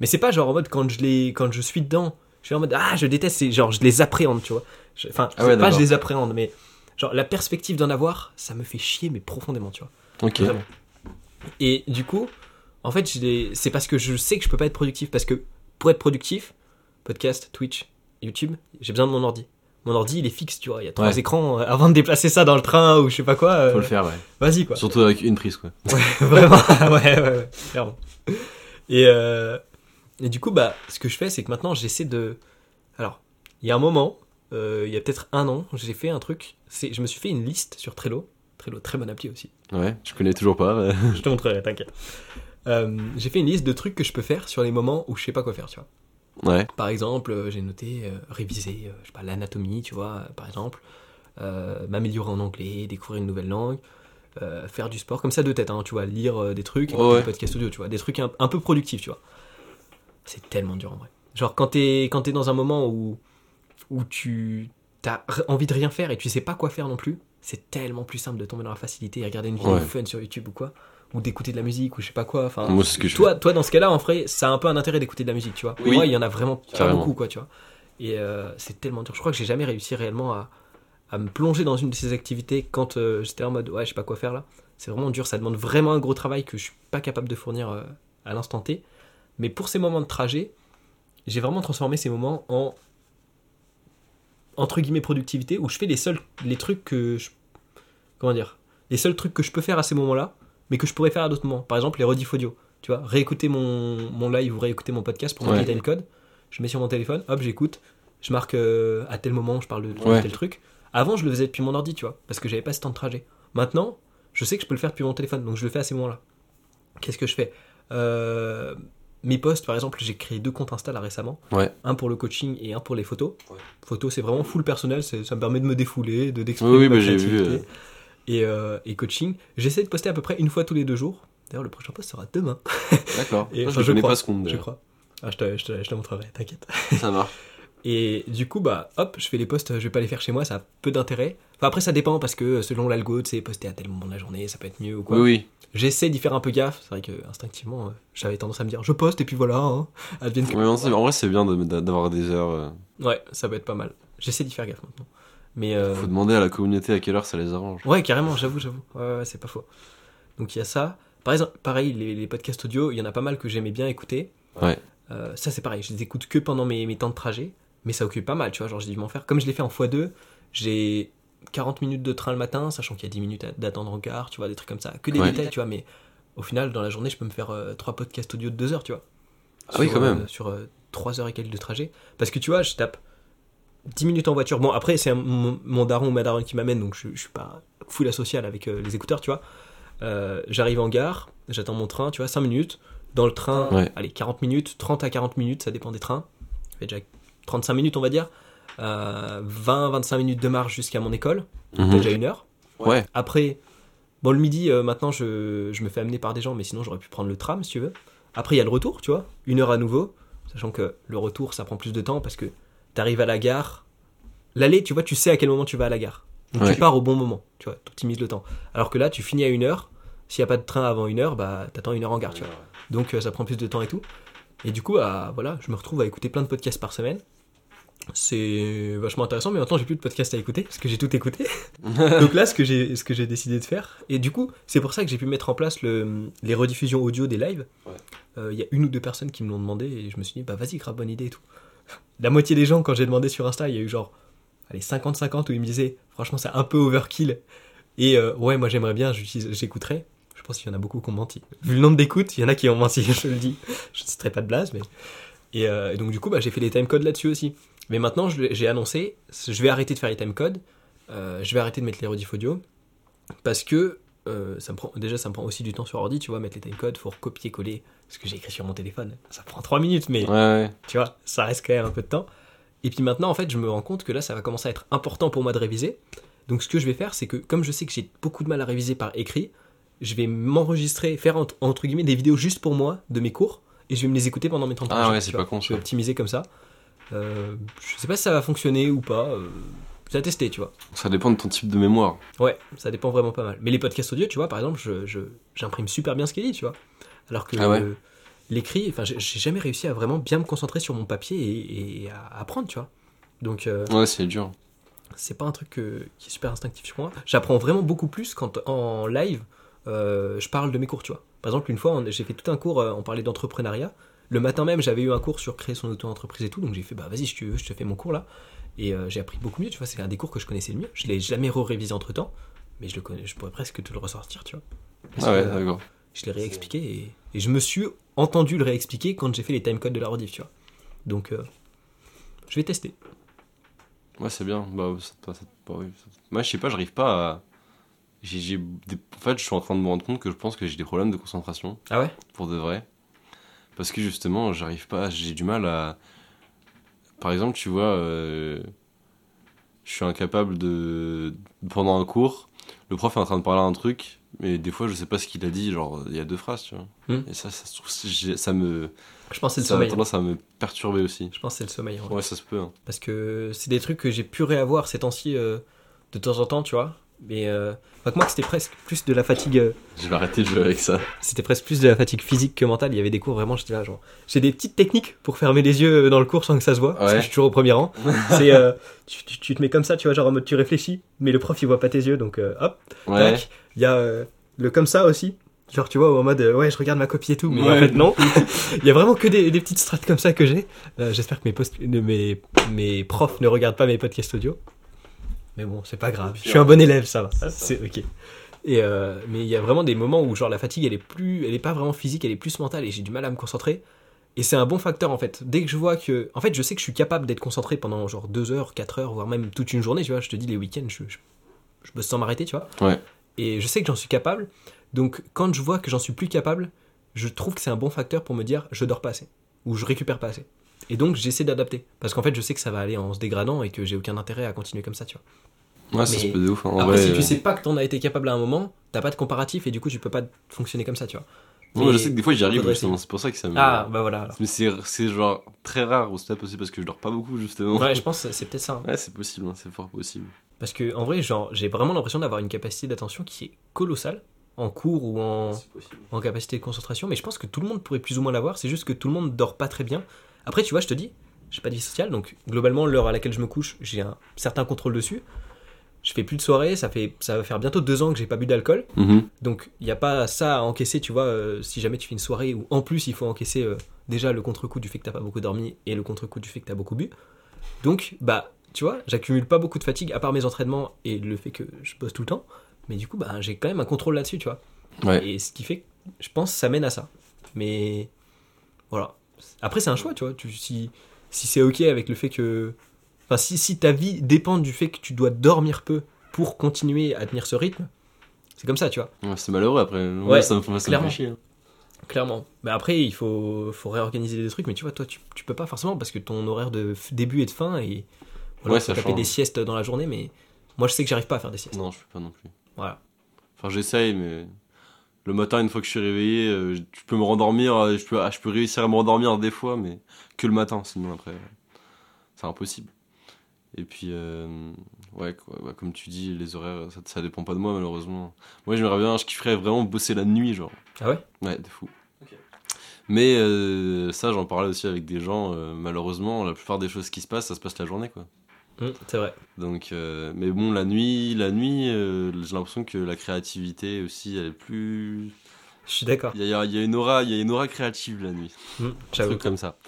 Speaker 1: Mais c'est pas genre en mode quand je les, quand je suis dedans, je suis en mode ah je déteste, c'est genre je les appréhende, tu vois. Je- Enfin,
Speaker 2: Ah ouais,
Speaker 1: pas je les appréhende, mais genre la perspective d'en avoir, ça me fait chier mais profondément, tu vois.
Speaker 2: Ok.
Speaker 1: Vraiment. Et du coup, en fait, c'est parce que je sais que je peux pas être productif. Parce que pour être productif, podcast, Twitch, YouTube, j'ai besoin de mon ordi. Mon ordi, il est fixe, tu vois. Il y a trois
Speaker 2: Ouais.
Speaker 1: écrans. euh, Avant de déplacer ça dans le train ou je sais pas quoi, euh,
Speaker 2: Faut le faire, ouais.
Speaker 1: vas-y quoi.
Speaker 2: Surtout avec une prise, quoi.
Speaker 1: Vraiment, ouais, ouais, ouais, clairement. Et, euh, et du coup, bah, ce que je fais, c'est que maintenant, j'essaie de. Alors, il y a un moment, euh, il y a peut-être un an, j'ai fait un truc. C'est, je me suis fait une liste sur Trello. Trello, très bonne appli aussi.
Speaker 2: Ouais, je connais toujours pas. mais-
Speaker 1: Je te montrerai, t'inquiète. J'ai fait une liste de trucs que je peux faire sur les moments où je sais pas quoi faire, tu vois.
Speaker 2: Ouais.
Speaker 1: Par exemple, euh, j'ai noté euh, réviser, euh, je sais pas, l'anatomie, tu vois, par exemple, m'améliorer en anglais, découvrir une nouvelle langue, faire du sport, comme ça de tête, hein, tu vois, lire des trucs,
Speaker 2: Ouais.
Speaker 1: des podcasts audio, tu vois, des trucs un, un peu productifs, tu vois. C'est tellement dur en vrai. Genre quand t'es quand t'es dans un moment où où tu as envie de rien faire et tu sais pas quoi faire non plus, c'est tellement plus simple de tomber dans la facilité et regarder une vidéo
Speaker 2: Ouais.
Speaker 1: fun sur YouTube ou quoi, ou d'écouter de la musique ou je sais pas quoi. Enfin,
Speaker 2: Moi, ce que je
Speaker 1: toi, toi, dans ce cas-là, en vrai, ça a un peu un intérêt d'écouter de la musique, tu vois.
Speaker 2: Oui.
Speaker 1: Moi, il y en a vraiment pas beaucoup, quoi, tu vois. Et euh, c'est tellement dur. Je crois que j'ai jamais réussi réellement à, à me plonger dans une de ces activités quand euh, j'étais en mode ouais, je sais pas quoi faire là. C'est vraiment dur. Ça demande vraiment un gros travail que je suis pas capable de fournir euh, à l'instant T. Mais pour ces moments de trajet, j'ai vraiment transformé ces moments en entre guillemets productivité où je fais les seuls les trucs que je comment dire les seuls trucs que je peux faire à ces moments-là mais que je pourrais faire à d'autres moments par exemple les rediff audio tu vois réécouter mon, mon live ou réécouter mon podcast pour
Speaker 2: Ouais.
Speaker 1: mon time code je mets sur mon téléphone, hop, j'écoute, je marque euh, à tel moment, je parle de tel,
Speaker 2: Ouais.
Speaker 1: tel truc. Avant, je le faisais depuis mon ordi, tu vois, parce que j'avais pas ce temps de trajet. Maintenant, je sais que je peux le faire depuis mon téléphone, donc je le fais à ces moments-là. Qu'est-ce que je fais? Euh, Mes posts, par exemple, j'ai créé deux comptes Insta là récemment.
Speaker 2: Ouais.
Speaker 1: Un pour le coaching et un pour les photos. Photos, c'est vraiment full personnel, ça me permet de me défouler, de d'exprimer
Speaker 2: Oui, oui,
Speaker 1: ma
Speaker 2: bah, j'ai vu, euh.
Speaker 1: Et, euh, et coaching, j'essaie de poster à peu près une fois tous les deux jours. D'ailleurs, le prochain post sera demain,
Speaker 2: D'accord.
Speaker 1: Et, enfin,
Speaker 2: je
Speaker 1: je
Speaker 2: connais
Speaker 1: crois,
Speaker 2: pas ce compte.
Speaker 1: je crois. Ah, je te, je te- je te montrerai, t'inquiète.
Speaker 2: Ça marche.
Speaker 1: Et du coup, bah, hop, je fais les posts, je vais pas les faire chez moi, ça a peu d'intérêt. Enfin, après, ça dépend parce que selon l'algo, tu sais, poster à tel moment de la journée, ça peut être mieux ou quoi.
Speaker 2: Oui, oui.
Speaker 1: J'essaie d'y faire un peu gaffe. C'est vrai que instinctivement, euh, j'avais tendance à me dire, je poste et puis voilà, hein, advienne que-
Speaker 2: Ouais, en vrai, c'est bien d'avoir des heures. euh,
Speaker 1: Ouais, ça peut être pas mal. J'essaie d'y faire gaffe maintenant. Mais euh,
Speaker 2: Faut demander à la communauté à quelle heure ça les arrange.
Speaker 1: ouais, carrément, j'avoue, j'avoue. Ouais, ouais, c'est pas faux. Donc il y a ça. Par exemple, pareil, les, les podcasts audio, il y en a pas mal que j'aimais bien écouter.
Speaker 2: Ouais.
Speaker 1: Euh, ça, c'est pareil, je les écoute que pendant mes, mes temps de trajet, mais ça occupe pas mal, tu vois. Genre, j'ai dû m'en faire. Comme je l'ai fait en x2, j'ai 40 minutes de train le matin, sachant qu'il y a 10 minutes d'attendre en gare, tu vois, des trucs comme ça. Que des
Speaker 2: Ouais.
Speaker 1: détails, tu vois, mais au final, dans la journée, je peux me faire euh, trois podcasts audio de 2 heures, tu vois.
Speaker 2: Ah oui, quand même.
Speaker 1: euh, sur 3 heures et quelques de trajet. Parce que tu vois, je tape 10 minutes en voiture. Bon, après, c'est mon, mon daron ou ma daronne qui m'amène, donc je, je suis pas full asocial avec euh, les écouteurs, tu vois. Euh, J'arrive en gare, j'attends mon train, tu vois, 5 minutes. Dans le train,
Speaker 2: Ouais.
Speaker 1: allez, 40 minutes, 30 à 40 minutes, ça dépend des trains. Ça fait déjà 35 minutes, on va dire. 20-25 minutes de marche jusqu'à mon école,
Speaker 2: Mhm.
Speaker 1: déjà une heure.
Speaker 2: Ouais.
Speaker 1: Après, bon, le midi, euh, maintenant, je, je me fais amener par des gens, mais sinon, j'aurais pu prendre le tram, si tu veux. Après, il y a le retour, tu vois, une heure à nouveau, sachant que le retour, ça prend plus de temps parce que tu arrives à la gare. L'aller, tu vois, tu sais à quel moment tu vas à la gare. Donc,
Speaker 2: Ouais.
Speaker 1: tu pars au bon moment, tu vois, le temps. Alors que là, tu finis à une heure. S'il n'y a pas de train avant une heure, bah, t'attends une heure en gare, tu vois. Donc, euh, ça prend plus de temps et tout. Et du coup, bah, voilà, je me retrouve à écouter plein de podcasts par semaine. C'est vachement intéressant, mais maintenant j'ai plus de podcasts à écouter parce que j'ai tout écouté. Donc là, ce que j'ai, ce que j'ai décidé de faire, et du coup, c'est pour ça que j'ai pu mettre en place le, les rediffusions audio des lives. Euh,
Speaker 2: Ouais.
Speaker 1: Il y a une ou deux personnes qui me l'ont demandé et je me suis dit, bah vas-y, grave bonne idée et tout. La moitié des gens, quand j'ai demandé sur Insta, il y a eu genre, allez, 50-50 où ils me disaient, franchement, c'est un peu overkill. Et euh, ouais, moi j'aimerais bien, j'utilise- j'écouterai. Je pense qu'il y en a beaucoup qui ont menti. Vu le nombre d'écoutes, il y en a qui ont menti, je le dis. Je ne citerai pas de blase, mais. Et, euh, donc, du coup, bah, j'ai fait les timecodes là-dessus aussi. Mais maintenant, j'ai annoncé, je vais arrêter de faire les timecodes. euh, je vais arrêter de mettre les rediff audio. Parce que euh, ça prend, déjà, ça me prend aussi du temps sur ordi, tu vois, mettre les timecodes, faut recopier-coller ce que j'ai écrit sur mon téléphone. Ça prend 3 minutes, mais
Speaker 2: Ouais, ouais.
Speaker 1: tu vois, ça reste quand même un peu de temps. Et puis maintenant, en fait, je me rends compte que là, ça va commencer à être important pour moi de réviser. Donc, ce que je vais faire, c'est que comme je sais que j'ai beaucoup de mal à réviser par écrit, je vais m'enregistrer, faire entre, entre guillemets des vidéos juste pour moi de mes cours, et je vais me les écouter pendant mes 30
Speaker 2: Ah ouais, c'est pas con,
Speaker 1: Je vais
Speaker 2: ça.
Speaker 1: optimiser comme ça. Euh, je sais pas si ça va fonctionner ou pas. Euh, à tester, tu vois.
Speaker 2: Ça dépend de ton type de mémoire.
Speaker 1: Ouais, ça dépend vraiment pas mal. Mais les podcasts audio, tu vois, par exemple, je, je- j'imprime super bien ce qu'il dit, tu vois. Alors que
Speaker 2: Ah ouais.
Speaker 1: l'écrit, enfin, j'ai jamais réussi à vraiment bien me concentrer sur mon papier et, et à apprendre, tu vois. Donc, euh,
Speaker 2: Ouais, c'est dur.
Speaker 1: c'est pas un truc que- qui est super instinctif sur moi. J'apprends vraiment beaucoup plus quand en live, euh, je parle de mes cours, tu vois. Par exemple, une fois, j'ai fait tout un cours, euh, on parlait d'entrepreneuriat. Le matin même, j'avais eu un cours sur créer son auto-entreprise et tout, donc j'ai fait, bah vas-y, si tu veux, je te fais mon cours là. Et euh, j'ai appris beaucoup mieux, tu vois, c'est un des cours que je connaissais le mieux. Je l'ai jamais re-révisé entre temps, mais je le connais, je pourrais presque te le ressortir, tu vois. Parce
Speaker 2: Ah ouais, d'accord.
Speaker 1: Je l'ai réexpliqué et, et je me suis entendu le réexpliquer quand j'ai fait les timecodes de la rediff, tu vois. Donc, euh, je vais tester.
Speaker 2: Ouais, c'est bien. Bah, ça, ça- ça- oui, ça- Moi, je sais pas, j'arrive pas à. Des- En fait, je suis en train de me rendre compte que je pense que j'ai des problèmes de concentration,
Speaker 1: Ah ouais?
Speaker 2: Pour de vrai. Parce que justement, j'arrive pas, j'ai du mal à. Par exemple, tu vois, euh, je suis incapable de. Pendant un cours, le prof est en train de parler un truc, mais des fois, je sais pas ce qu'il a dit, genre, il y a deux phrases, tu vois.
Speaker 1: Hmm.
Speaker 2: Et ça, ça, se trouve, j'ai- ça me.
Speaker 1: Je pense que c'est le
Speaker 2: Ça a
Speaker 1: sommeil.
Speaker 2: tendance à me perturber aussi.
Speaker 1: Je pense que c'est le sommeil. en vrai.
Speaker 2: Ouais, ça se peut. hein.
Speaker 1: Parce que c'est des trucs que j'ai pu réavoir ces temps-ci euh, de temps en temps, tu vois. Mais euh, enfin, que moi, c'était presque plus de la fatigue. euh,
Speaker 2: Je vais arrêter de jouer avec ça.
Speaker 1: c'était presque plus de la fatigue physique que mentale. Il y avait des cours vraiment, j'étais là, genre. J'ai des petites techniques pour fermer les yeux dans le cours sans que ça se voit. Parce que
Speaker 2: Ouais.
Speaker 1: je suis toujours au premier rang. c'est euh, tu, tu- tu te mets comme ça, tu vois, genre en mode tu réfléchis, mais le prof il voit pas tes yeux, donc euh, hop,
Speaker 2: Ouais.
Speaker 1: tac. Il y a euh, le comme ça aussi. Genre, tu vois, en mode, euh, ouais, je regarde ma copie et tout, mais en
Speaker 2: Ouais.
Speaker 1: fait, non. Il y a vraiment que des, des petites strates comme ça que j'ai. Euh, J'espère que mes, post mes, mes profs ne regardent pas mes podcasts audio. Mais bon, c'est pas grave. Je suis un bon élève, ça va.
Speaker 2: C'est
Speaker 1: ok. Et euh, mais il y a vraiment des moments où, genre, la fatigue, elle est plus, elle est pas vraiment physique, elle est plus mentale et j'ai du mal à me concentrer. Et c'est un bon facteur en fait. Dès que je vois que. En fait, je sais que je suis capable d'être concentré pendant genre 2 heures, 4 heures, voire même toute une journée, tu vois. Je te dis, les week-ends, je, je, je bosse sans m'arrêter, tu vois.
Speaker 2: Ouais.
Speaker 1: Et je sais que j'en suis capable. Donc, quand je vois que j'en suis plus capable, je trouve que c'est un bon facteur pour me dire, je dors pas assez. Ou je récupère pas assez. Et donc, j'essaie d'adapter. Parce qu'en fait, je sais que ça va aller en se dégradant et que j'ai aucun intérêt à continuer comme ça, tu vois.
Speaker 2: Ouais, ça se peut de ouf. hein. En
Speaker 1: Après,
Speaker 2: vrai,
Speaker 1: si tu
Speaker 2: euh,
Speaker 1: sais pas que t'en as été capable à un moment, t'as pas de comparatif et du coup, tu peux pas fonctionner comme ça, tu vois.
Speaker 2: Moi, je sais que des fois j'y arrive justement, c'est pour ça que ça me.
Speaker 1: Ah, bah voilà. alors.
Speaker 2: Mais c'est c'est genre très rare au step aussi parce que je dors pas beaucoup justement.
Speaker 1: Ouais, je pense que c'est peut-être ça. hein.
Speaker 2: Ouais, c'est possible, hein, c'est fort possible.
Speaker 1: Parce que en vrai, genre, j'ai vraiment l'impression d'avoir une capacité d'attention qui est colossale en cours ou en,
Speaker 2: C'est possible.
Speaker 1: en capacité de concentration, mais je pense que tout le monde pourrait plus ou moins l'avoir. C'est juste que tout le monde dort pas très bien. Après, tu vois, je te dis, j'ai pas de vie sociale, donc globalement, l'heure à laquelle je me couche, j'ai un certain contrôle dessus. Je fais plus de soirées, ça fait ça va faire bientôt deux ans que j'ai pas bu d'alcool,
Speaker 2: Mhm.
Speaker 1: donc il y a pas ça à encaisser, tu vois. euh, si jamais tu fais une soirée où en plus il faut encaisser euh, déjà le contre-coup du fait que t'as pas beaucoup dormi et le contre-coup du fait que t'as beaucoup bu, donc bah tu vois, j'accumule pas beaucoup de fatigue à part mes entraînements et le fait que je bosse tout le temps, mais du coup bah j'ai quand même un contrôle là-dessus, tu vois.
Speaker 2: Ouais.
Speaker 1: Et ce qui fait que je pense ça mène à ça. Mais voilà. Après, c'est un choix, tu vois. Tu, si si c'est ok avec le fait que. Enfin, si, si ta vie dépend du fait que tu dois dormir peu pour continuer à tenir ce rythme, c'est comme ça, tu vois.
Speaker 2: Ouais, c'est malheureux après. Ouais,
Speaker 1: Ouais,
Speaker 2: ça me, ça me fait
Speaker 1: clairement.
Speaker 2: chier. hein.
Speaker 1: Clairement. Mais après, il faut, faut réorganiser des trucs, mais tu vois, toi, tu, tu peux pas forcément parce que ton horaire de début et de fin, et voilà,
Speaker 2: Ouais, ça
Speaker 1: taper des siestes dans la journée, mais moi, je sais que j'arrive pas à faire des siestes.
Speaker 2: Non, je peux pas non plus.
Speaker 1: Voilà.
Speaker 2: Enfin, j'essaye, mais le matin, une fois que je suis réveillé, euh, je peux me rendormir, euh, je peux, ah, je peux réussir à me rendormir des fois, mais que le matin, sinon après, c'est impossible. Et puis, euh, ouais, quoi, ouais, comme tu dis, les horaires, ça, ça dépend pas de moi, malheureusement. Moi, j'aimerais bien, je kifferais vraiment bosser la nuit, genre.
Speaker 1: Ah ouais?
Speaker 2: Ouais, de fou. Mais euh, ça, j'en parlais aussi avec des gens, euh, malheureusement, la plupart des choses qui se passent, ça se passe la journée, quoi.
Speaker 1: Hum, C'est vrai.
Speaker 2: Donc, euh, mais bon, la nuit, la nuit, euh, j'ai l'impression que la créativité aussi, elle est plus.
Speaker 1: Je suis d'accord.
Speaker 2: Il y a, il y a une aura, il y a une aura créative la nuit,
Speaker 1: Hum,
Speaker 2: un truc comme ça.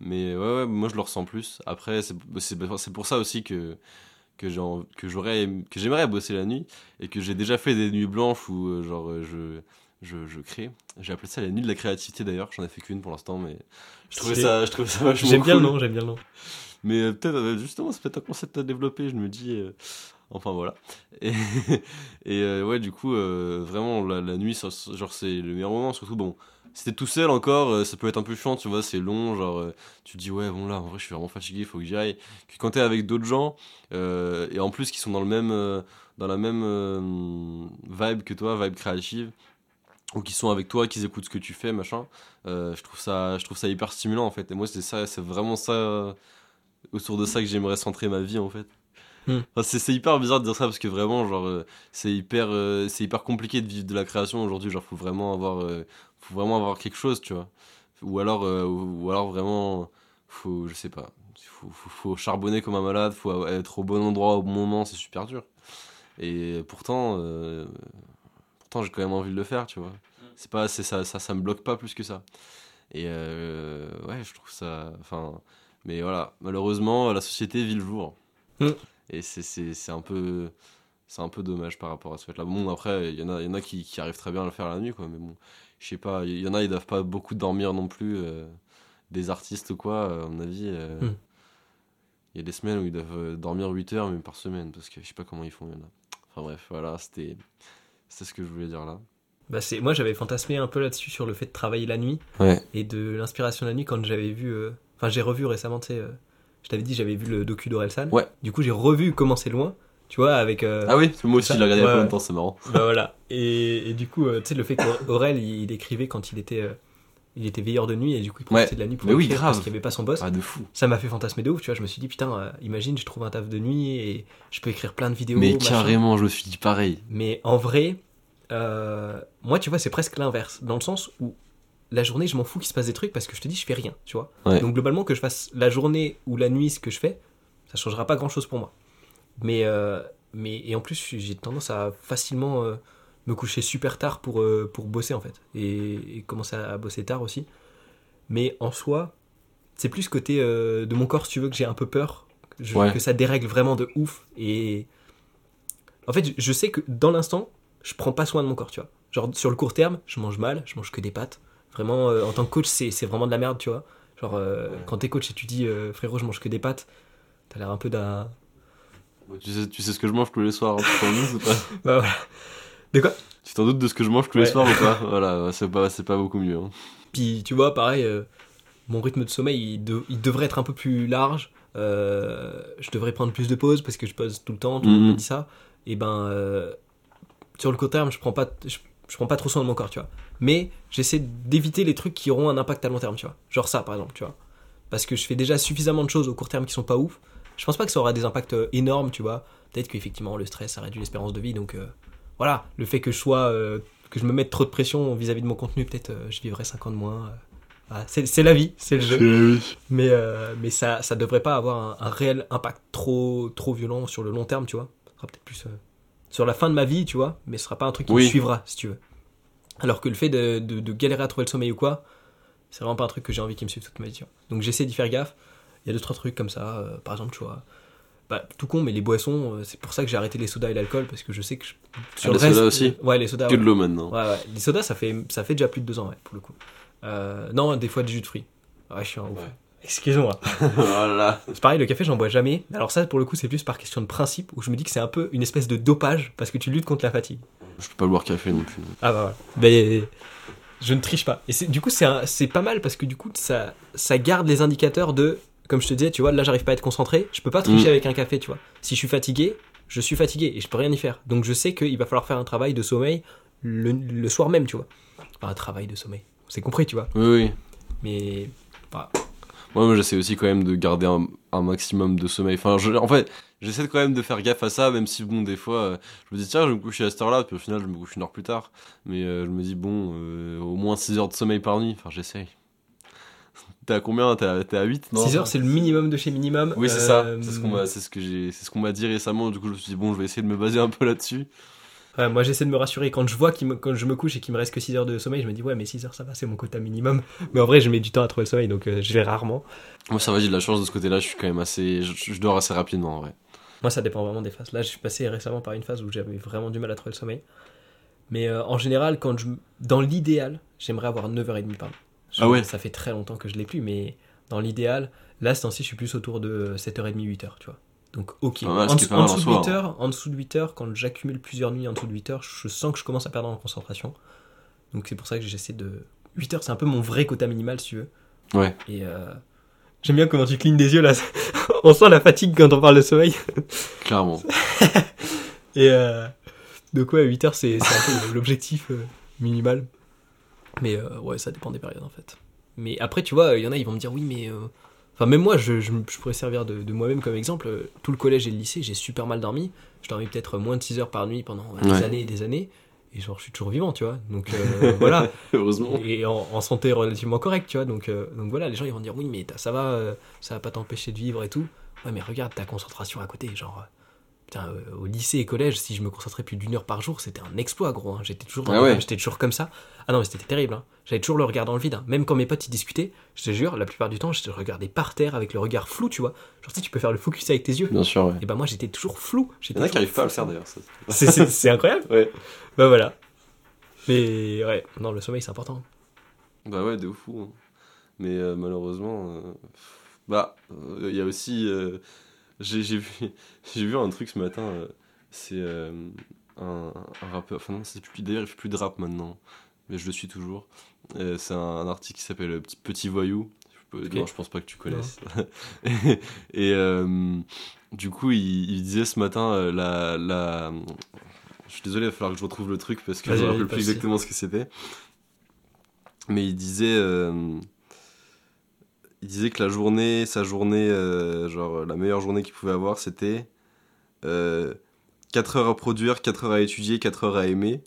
Speaker 2: Mais ouais, ouais, moi je le ressens plus. Après, c'est pour ça aussi que que j'aurais j'aimerais bosser la nuit et que j'ai déjà fait des nuits blanches où euh, genre je je, je crée. J'ai appelé ça la nuit de la créativité d'ailleurs. J'en ai fait qu'une pour l'instant, mais je trouvais ça, je trouvais ça vachement
Speaker 1: J'aime bien le
Speaker 2: cool.
Speaker 1: nom, j'aime bien le nom.
Speaker 2: Mais euh, peut-être, euh, justement, c'est peut-être un concept à développer, je me dis. euh, Enfin voilà. Et, ouais, du coup, vraiment, la, nuit, genre, c'est le meilleur moment. Surtout, bon, si t'es tout seul encore, ça peut être un peu chiant, tu vois, c'est long. Genre, tu te dis, ouais, bon, là, en vrai, je suis vraiment fatigué, il faut que j'y aille. Quand t'es avec d'autres gens, et en plus, qui sont dans, le même, dans la même vibe que toi, vibe créative, ou qui sont avec toi, qui écoutent ce que tu fais, machin, je, trouve ça, je trouve ça hyper stimulant, en fait. Et moi, c'est c'est vraiment ça. Autour de ça que j'aimerais centrer ma vie en fait.
Speaker 1: Hmm.
Speaker 2: Enfin, c'est, hyper bizarre de dire ça parce que vraiment genre euh, c'est hyper euh, c'est hyper compliqué de vivre de la création aujourd'hui. Genre faut vraiment avoir euh, faut vraiment avoir quelque chose tu vois. Ou alors ou, alors vraiment faut je sais pas faut, faut, faut charbonner comme un malade faut être au bon endroit au bon moment c'est super dur. Et pourtant euh, pourtant j'ai quand même envie de le faire tu vois. C'est pas ça, ça ça me bloque pas plus que ça. Et euh, ouais je trouve ça enfin mais voilà, malheureusement, la société vit le jour.
Speaker 1: Mm.
Speaker 2: Et c'est- un peu c'est un peu dommage par rapport à ce fait-là. Bon, après, il y en a, y en a qui, qui arrivent très bien à le faire la nuit, quoi. Mais bon, je sais pas, il y en a, ils doivent pas beaucoup dormir non plus. euh, des artistes ou quoi, à mon avis. euh,
Speaker 1: Mm.
Speaker 2: Il y a des semaines où ils doivent euh, dormir 8 heures, même par semaine, parce que je sais pas comment ils font, il y en a. Enfin bref, voilà, c'était c'était ce que je voulais dire là.
Speaker 1: Bah c'est moi j'avais fantasmé un peu là-dessus sur le fait de travailler la nuit
Speaker 2: Ouais.
Speaker 1: et de l'inspiration la nuit quand j'avais vu euh, enfin j'ai revu récemment tu sais euh, je t'avais dit j'avais vu le docu d'Orelsan
Speaker 2: Ouais.
Speaker 1: du coup j'ai revu comment c'est loin tu vois avec euh,
Speaker 2: Ah oui, moi aussi, je l'ai regardé il y a pas longtemps, c'est marrant.
Speaker 1: bah voilà et, et du coup euh, tu sais le fait qu'Aurel il, il écrivait quand il était il était veilleur de nuit et du coup il profitait
Speaker 2: Ouais.
Speaker 1: de la nuit pour
Speaker 2: Mais oui,
Speaker 1: écrire
Speaker 2: grave.
Speaker 1: parce qu'il n'y avait pas son boss
Speaker 2: Ah, de fou.
Speaker 1: ça m'a fait fantasmer de ouf tu vois je me suis dit putain imagine je trouve un taf de nuit et je peux écrire plein de vidéos
Speaker 2: Mais
Speaker 1: machin.
Speaker 2: carrément, je me suis dit pareil.
Speaker 1: Mais en vrai, euh, moi, tu vois, c'est presque l'inverse. Dans le sens où la journée, je m'en fous qu'il se passe des trucs parce que je te dis, je fais rien, tu vois.
Speaker 2: Ouais.
Speaker 1: Donc, globalement, que je fasse la journée ou la nuit ce que je fais, ça changera pas grand chose pour moi. Mais, euh, mais et en plus, j'ai tendance à facilement euh, me coucher super tard pour, euh, pour bosser, en fait. Et, et commencer à bosser tard aussi. Mais en soi, c'est plus côté de mon corps, si tu veux, que j'ai un peu peur. Je-
Speaker 2: Ouais.
Speaker 1: Que ça dérègle vraiment de ouf. Et en fait, je sais que dans l'instant, je prends pas soin de mon corps, tu vois. Genre, sur le court terme, je mange mal, je mange que des pâtes. Vraiment, euh, en tant que coach, c'est vraiment de la merde, tu vois. Genre, euh, quand t'es coach et tu dis, euh, frérot, je mange que des pâtes, t'as l'air un peu d'un.
Speaker 2: Tu sais, tu sais ce que je mange tous les soirs, hein, tu t'en doutes ou pas?
Speaker 1: Bah voilà. De quoi?
Speaker 2: Tu t'en doutes de ce que je mange tous les soirs ou pas? Voilà, c'est pas, c'est pas beaucoup mieux. hein.
Speaker 1: Puis tu vois, pareil, euh, mon rythme de sommeil, il, de- il devrait être un peu plus large. Euh, je devrais prendre plus de pauses parce que je pose tout le temps, tout le monde
Speaker 2: Mhm.
Speaker 1: me dit ça. Et ben, euh, sur le court terme, je prends pas, je, je prends pas trop soin de mon corps, tu vois. Mais j'essaie d'éviter les trucs qui auront un impact à long terme, tu vois. Genre ça, par exemple, tu vois. Parce que je fais déjà suffisamment de choses au court terme qui sont pas ouf. Je pense pas que ça aura des impacts euh, énormes, tu vois. Peut-être qu'effectivement, le stress, ça réduit l'espérance de vie. Donc euh, voilà, le fait que je sois, euh, que je me mette trop de pression vis-à-vis de mon contenu, peut-être euh, je vivrai 5 ans de moins. Voilà, c'est la vie, c'est le jeu. Mais, mais ça, ça devrait pas avoir un, un réel impact trop, trop violent sur le long terme, tu vois. Ce sera peut-être plus sur la fin de ma vie, tu vois, mais ce sera pas un truc qui
Speaker 2: Oui.
Speaker 1: me suivra, si tu veux. Alors que le fait de, de, de galérer à trouver le sommeil ou quoi, c'est vraiment pas un truc que j'ai envie qu'il me suive toute ma vie, tu vois. Donc j'essaie d'y faire gaffe. Il y a deux, trois trucs comme ça, euh, par exemple, tu vois. Bah, tout con, mais les boissons, euh, c'est pour ça que j'ai arrêté les sodas et l'alcool, parce que je sais que je- sur
Speaker 2: Ah,
Speaker 1: le
Speaker 2: les sodas aussi
Speaker 1: Ouais, les sodas.
Speaker 2: Que
Speaker 1: ouais.
Speaker 2: de l'eau maintenant.
Speaker 1: Ouais, ouais. Les sodas, ça fait, ça fait déjà plus de deux ans, ouais, pour le coup. Euh, non, des fois du jus de fruits. Ouais, je suis un ouf.
Speaker 2: Ouais.
Speaker 1: Excuse-moi.
Speaker 2: voilà.
Speaker 1: C'est pareil, le café, j'en bois jamais. Alors ça, pour le coup, c'est plus par question de principe, où je me dis que c'est un peu une espèce de dopage, parce que tu luttes contre la fatigue.
Speaker 2: Je peux pas boire café non plus.
Speaker 1: Ah bah voilà. Mais je ne triche pas. Et du coup, c'est pas mal, parce que du coup, ça, ça garde les indicateurs de, comme je te disais, tu vois, là, j'arrive pas à être concentré, je peux pas tricher
Speaker 2: Mm.
Speaker 1: avec un café, tu vois. Si je suis fatigué, je suis fatigué, et je peux rien y faire. Donc je sais qu'il va falloir faire un travail de sommeil le, le soir même, tu vois. Enfin, un travail de sommeil. C'est compris, tu vois.
Speaker 2: Oui, oui.
Speaker 1: Mais
Speaker 2: Moi, moi j'essaie aussi quand même de garder un, un maximum de sommeil. Enfin, je- en fait, j'essaie quand même de faire gaffe à ça, même si, bon, des fois, euh, je me dis, tiens, je vais me coucher à cette heure-là, puis au final, je me couche une heure plus tard. Mais euh, je me dis, bon, euh, au moins 6 heures de sommeil par nuit. Enfin, j'essaye. T'es à combien T'es à, à 8 non
Speaker 1: 6 heures, c'est le minimum de chez minimum.
Speaker 2: Oui, c'est ça. C'est ce qu'on m'a, c'est ce que j'ai, c'est ce qu'on m'a dit récemment. Du coup, je me suis dit, bon, je vais essayer de me baser un peu là-dessus.
Speaker 1: Moi j'essaie de me rassurer quand je vois qu'il me, quand je me couche et qu'il me reste que 6 heures de sommeil, je me dis ouais mais 6 heures ça va, c'est mon quota minimum. Mais en vrai je mets du temps à trouver le sommeil donc euh, je vais rarement.
Speaker 2: Moi, ça va, j'ai de la chance de ce côté-là. Je suis quand même assez, je, je dors assez rapidement, en vrai.
Speaker 1: Moi ça dépend vraiment des phases. Là je suis passé récemment par une phase où j'avais vraiment du mal à trouver le sommeil. Mais euh, en général quand je dans l'idéal, j'aimerais avoir 9h30 par nuit. Je-
Speaker 2: Ah ouais?
Speaker 1: Ça fait très longtemps que je l'ai plus mais dans l'idéal, là ce temps-ci je suis plus autour de 7h30 8h, tu vois. Donc ok.
Speaker 2: Mal,
Speaker 1: en, dessous-
Speaker 2: pas
Speaker 1: en
Speaker 2: mal en
Speaker 1: dessous de
Speaker 2: soi,
Speaker 1: 8 heures, en dessous de 8 heures, quand j'accumule plusieurs nuits en dessous de 8 heures, je sens que je commence à perdre en concentration. Donc c'est pour ça que j'essaie de 8 heures, c'est un peu mon vrai quota minimal si tu veux.
Speaker 2: Ouais.
Speaker 1: Et euh, j'aime bien comment tu clignes des yeux là. on sent la fatigue quand on parle de sommeil.
Speaker 2: Clairement.
Speaker 1: Et euh, donc ouais, 8 heures c'est c'est un peu l'objectif euh, minimal. Mais euh, ouais, ça dépend des périodes en fait. Mais après, tu vois, il y en a, ils vont me dire oui, mais. Enfin, même moi, je, je, je pourrais servir de, de moi-même comme exemple. Tout le collège et le lycée, j'ai super mal dormi. Je dormais peut-être moins de 6 heures par nuit pendant des
Speaker 2: Ouais.
Speaker 1: années et des années. Et genre, je suis toujours vivant, tu vois. Donc euh, voilà.
Speaker 2: Heureusement.
Speaker 1: Et en, en santé relativement correcte, tu vois. Donc, euh, donc voilà, les gens ils vont dire oui, mais ça va, euh, ça va pas t'empêcher de vivre et tout. Ouais, mais regarde ta concentration à côté. Genre, putain, euh, au lycée et collège, si je me concentrais plus d'une heure par jour, c'était un exploit, gros. hein. J'étais toujours, dans
Speaker 2: Ah ouais.
Speaker 1: j'étais toujours comme ça. Ah non, mais c'était terrible. hein. J'avais toujours le regard dans le vide. hein. Même quand mes potes ils discutaient, je te jure, la plupart du temps, je regardais par terre avec le regard flou, tu vois. Genre, tu sais, tu peux faire le focus avec tes yeux.
Speaker 2: Bien sûr, ouais.
Speaker 1: Et bah, moi, j'étais toujours flou.
Speaker 2: Il y en a qui arrivent pas à le faire d'ailleurs.
Speaker 1: C'est- incroyable.
Speaker 2: Ouais.
Speaker 1: Bah voilà. Mais ouais, non, le sommeil c'est important.
Speaker 2: Bah ouais, de fou. hein. Mais euh, malheureusement, euh, bah, euh, il y a aussi. j'ai vu, un truc ce matin. euh, c'est euh, un, un rappeur. Enfin, non, c'est plus. D'ailleurs, il fait plus de rap maintenant. Mais je le suis toujours. C'est un, un article qui s'appelle euh, Petit, Petit Voyou. Je peux-
Speaker 1: Ok.
Speaker 2: Non, je pense pas que tu connaisses. et du coup, il, il disait ce matin la. la je suis désolé, il va falloir que je retrouve le truc parce que je
Speaker 1: Vas-y,
Speaker 2: me rappelle plus exactement ce que c'était. Mais il disait, il disait que la journée, sa journée, euh, genre la meilleure journée qu'il pouvait avoir, c'était euh, 4 heures à produire, 4 heures à étudier, 4 heures à aimer.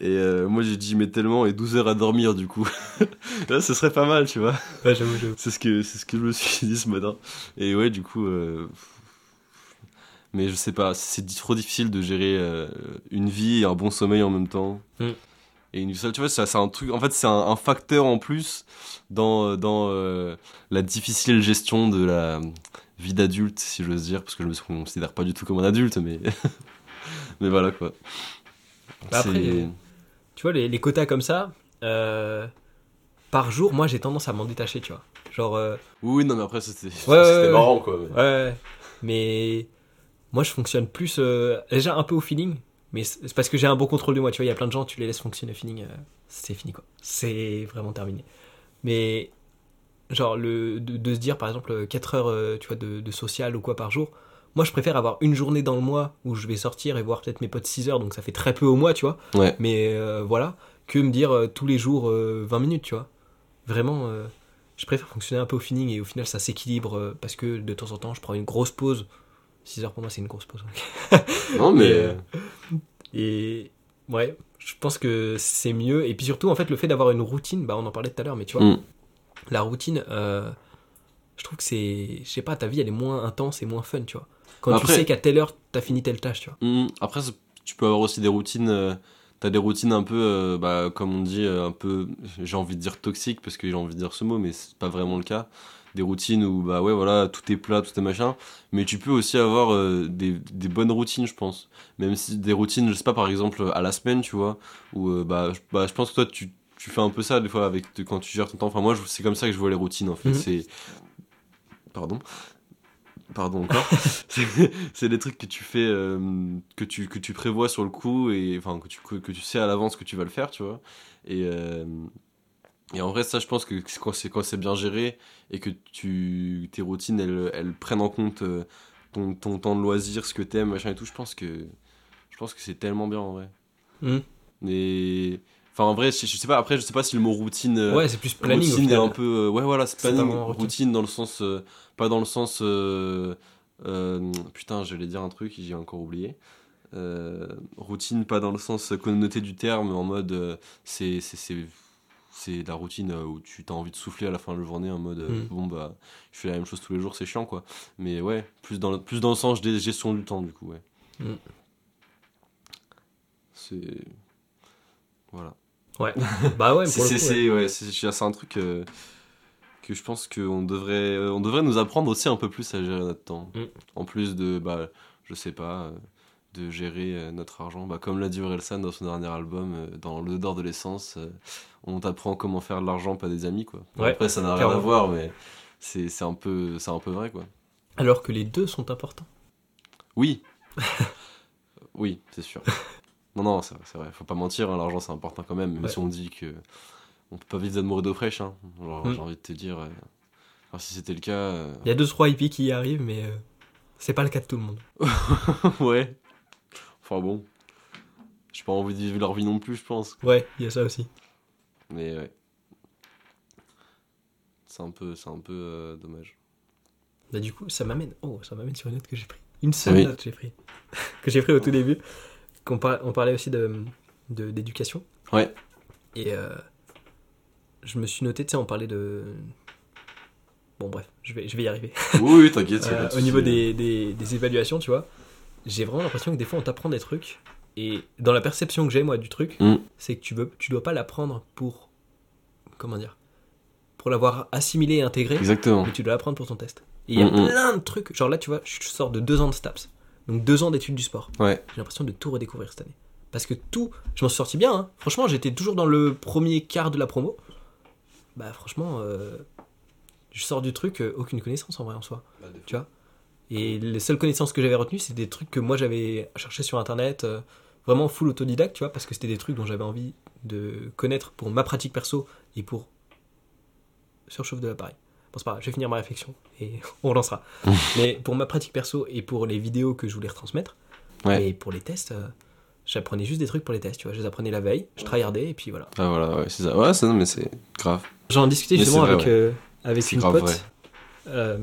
Speaker 2: Et euh, moi j'ai dit mais tellement et 12 heures à dormir du coup. Là ce serait pas mal tu vois.
Speaker 1: Ouais, j'avoue, j'avoue.
Speaker 2: C'est ce que c'est ce que je me suis dit ce matin. Et ouais du coup. euh, Mais je sais pas, c'est trop difficile de gérer une vie et un bon sommeil en même temps.
Speaker 1: Mm.
Speaker 2: Et une tu vois, c'est un truc. En fait, c'est un, un facteur en plus dans dans euh, la difficile gestion de la vie d'adulte, si j'ose dire, parce que je me considère pas du tout comme un adulte, mais mais voilà quoi.
Speaker 1: Bah après, Tu vois, les, les quotas comme ça, euh, par jour, moi j'ai tendance à m'en détacher, tu vois. Genre, euh,
Speaker 2: Oui, non, mais après, c'était
Speaker 1: Ouais,
Speaker 2: marrant, quoi. mais-
Speaker 1: ouais, mais moi je fonctionne plus euh, déjà un peu au feeling, mais c'est parce que j'ai un bon contrôle de moi, tu vois. Il y a plein de gens, tu les laisses fonctionner au feeling, euh, c'est fini quoi. C'est vraiment terminé. Mais genre le, de, de se dire par exemple 4 heures euh, tu vois, de, de social ou quoi par jour, moi je préfère avoir une journée dans le mois où je vais sortir et voir peut-être mes potes 6 heures, donc ça fait très peu au mois, tu vois.
Speaker 2: Ouais.
Speaker 1: Mais euh, voilà, que me dire euh, tous les jours euh, 20 minutes, tu vois. Vraiment, je préfère fonctionner un peu au feeling et au final ça s'équilibre parce que de temps en temps je prends une grosse pause. 6 heures pour moi c'est une grosse pause.
Speaker 2: Non, mais.
Speaker 1: Et, euh, Et ouais, je pense que c'est mieux. Et puis surtout, en fait, le fait d'avoir une routine, bah on en parlait tout à l'heure, mais tu vois,
Speaker 2: Mm.
Speaker 1: la routine, euh, je trouve que c'est, je sais pas, ta vie elle est moins intense et moins fun, tu vois. Quand
Speaker 2: Après-
Speaker 1: tu sais qu'à telle heure t'as fini telle tâche, tu vois.
Speaker 2: Hum, Après, tu peux avoir aussi des routines. euh, T'as des routines un peu, euh, bah, comme on dit, euh, un peu, j'ai envie de dire toxiques parce que j'ai envie de dire ce mot, mais c'est pas vraiment le cas. Des routines où, bah ouais, voilà, tout est plat, tout est machin. Mais tu peux aussi avoir euh, des, des bonnes routines, je pense. Même si des routines, je sais pas, par exemple, à la semaine, tu vois, où, euh, bah, je, bah, je pense que toi, tu, tu fais un peu ça des fois avec quand tu gères ton temps. Enfin, moi, je- c'est comme ça que je vois les routines, en fait.
Speaker 1: Mhm.
Speaker 2: C'est. Pardon. Pardon encore. c'est des trucs que tu fais, euh, que, tu, que tu prévois sur le coup, et enfin que tu, que, que tu sais à l'avance que tu vas le faire, tu vois. Et, euh, et en vrai, ça, je pense que quand c'est quand c'est bien géré et que tu, tes routines, elles, elles prennent en compte euh, ton, ton temps de loisir, ce que t'aimes, machin et tout, je pense que, je pense que c'est tellement bien en vrai. Mais. Enfin, en vrai, je, je sais pas, après, je sais pas si le mot routine. euh,
Speaker 1: Ouais, c'est plus planning.
Speaker 2: routine est un peu euh, ouais voilà c'est planning routine. dans le sens pas dans le sens putain j'allais dire un truc j'ai encore oublié routine pas dans le sens connoté du terme en mode c'est c'est c'est c'est la routine euh, où tu as envie de souffler à la fin de la journée en mode euh,
Speaker 1: Mm.
Speaker 2: bon bah je fais la même chose tous les jours c'est chiant quoi mais ouais plus dans le, plus dans le sens de gestion du temps du coup ouais
Speaker 1: Mm.
Speaker 2: c'est voilà
Speaker 1: Bah ouais,
Speaker 2: c'est
Speaker 1: coup, ouais.
Speaker 2: c'est- ouais, c'est- c'est un truc euh, que je pense qu'on devrait, on devrait nous apprendre aussi un peu plus à gérer notre temps.
Speaker 1: Mm.
Speaker 2: En plus de, bah, je sais pas, euh, de gérer euh, notre argent. Bah, comme l'a dit Orelsan dans son dernier album, euh, dans L'odeur de l'essence, euh, on t'apprend comment faire de l'argent, pas des amis, quoi.
Speaker 1: Ouais,
Speaker 2: Après, ça n'a rien à voir, mais c'est un, peu- un peu vrai, quoi.
Speaker 1: Alors que les deux sont importants.
Speaker 2: Oui. oui, c'est sûr. Non, non, c'est vrai. Faut pas mentir, hein, l'argent c'est important quand même. Même
Speaker 1: Ouais.
Speaker 2: si on dit que on peut pas vivre d'amour et d'eau fraîche. Hein.
Speaker 1: Mm.
Speaker 2: J'ai envie de te dire, euh, alors, si c'était le cas, euh,
Speaker 1: Il y a deux trois hippies qui y arrivent, mais euh, c'est pas le cas de tout le monde.
Speaker 2: ouais. Enfin bon, j'ai pas envie de vivre leur vie non plus, je pense.
Speaker 1: Ouais, il y a ça aussi.
Speaker 2: Mais ouais, c'est un peu, c'est un peu euh, dommage.
Speaker 1: Bah du coup, ça m'amène. Oh, ça m'amène sur une note que j'ai pris. Une seule
Speaker 2: Oui.
Speaker 1: note que j'ai pris. que j'ai pris au tout début. Qu'on par- On parlait aussi de de- d'éducation.
Speaker 2: Ouais.
Speaker 1: Et euh, je me suis noté, tu sais, on parlait de. Bon bref, je vais, je vais y arriver.
Speaker 2: Oui, oui, t'inquiète.
Speaker 1: Euh, au niveau des, des, des évaluations, tu vois, j'ai vraiment l'impression que des fois on t'apprend des trucs. Et dans la perception que j'ai moi du truc,
Speaker 2: Mm.
Speaker 1: c'est que tu veux, tu dois pas l'apprendre pour. Comment dire Pour l'avoir assimilé et intégré.
Speaker 2: Exactement.
Speaker 1: Mais tu dois l'apprendre pour ton test. Et il y a
Speaker 2: Mm, mm.
Speaker 1: plein de trucs. Genre là, tu vois, je sors de deux ans de STAPS. Donc deux ans d'études du sport.
Speaker 2: Ouais.
Speaker 1: J'ai l'impression de tout redécouvrir cette année. Parce que tout, je m'en suis sorti bien. hein. Franchement, j'étais toujours dans le premier quart de la promo. Bah franchement, euh, je sors du truc, euh, aucune connaissance en vrai en soi. Tu vois? Et les seules connaissances que j'avais retenues, c'est des trucs que moi j'avais cherché sur internet, euh, vraiment full autodidacte, tu vois, parce que c'était des trucs dont j'avais envie de connaître pour ma pratique perso et pour surchauffe de l'appareil. Bon, c'est pas grave, je vais finir ma réflexion et on relancera. Mais pour ma pratique perso et pour les vidéos que je voulais retransmettre,
Speaker 2: Ouais.
Speaker 1: et pour les tests, euh, j'apprenais juste des trucs pour les tests, tu vois. Je les apprenais la veille, je tryhardais et puis voilà.
Speaker 2: Ah voilà, ouais, c'est ça. Ouais, c'est non, mais c'est grave.
Speaker 1: J'en discutais justement
Speaker 2: vrai,
Speaker 1: avec,
Speaker 2: ouais.
Speaker 1: euh, avec une
Speaker 2: grave
Speaker 1: pote. Euh,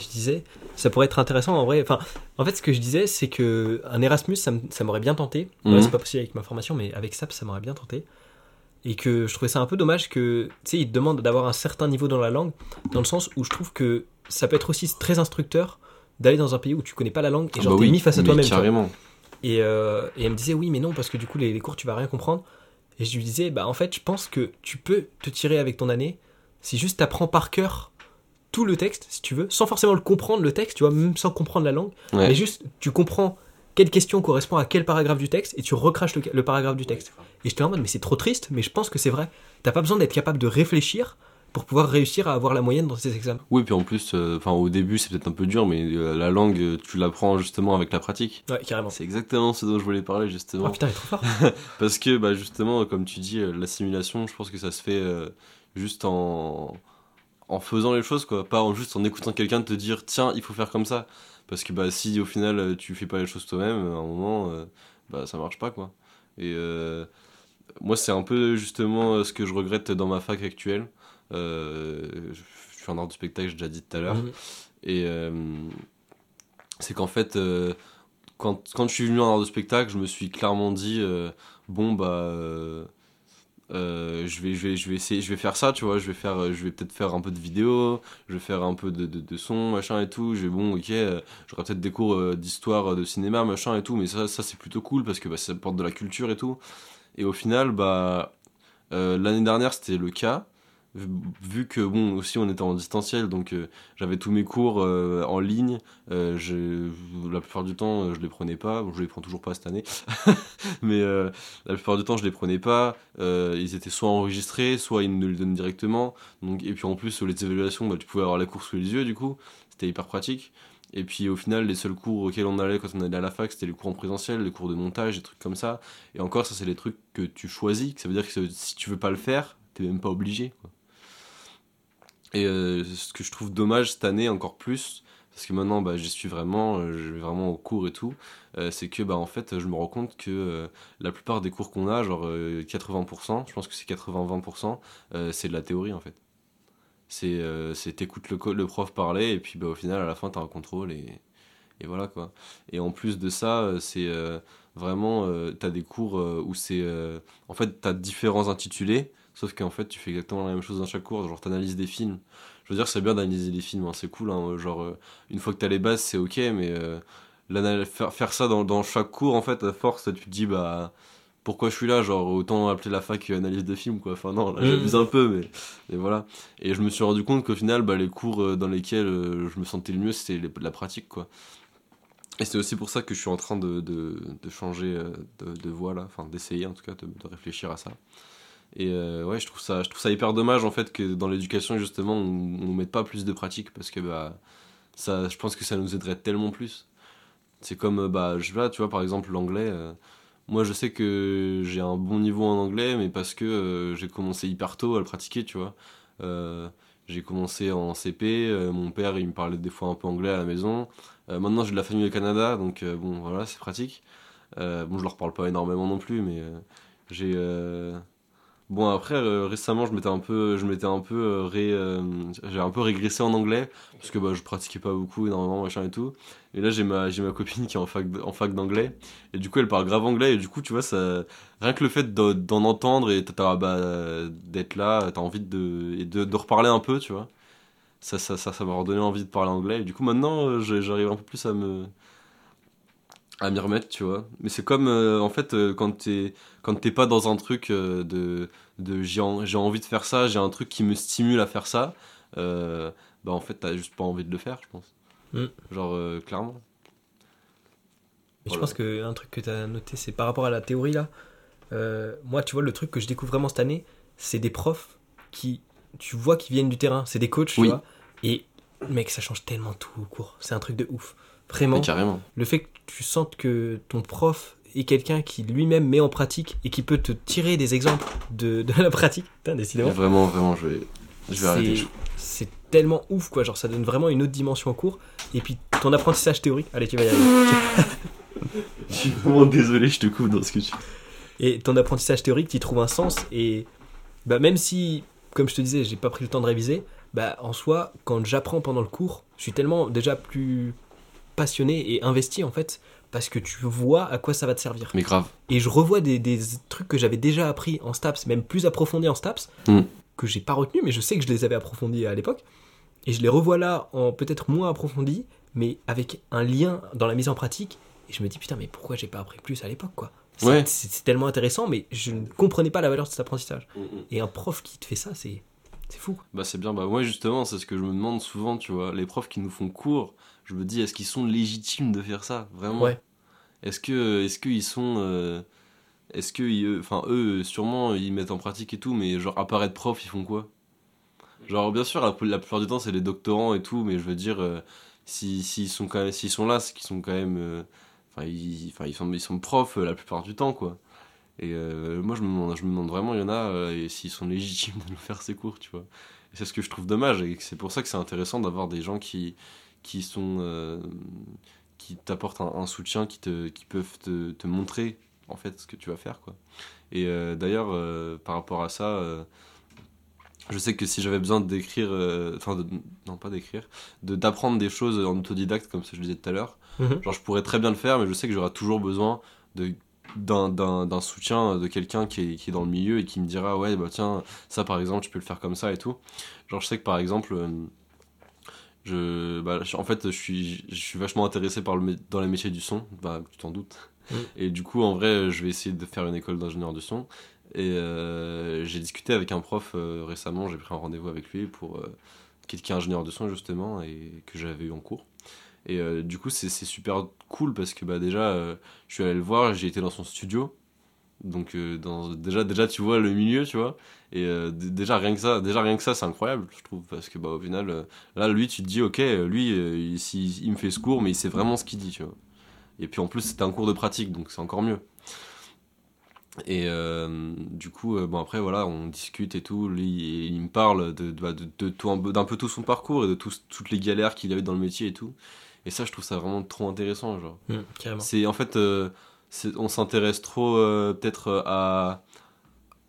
Speaker 1: je disais, ça pourrait être intéressant en vrai. Enfin, en fait, ce que je disais, c'est que un Erasmus, ça, m'aurait bien tenté.
Speaker 2: Mhm.
Speaker 1: c'est pas possible avec ma formation, mais avec SAP, ça m'aurait bien tenté. Et que je trouvais ça un peu dommage que, tu sais, ils te demandent d'avoir un certain niveau dans la langue, dans le sens où je trouve que ça peut être aussi très instructeur d'aller dans un pays où tu connais pas la langue et
Speaker 2: Ah
Speaker 1: genre
Speaker 2: bah
Speaker 1: t'es
Speaker 2: oui,
Speaker 1: mis face à toi-même.
Speaker 2: Carrément.
Speaker 1: Et, euh, et elle me disait oui mais non parce que du coup les, les cours tu vas rien comprendre. Et je lui disais bah en fait je pense que tu peux te tirer avec ton année si juste t'apprends par cœur tout le texte si tu veux sans forcément le comprendre le texte tu vois même sans comprendre la langue
Speaker 2: Ouais.
Speaker 1: mais juste tu comprends quelle question correspond à quel paragraphe du texte et tu recraches le, le paragraphe du texte. Et j'étais en mode, mais c'est trop triste, mais je pense que c'est vrai. T'as pas besoin d'être capable de réfléchir pour pouvoir réussir à avoir la moyenne dans tes examens.
Speaker 2: Oui, puis en plus, euh, enfin au début c'est peut-être un peu dur, mais euh, la langue, euh, tu l'apprends justement avec la pratique.
Speaker 1: Ouais, carrément.
Speaker 2: C'est exactement ce dont je voulais parler justement.
Speaker 1: Oh putain, il est trop fort.
Speaker 2: Parce que bah, justement, comme tu dis, l'assimilation, je pense que ça se fait euh, juste en, en faisant les choses, quoi. Pas en, juste en écoutant quelqu'un te dire tiens, il faut faire comme ça. Parce que bah, si au final euh, tu fais pas les choses toi-même, à un moment, euh, bah, ça marche pas, quoi. Et euh, moi, c'est un peu justement euh, ce que je regrette dans ma fac actuelle. Euh, je suis en art du spectacle, j'ai déjà dit tout à l'heure.
Speaker 1: Mhm.
Speaker 2: Et euh, c'est qu'en fait, euh, quand, quand je suis venu en art de spectacle, je me suis clairement dit euh, bon bah euh, je vais je vais je vais essayer je vais faire ça tu vois. Je vais faire je vais peut-être faire un peu de vidéo je vais faire un peu de, de, son machin et tout. Je vais bon ok euh, j'aurai peut-être des cours euh, d'histoire euh, de cinéma machin et tout mais ça ça c'est plutôt cool parce que bah, ça apporte de la culture et tout. Et au final bah l'année dernière c'était le cas vu- que bon aussi on était en distanciel donc euh, j'avais tous mes cours euh, en ligne euh, la plupart du temps je les prenais pas. Bon, je les prends toujours pas cette année. Mais la plupart du temps je les prenais pas. Ils étaient soit enregistrés soit ils nous les donnent directement. Donc et puis en plus les évaluations bah, tu pouvais avoir la cour sous les yeux du coup. C'était hyper pratique. Et puis au final les seuls cours auxquels on allait quand on allait à la fac c'était les cours en présentiel les cours de montage des trucs comme ça. Et encore ça c'est les trucs que tu choisis ça veut dire que si tu veux pas le faire t'es même pas obligé. Et euh, ce que je trouve dommage cette année encore plus, parce que maintenant bah, j'y suis vraiment, euh, je vais vraiment au cours et tout, euh, c'est que bah, en fait je me rends compte que la plupart des cours qu'on a, genre euh, 80%, je pense que c'est 80-20%, euh, c'est de la théorie en fait. C'est t'écoutes le, le prof parler et puis bah, au final à la fin t'as un contrôle et, et voilà quoi. Et en plus de ça, c'est vraiment, t'as des cours où c'est, en fait t'as différents intitulés, sauf qu'en fait tu fais exactement la même chose dans chaque cours, genre t'analyses des films. Je veux dire, c'est bien d'analyser des films, hein, c'est cool. hein, genre, euh, une fois que t'as les bases, c'est ok, mais euh, faire, faire ça dans, dans chaque cours, en fait, à force, tu te dis, bah, pourquoi je suis là? Genre, autant appeler la fac analyse de films, quoi. Enfin, non, là,
Speaker 1: Mhm.
Speaker 2: j'abuse un peu, mais, mais voilà. Et je me suis rendu compte qu'au final, bah, les cours euh, dans lesquels euh, je me sentais le mieux, c'était la pratique, quoi. Et c'est aussi pour ça que je suis en train de, de, de changer euh, de, de voie, là, enfin, d'essayer en tout cas, de réfléchir à ça. Et euh, ouais, je trouve ça, je trouve ça hyper dommage en fait que dans l'éducation justement on, on mette pas plus de pratique parce que bah ça, je pense que ça nous aiderait tellement plus. C'est comme euh, bah je pas, tu vois par exemple l'anglais. euh, moi je sais que j'ai un bon niveau en anglais, mais parce que j'ai commencé hyper tôt à le pratiquer, tu vois. J'ai commencé en CP, mon père il me parlait des fois un peu anglais à la maison. Maintenant j'ai de la famille au Canada, donc bon voilà c'est pratique. Bon je leur parle pas énormément non plus, mais j'ai Bon après euh, récemment je m'étais un peu je m'étais un peu euh, euh, j'ai un peu régressé en anglais parce que bah je pratiquais pas beaucoup énormément machin et tout. Et là j'ai ma j'ai ma copine qui est en fac en fac d'anglais. Et du coup elle parle grave anglais. Et du coup tu vois ça rien que le fait d'en entendre et bah d'être là t'as envie de et de, de reparler un peu tu vois. Ça ça ça m'a redonné envie de parler anglais. Et du coup maintenant j'arrive un peu plus à me à m'y remettre tu vois mais c'est comme euh, en fait euh, quand t'es quand t'es pas dans un truc euh, de, de j'ai en- j'ai envie de faire ça, j'ai un truc qui me stimule à faire ça, bah en fait t'as juste pas envie de le faire, je pense.
Speaker 1: Mm.
Speaker 2: Genre clairement.
Speaker 1: Mais je pense qu'un truc que tu as noté, c'est par rapport à la théorie là. moi, tu vois, le truc que je découvre vraiment cette année, c'est des profs qui, tu vois, qui viennent du terrain. C'est des coachs, tu vois. Et mec, ça change tellement tout au cours. C'est un truc de ouf. Vraiment,
Speaker 2: carrément.
Speaker 1: le fait que tu sentes que ton prof est quelqu'un qui lui-même met en pratique et qui peut te tirer des exemples de, de la pratique. Putain, décidément.
Speaker 2: Vraiment, vraiment, je vais, je vais arrêter.
Speaker 1: C'est- C'est tellement ouf, quoi. Genre, ça donne vraiment une autre dimension au cours. Et puis, ton apprentissage théorique, allez, tu vas y arriver.
Speaker 2: Je suis vraiment désolé, je te coupe dans ce que tu.
Speaker 1: Et ton apprentissage théorique, tu y trouves un sens. Et bah, même si, comme je te disais, j'ai pas pris le temps de réviser, bah, en soi, quand j'apprends pendant le cours, je suis tellement déjà plus passionné et investi en fait, parce que tu vois à quoi ça va te servir.
Speaker 2: Mais grave.
Speaker 1: Et je revois des, des trucs que j'avais déjà appris en STAPS, même plus approfondis en STAPS,
Speaker 2: Mm.
Speaker 1: que j'ai pas retenu, mais je sais que je les avais approfondis à l'époque. Et je les revois là en peut-être moins approfondis, mais avec un lien dans la mise en pratique. Et je me dis, putain, mais pourquoi j'ai pas appris plus à l'époque, quoi? C'est
Speaker 2: Ouais.
Speaker 1: tellement intéressant, mais je ne comprenais pas la valeur de cet apprentissage. Et un prof qui te fait ça, c'est c'est fou.
Speaker 2: Bah c'est bien, bah moi justement, c'est ce que je me demande souvent, tu vois. Les profs qui nous font cours, je me dis, est-ce qu'ils sont légitimes de faire ça Vraiment
Speaker 1: Ouais.
Speaker 2: est-ce que est-ce qu'ils sont euh, est-ce que enfin eux sûrement ils mettent en pratique et tout mais genre être prof ils font quoi genre bien sûr la, la plupart du temps c'est les doctorants et tout mais je veux dire euh, si s'ils sont quand même s'ils sont là c'est qu'ils sont quand même euh, enfin ils sont ils sont profs euh, la plupart du temps quoi et moi je me demande je me demande vraiment il y en a et s'ils sont légitimes de nous faire ces cours tu vois et c'est ce que je trouve dommage et c'est pour ça que c'est intéressant d'avoir des gens qui qui sont euh, qui t'apportent un, un soutien qui te qui peuvent te, te montrer en fait ce que tu vas faire quoi et euh, d'ailleurs euh, par rapport à ça je sais que si j'avais besoin d'écrire enfin non pas d'écrire de d'apprendre des choses en autodidacte comme ce que je disais tout à l'heure
Speaker 1: Mhm.
Speaker 2: genre je pourrais très bien le faire mais je sais que j'aurai toujours besoin de d'un, soutien de quelqu'un qui est, qui est dans le milieu et qui me dira ouais bah tiens ça par exemple tu peux le faire comme ça et tout genre je sais que par exemple je, bah, je- en fait je suis, je suis vachement intéressé par le, dans les métiers du son. Bah tu t'en doutes.
Speaker 1: Mm.
Speaker 2: et du coup en vrai je vais essayer de faire une école d'ingénieur du son. Et euh, j'ai discuté avec un prof euh, récemment. J'ai pris un rendez-vous avec lui pour euh, qui est ingénieur de son justement et que j'avais eu en cours. Et euh, du coup c'est super cool parce que bah déjà je suis allé le voir. J'ai été dans son studio donc euh, dans, déjà déjà tu vois le milieu tu vois. Et euh, déjà rien que ça déjà rien que ça c'est incroyable je trouve parce que bah au final euh, là lui tu te dis ok lui il, si- il me fait ce cours mais il sait vraiment ce qu'il dit tu vois. Et puis en plus c'était un cours de pratique donc c'est encore mieux. Et du coup bon après voilà on discute et tout. Lui il, me parle de, de, de, de tout d'un peu tout son parcours et de tous- toutes les galères qu'il a eu dans le métier et tout. Et ça je trouve ça vraiment trop intéressant genre.
Speaker 1: Carrément.
Speaker 2: c'est en fait, on s'intéresse trop euh, peut-être euh, à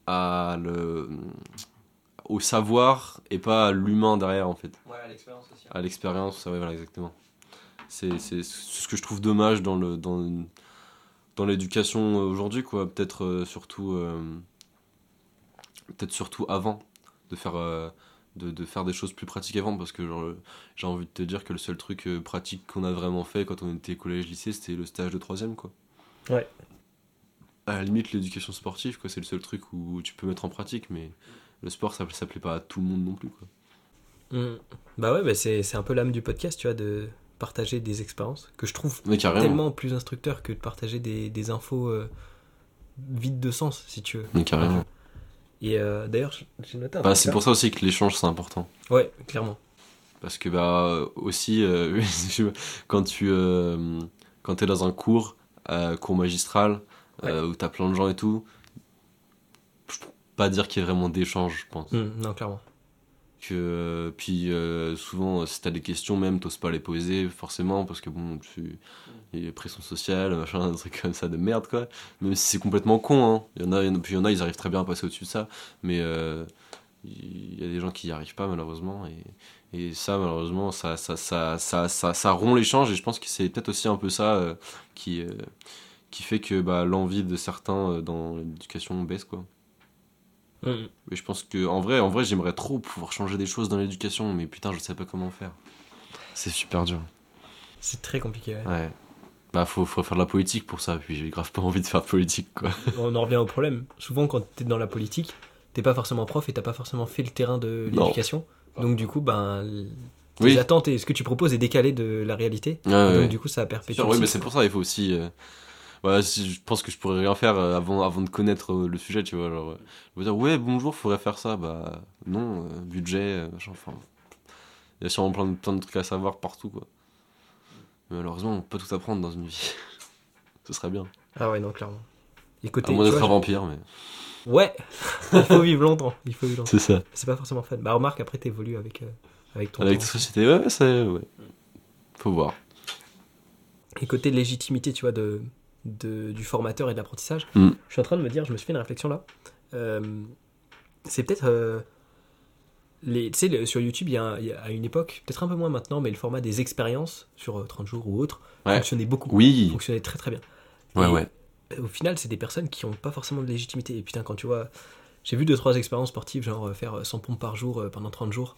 Speaker 2: à le au savoir et pas à l'humain derrière en fait,
Speaker 1: Ouais, l'expérience aussi.
Speaker 2: à l'expérience. Ouais, voilà exactement. C'est c'est ce que je trouve dommage dans le dans dans l'éducation aujourd'hui quoi. Peut-être euh, surtout euh, peut-être surtout avant de faire euh, de, de faire des choses plus pratiques avant parce que j'ai envie de te dire que le seul truc pratique qu'on a vraiment fait quand on était collège lycée c'était le stage de troisième quoi
Speaker 1: Ouais.
Speaker 2: à la limite l'éducation sportive quoi c'est le seul truc où tu peux mettre en pratique mais le sport ça, ça plaît pas à tout le monde non plus quoi
Speaker 1: Mhm. Bah ouais, bah c'est un peu l'âme du podcast, tu vois, de partager des expériences que je trouve tellement plus instructeur que de partager des, des infos euh, vides de sens, si tu veux.
Speaker 2: mais carrément
Speaker 1: Et euh, d'ailleurs, j'ai noté un
Speaker 2: bah, c'est
Speaker 1: là.
Speaker 2: pour ça aussi que l'échange c'est important
Speaker 1: Ouais, clairement.
Speaker 2: Parce que bah aussi euh, quand tu quand es dans un cours euh, cours magistral euh, où t'as plein de gens et tout, je peux pas dire qu'il y ait vraiment d'échange, je pense.
Speaker 1: Mhm, non, clairement.
Speaker 2: Que euh, puis souvent si t'as des questions même t'oses pas les poser forcément parce que bon tu il y a pression sociale machin des trucs comme ça de merde quoi. Même si c'est complètement con hein. Il y en a il y en a- puis il y en a ils arrivent très bien à passer au-dessus de ça mais il y a des gens qui y arrivent pas malheureusement et, et ça malheureusement ça ça ça ça ça, ça rompt l'échange et je pense que c'est peut-être aussi un peu ça euh, qui euh, qui fait que bah, l'envie de certains euh, dans l'éducation baisse quoi mais je pense que en vrai en vrai j'aimerais trop pouvoir changer des choses dans l'éducation mais putain je sais pas comment faire c'est super dur
Speaker 1: C'est très compliqué. ouais.
Speaker 2: ouais bah faut, faut faire de la politique pour ça puis j'ai grave pas envie de faire de politique quoi
Speaker 1: On en revient au problème. Souvent, quand t'es dans la politique, t'es pas forcément prof et t'as pas forcément fait le terrain de l'éducation. Donc, du coup, ben,
Speaker 2: oui
Speaker 1: attentes et ce que tu proposes est décalé de la réalité.
Speaker 2: Ouais, ouais,
Speaker 1: donc,
Speaker 2: ouais.
Speaker 1: du coup, ça perpétue.
Speaker 2: Sûr, oui, mais c'est pour ça, il faut aussi. euh, voilà, si- je pense que je pourrais rien faire euh, avant, avant de connaître euh, le sujet, tu vois. Genre, euh, je veux dire, ouais, bonjour, faudrait faire ça. Bah, non, euh, budget, machin, enfin. Il y a sûrement plein de, plein de trucs à savoir partout, quoi. Mais malheureusement, on peut pas tout apprendre dans une vie. Ce serait bien.
Speaker 1: Ah ouais, non, clairement. Et côté,
Speaker 2: À moins d'être un vampire, mais.
Speaker 1: Ouais, il faut vivre longtemps. Il faut vivre longtemps.
Speaker 2: C'est ça.
Speaker 1: C'est pas forcément fun. Bah, remarque, après, t'évolues avec, euh, avec ton
Speaker 2: Avec ta société, ouais, ouais, c'est. Ouais. Faut voir.
Speaker 1: Et côté légitimité, tu vois, de, de- du formateur et de l'apprentissage,
Speaker 2: Mm.
Speaker 1: je suis en train de me dire, je me suis fait une réflexion là. Euh, c'est peut-être. euh, les, tu sais, sur YouTube, il y, a un- il y a à une époque, peut-être un peu moins maintenant, mais le format des expériences sur euh, 30 jours ou autre
Speaker 2: Ouais.
Speaker 1: fonctionnait beaucoup.
Speaker 2: Oui.
Speaker 1: Fonctionnait très très bien.
Speaker 2: Ouais,
Speaker 1: Et,
Speaker 2: ouais.
Speaker 1: Euh, Au final, c'est des personnes qui n'ont pas forcément de légitimité. Et putain, quand tu vois. J'ai vu deux trois expériences sportives, genre euh, faire 100 pompes par jour euh, pendant 30 jours.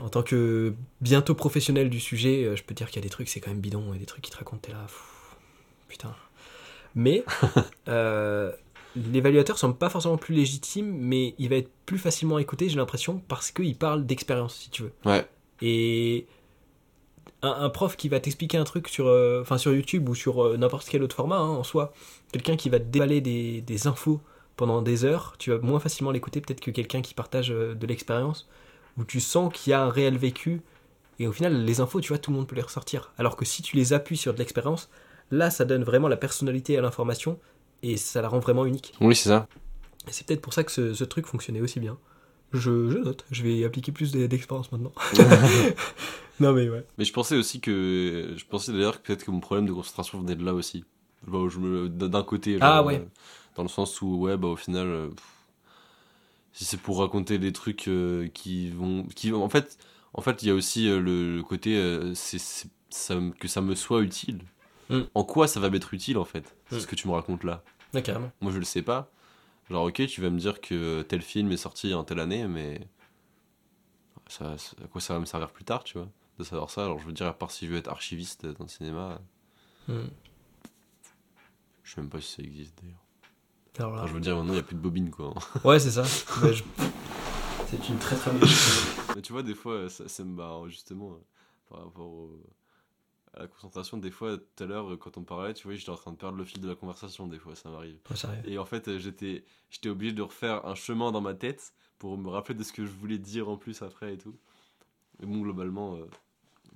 Speaker 1: En tant que bientôt professionnel du sujet, euh, je peux dire qu'il y a des trucs, c'est quand même bidon, et des trucs qui te racontent, t'es là. pff, putain. Mais euh, l'évaluateur semble pas forcément plus légitime, mais il va être plus facilement écouté, j'ai l'impression, parce qu'il parle d'expérience, si tu veux.
Speaker 2: Ouais.
Speaker 1: Et un, un prof qui va t'expliquer un truc sur, euh, enfin sur YouTube ou sur euh, n'importe quel autre format hein, en soi, quelqu'un qui va te déballer des, des infos pendant des heures, tu vas moins facilement l'écouter peut-être que quelqu'un qui partage euh, de l'expérience, où tu sens qu'il y a un réel vécu, et au final les infos, tu vois, tout le monde peut les ressortir. Alors que si tu les appuies sur de l'expérience, là ça donne vraiment la personnalité à l'information, et ça la rend vraiment unique.
Speaker 2: Oui, c'est ça.
Speaker 1: Et c'est peut-être pour ça que ce, ce truc fonctionnait aussi bien. Je, je note, je vais appliquer plus d'e- d'expérience maintenant. non mais ouais.
Speaker 2: Mais je pensais aussi que. Je pensais d'ailleurs que peut-être que mon problème de concentration venait de là aussi. Bah, D'un côté. genre,
Speaker 1: Ah ouais.
Speaker 2: euh, dans le sens où, ouais, bah au final. euh, pff, si c'est pour raconter des trucs euh, qui vont. Qui, en fait, en fait, il y a aussi euh, le, le côté. euh, c'est ça, que ça me soit utile.
Speaker 1: Mm.
Speaker 2: En quoi ça va m'être utile en fait? C'est
Speaker 1: Mm.
Speaker 2: ce que tu me racontes là.
Speaker 1: Ouais, carrément.
Speaker 2: Moi je le sais pas. Genre, ok, tu vas me dire que tel film est sorti en telle année, mais. Ça, à quoi ça va me servir plus tard, tu vois De savoir ça. Alors, je veux dire, à part si je veux être archiviste dans le cinéma,
Speaker 1: Hmm.
Speaker 2: je sais même pas si ça existe d'ailleurs.
Speaker 1: Alors là.
Speaker 2: Enfin, je veux dire, maintenant, il n'y a plus de bobine, quoi.
Speaker 1: Ouais, c'est ça. Je- C'est une très très bonne chose.
Speaker 2: mais tu vois, des fois, ça, ça me barre, justement, par rapport au- à la concentration. Des fois, tout à l'heure, euh, quand on parlait, tu vois, j'étais en train de perdre le fil de la conversation, des fois, ça m'arrive. Et en fait, euh, j'étais j'étais obligé de refaire un chemin dans ma tête pour me rappeler de ce que je voulais dire en plus après et tout. Mais bon, globalement, euh,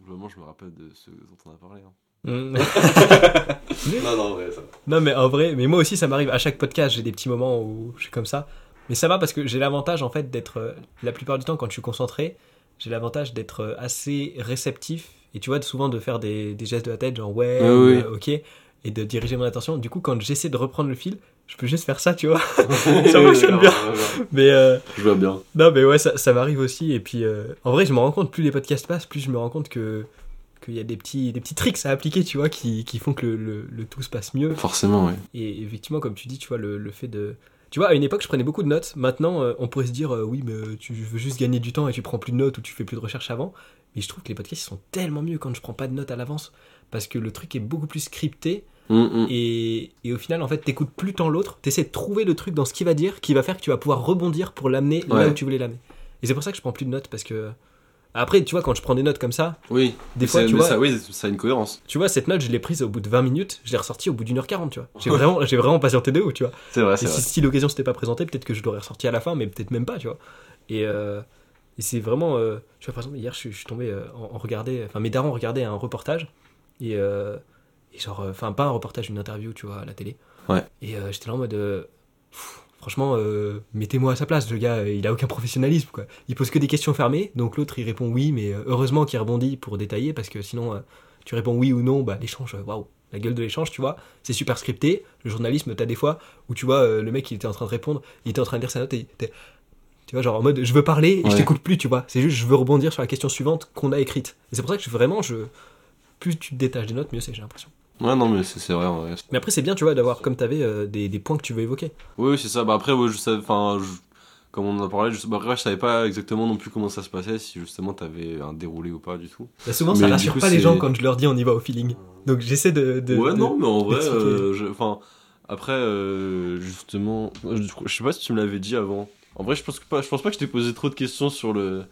Speaker 2: globalement je me rappelle de ce dont on a parlé. hein.
Speaker 1: Hmm.
Speaker 2: Non, non, ouais, ça.
Speaker 1: non, mais en vrai, mais moi aussi ça m'arrive. À chaque podcast, j'ai des petits moments où je suis comme ça. Mais ça va parce que j'ai l'avantage en fait d'être. euh, La plupart du temps, quand je suis concentré, j'ai l'avantage d'être euh, assez réceptif. Et tu vois, souvent de faire des, des gestes de la tête, genre ouais,
Speaker 2: Ah oui.
Speaker 1: euh, ok. Et de diriger mon attention. Du coup, quand j'essaie de reprendre le fil, je peux juste faire ça, tu vois. Ça fonctionne bien. Mais. euh,
Speaker 2: Je vois bien.
Speaker 1: Non, mais ouais, ça, ça m'arrive aussi. Et puis, euh, en vrai, je me rends compte, plus les podcasts passent, plus je me rends compte que qu'il y a des petits, des petits tricks à appliquer, tu vois, qui, qui font que le, le, le tout se passe mieux.
Speaker 2: Forcément, ouais.
Speaker 1: Et effectivement, comme tu dis, tu vois, le, le fait de... Tu vois, à une époque, je prenais beaucoup de notes. Maintenant, euh, on pourrait se dire, euh, oui, mais euh, tu veux juste gagner du temps et tu prends plus de notes ou tu fais plus de recherche avant. Mais je trouve que les podcasts, ils sont tellement mieux quand je prends pas de notes à l'avance. Parce que le truc est beaucoup plus scripté.
Speaker 2: Hum, hum.
Speaker 1: Et, et au final, en fait, t'écoutes plus tant l'autre, t'essaies de trouver le truc dans ce qu'il va dire qui va faire que tu vas pouvoir rebondir pour l'amener là où tu voulais l'amener. Et c'est pour ça que je prends plus de notes parce que. Après, tu vois, quand je prends des notes comme ça,
Speaker 2: Oui.
Speaker 1: des fois, tu vois,
Speaker 2: ça, oui, ça a une cohérence.
Speaker 1: tu vois, cette note, je l'ai prise au bout de 20 minutes, je l'ai ressortie au bout d'une heure 40, tu vois. J'ai vraiment, j'ai vraiment patienté de ouf, tu vois.
Speaker 2: C'est vrai,
Speaker 1: Et si,
Speaker 2: vrai.
Speaker 1: si l'occasion s'était pas présentée, peut-être que je l'aurais ressorti à la fin, mais peut-être même pas, tu vois. Et, euh, et c'est vraiment. euh, tu vois, par exemple, hier, je, suis- je suis tombé euh, en, en regarder. Enfin, mes darons regardaient un reportage. Et, euh, et genre. Enfin, pas un reportage, une interview, tu vois, à la télé.
Speaker 2: Ouais.
Speaker 1: Et j'étais là en mode. pff, Franchement, euh, mettez-moi à sa place, le gars, il a aucun professionnalisme, quoi. Il pose que des questions fermées, donc l'autre il répond oui, mais euh, heureusement qu'il rebondit pour détailler, parce que sinon, euh, tu réponds oui ou non, bah l'échange, waouh, la gueule de l'échange, tu vois, c'est super scripté. Le journalisme, t'as des fois où tu vois, euh, le mec il était en train de répondre, il était en train de lire sa note et tu vois, genre en mode je veux parler et je t'écoute plus, tu vois. C'est juste je veux rebondir sur la question suivante qu'on a écrite. Et c'est pour ça que je, vraiment, je, plus tu te détaches des notes, mieux c'est, j'ai l'impression.
Speaker 2: Ouais, non, mais c'est vrai.
Speaker 1: Mais après, c'est bien, tu vois, d'avoir comme t'avais euh, des, des points que tu veux évoquer.
Speaker 2: Oui, c'est ça. Bah après, ouais, je savais, enfin, comme on en a parlé, je, bah, après, je savais pas exactement non plus comment ça se passait, si justement t'avais un déroulé ou pas du tout.
Speaker 1: Bah, souvent,
Speaker 2: Mais
Speaker 1: ça rassure
Speaker 2: coup,
Speaker 1: pas les gens quand je leur dis on y va au feeling. Donc j'essaie de. de-
Speaker 2: ouais,
Speaker 1: de-
Speaker 2: non, mais en vrai, euh, enfin, après, euh, justement, je, je sais pas si tu me l'avais dit avant. En vrai, je pense que pas, je pense pas que je t'ai posé trop de questions sur le,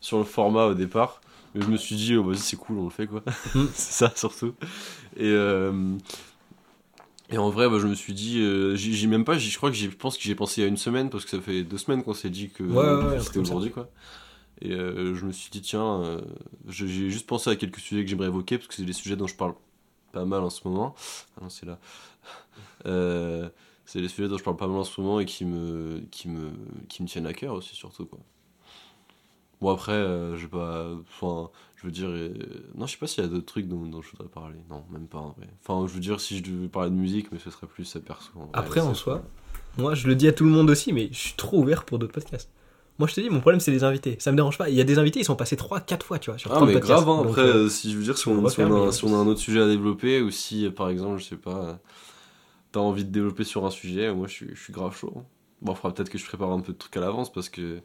Speaker 2: sur le format au départ. Mais je me suis dit, oh, vas-y, c'est cool, on le fait, quoi.
Speaker 1: Mm.
Speaker 2: c'est ça, surtout. Et, euh, et en vrai, bah, je me suis dit, euh, j'y- même pas, je crois que je pense que j'y ai pensé il y a une semaine, parce que ça fait deux semaines qu'on s'est dit que
Speaker 1: Ouais, ouais,
Speaker 2: c'était aujourd'hui, quoi. Et euh, je me suis dit, tiens, j'ai juste pensé à quelques sujets que j'aimerais évoquer, parce que c'est des sujets dont je parle pas mal en ce moment. Ah non, c'est là. C'est des sujets dont je parle pas mal en ce moment et qui me, qui me, qui me tiennent à cœur aussi, surtout, quoi. Bon, après, euh, je pas. Enfin, je veux dire. euh, non, je sais pas s'il y a d'autres trucs dont, dont je voudrais parler. Non, même pas en vrai. Enfin, je veux dire, si je devais parler de musique, mais ce serait plus ça perso. en vrai,
Speaker 1: Après, en soi, moi je le dis à tout le monde aussi, mais je suis trop ouvert pour d'autres podcasts. Moi je te dis, mon problème c'est les invités. Ça me dérange pas. Il y a des invités, ils sont passés 3-4 fois, tu vois, sur
Speaker 2: Ah,
Speaker 1: 30
Speaker 2: mais
Speaker 1: podcasts.
Speaker 2: grave, hein, après,
Speaker 1: euh,
Speaker 2: euh, si je veux dire, si
Speaker 1: on
Speaker 2: si on a, si on a un autre sujet à développer, ou si, par exemple, je sais pas, t'as envie de développer sur un sujet, moi je suis, je suis grave chaud. hein. Bon, il faudra peut-être que je prépare un peu de trucs à l'avance, parce que,